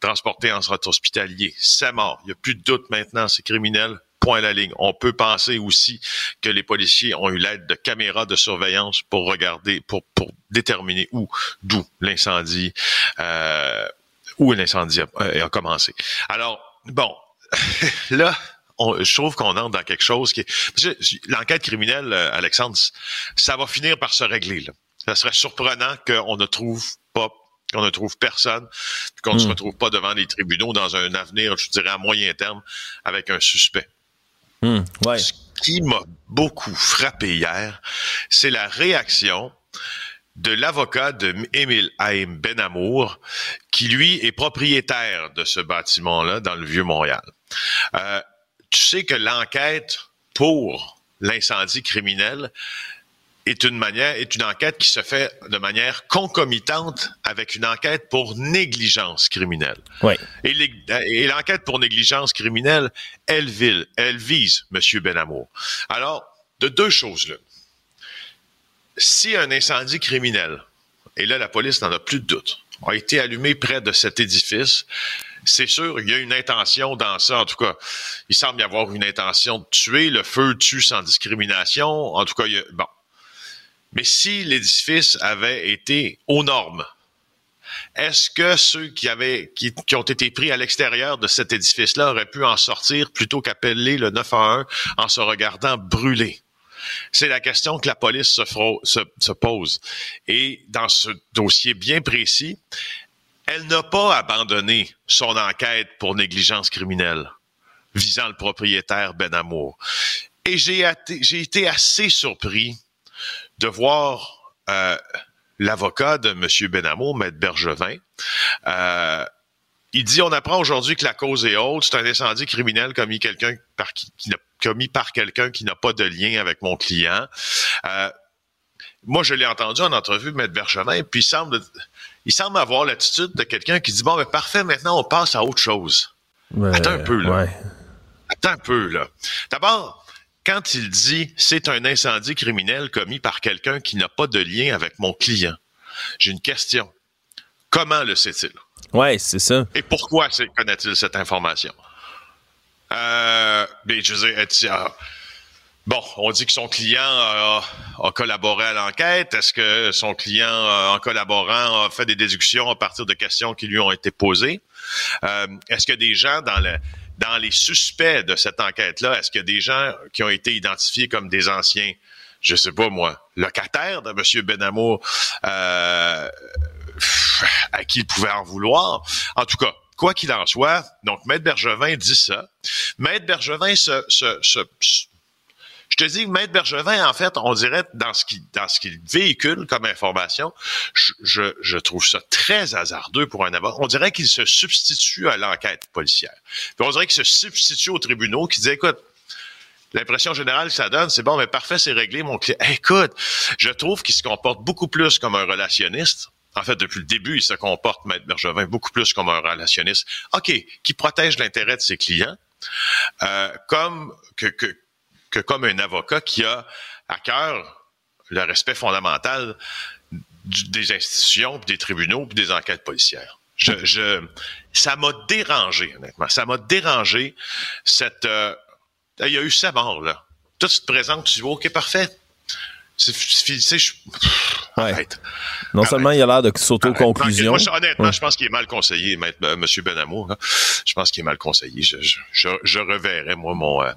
transportées en centre hospitalier. C'est mort. Il n'y a plus de doute maintenant, c'est criminel. Point à la ligne. On peut penser aussi que les policiers ont eu l'aide de caméras de surveillance pour regarder, pour, pour déterminer où, d'où l'incendie, euh, où l'incendie a, euh, a commencé. Alors, bon, là, on, je trouve qu'on entre dans quelque chose qui est... L'enquête criminelle, Alexandre, ça va finir par se régler. Là ça serait surprenant qu'on ne trouve pas qu'on ne trouve personne, qu'on ne se hmm. retrouve pas devant les tribunaux dans un avenir, je dirais à moyen terme, avec un suspect. Hmm, Ce qui m'a beaucoup frappé hier, c'est la réaction de l'avocat de Émile Haïm Benamour, qui lui est propriétaire de ce bâtiment-là dans le Vieux-Montréal. Euh, tu sais que l'enquête pour l'incendie criminel est une manière, est une enquête qui se fait de manière concomitante avec une enquête pour négligence criminelle. Oui. Et l'enquête pour négligence criminelle, elle, vise, elle vise M. Benamour. Alors, de deux choses là. Si un incendie criminel, et là la police n'en a plus de doute, a été allumé près de cet édifice, c'est sûr, il y a une intention dans ça. En tout cas, il semble y avoir une intention de tuer. Le feu tue sans discrimination. En tout cas, il y a, bon, mais si l'édifice avait été aux normes, est-ce que ceux qui avaient qui, ont été pris à l'extérieur de cet édifice-là auraient pu en sortir plutôt qu'appeler le 911 en se regardant brûler? C'est la question que la police se, pose. Et dans ce dossier bien précis, elle n'a pas abandonné son enquête pour négligence criminelle visant le propriétaire Ben Amour. Et j'ai été assez surpris de voir euh, l'avocat de M. Benamo, Maître Bergevin. Euh, il dit on apprend aujourd'hui que la cause est haute, c'est un incendie criminel commis quelqu'un par qui, qui commis par quelqu'un qui n'a pas de lien avec mon client. Euh, moi, je l'ai entendu en entrevue, Maître Bergevin, puis il semble, il semble avoir l'attitude de quelqu'un qui dit bon, ben parfait, maintenant on passe à autre chose. Attends un peu là. Attends un peu là. D'abord, quand il dit c'est un incendie criminel commis par quelqu'un qui n'a pas de lien avec mon client, j'ai une question. Comment le sait-il? Oui, c'est ça. Et pourquoi connaît-il cette information? Euh, ben, je veux dire, ah, bon, on dit que son client a, collaboré à l'enquête. Est-ce que son client, en collaborant, a fait des déductions à partir de questions qui lui ont été posées? Euh, est-ce que des gens dans le, dans les suspects de cette enquête-là, est-ce qu'il y a des gens qui ont été identifiés comme des anciens, je sais pas moi, locataires de M. Benamo, euh, à qui il pouvait en vouloir? En tout cas, quoi qu'il en soit, donc Maître Bergevin dit ça. Maître Bergevin se, se, se, Je te dis, Maître Bergevin, en fait, on dirait dans ce qu'il véhicule comme information, je, trouve ça très hasardeux pour un avocat. On dirait qu'il se substitue à l'enquête policière. Puis on dirait qu'il se substitue aux tribunaux qui disent, écoute, L'impression générale que ça donne, c'est bon, mais parfait, c'est réglé, mon client. Écoute, je trouve qu'il se comporte beaucoup plus comme un relationniste. En fait, depuis le début, il se comporte, Maître Bergevin, beaucoup plus comme un relationniste. OK, qui protège l'intérêt de ses clients, euh, comme que, que, que comme un avocat qui a à cœur le respect fondamental des institutions, puis des tribunaux, puis des enquêtes policières. Je, je, ça m'a dérangé, honnêtement. Ça m'a dérangé cette. euh, il y a eu sa mort, là. Toi, tu te présentes, tu dis, OK, parfait. C'est, c'est- tu sais, je- Ouais. Non seulement il a l'air de s'auto-conclusion. Honnêtement, Ouais. je pense qu'il est mal conseillé, maître, euh, Monsieur Benamour. Je pense qu'il est mal conseillé. Je, je, je, je reverrai, moi, mon, euh,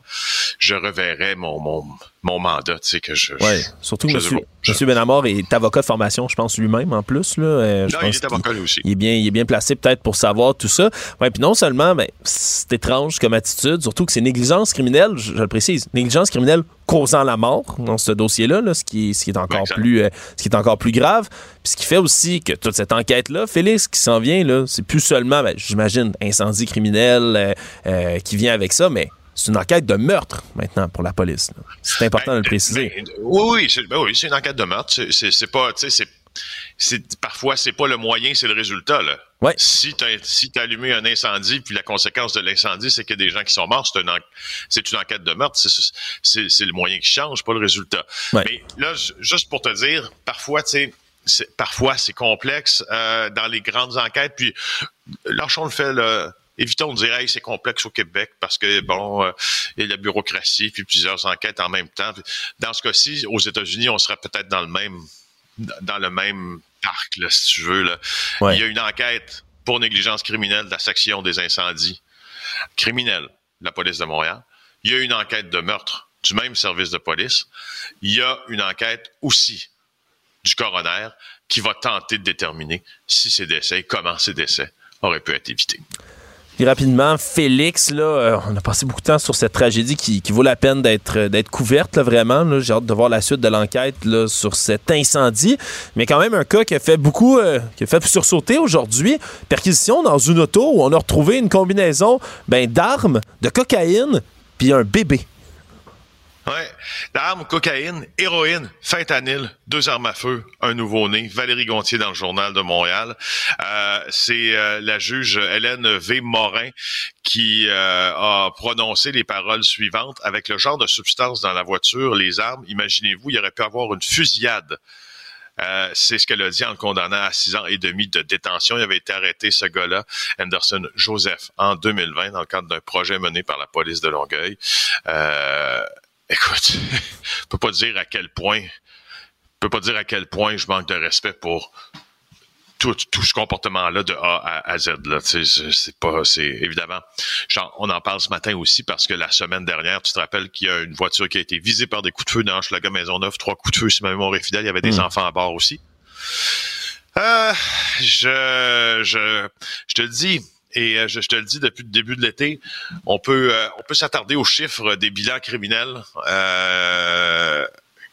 je reverrai mon, mon, mon mandat, tu sais, que je. Je- surtout que monsieur, monsieur Benamor est avocat de formation, je pense lui-même en plus. Là, Euh, je Non, il est avocat, lui aussi. Il est bien, il est bien placé peut-être pour savoir tout ça. Ouais, puis non seulement, ben, c'est étrange comme attitude, surtout que c'est négligence criminelle, je, je le précise, négligence criminelle causant la mort dans ce dossier-là, là, ce, qui est, ce qui est encore plus, euh, ce qui est encore plus grave. Puis ce qui fait aussi que toute cette enquête-là, Félix, qui s'en vient, là, c'est plus seulement, ben, j'imagine, incendie criminel euh, euh, qui vient avec ça, mais c'est une enquête de meurtre maintenant pour la police. là. C'est important de le préciser. Ben, oui, oui, c'est, ben oui, c'est une enquête de meurtre. C'est, c'est, c'est pas, c'est, parfois, c'est pas le moyen, c'est le résultat, là. Ouais. Si t'as, si t'as allumé un incendie, puis la conséquence de l'incendie, c'est qu'il y a des gens qui sont morts, c'est une, enquête de meurtre. C'est, le moyen qui change, pas le résultat. Ouais. Mais là, juste pour te dire, parfois, tu sais, c'est, parfois, c'est complexe euh, dans les grandes enquêtes. Puis, lâchons le fait, là. Évitons de dire, hey, c'est complexe au Québec parce que, bon, euh, il y a la bureaucratie puis plusieurs enquêtes en même temps. Dans ce cas-ci, aux États-Unis, on serait peut-être dans le même, dans le même parc, là, si tu veux, là. Ouais. Il y a une enquête pour négligence criminelle de la section des incendies criminels de la police de Montréal. Il y a une enquête de meurtre du même service de police. Il y a une enquête aussi du coroner qui va tenter de déterminer si ces décès comment ces décès auraient pu être évités. Rapidement, Félix, là, euh, on a passé beaucoup de temps sur cette tragédie qui, vaut la peine d'être euh, couverte, vraiment. là. J'ai hâte de voir la suite de l'enquête sur cet incendie. Mais quand même, un cas qui a fait beaucoup, euh, qui a fait sursauter aujourd'hui. Perquisition dans une auto où on a retrouvé une combinaison ben, d'armes, de cocaïne, puis un bébé. Ouais. Cocaïne, héroïne, fentanyl, deux armes à feu, un nouveau-né. Valérie Gontier dans le journal de Montréal. Euh, c'est euh, la juge Hélène V. Morin qui euh, a prononcé les paroles suivantes. Avec le genre de substance dans la voiture, les armes, imaginez-vous, il aurait pu avoir une fusillade. Euh, c'est ce qu'elle a dit en le condamnant à six ans et demi de détention. Il avait été arrêté, ce gars-là, Anderson Joseph, en 2020, dans le cadre d'un projet mené par la police de Longueuil. Euh, écoute, je peux pas dire à quel point, je peux pas dire à quel point je manque de respect pour tout, tout ce comportement-là de A à, à Z. Là, c'est pas, c'est évidemment. Genre, on en parle ce matin aussi parce que la semaine dernière, tu te rappelles qu'il y a une voiture qui a été visée par des coups de feu dans Hochelaga Maisonneuve, trois coups de feu, si ma mémoire est fidèle, il y avait des Mm. enfants à bord aussi. Euh, je, je, je te le dis, et euh, je, te le dis depuis le début de l'été, on peut, euh, on peut s'attarder aux chiffres des bilans criminels euh,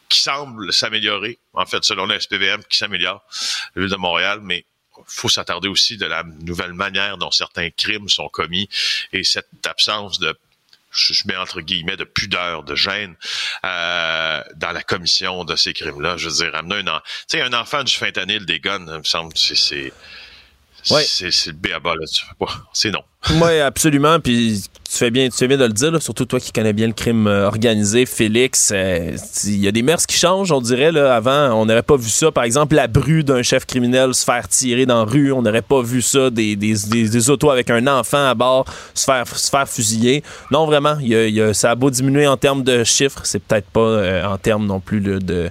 qui semblent s'améliorer, en fait, selon la SPVM, qui s'améliore, la ville de Montréal, mais faut s'attarder aussi de la nouvelle manière dont certains crimes sont commis et cette absence de je mets entre guillemets de pudeur, de gêne euh, dans la commission de ces crimes-là. Je veux dire, amener un, tu sais, un enfant du fentanyl, des guns, il me semble, c'est Ouais. c'est le béaba là. Tu fais pas, c'est non. Oui, absolument. Puis tu fais bien, tu fais bien de le dire, là, surtout toi qui connais bien le crime euh, organisé, Félix. euh, Il y a des mœurs qui changent, on dirait. Là, avant, on n'aurait pas vu ça. Par exemple, la bru d'un chef criminel se faire tirer dans la rue. On n'aurait pas vu ça. Des, des, des- des autos avec un enfant à bord se faire, se faire fusiller. Non, vraiment, y a- y a- ça a beau diminuer en termes de chiffres. C'est peut-être pas euh, en termes non plus là, de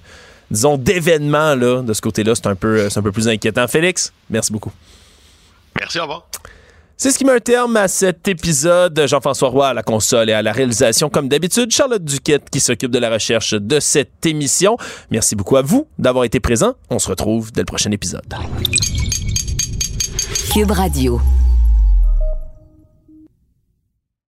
disons d'événements là de ce côté-là c'est un peu un peu plus inquiétant Félix merci beaucoup Merci, au revoir. c'est ce qui met un terme à cet épisode. Jean-François Roy à la console et à la réalisation, comme d'habitude. Charlotte Duquette qui s'occupe de la recherche de cette émission. Merci beaucoup à vous d'avoir été présent. On se retrouve dès le prochain épisode. Cube Radio.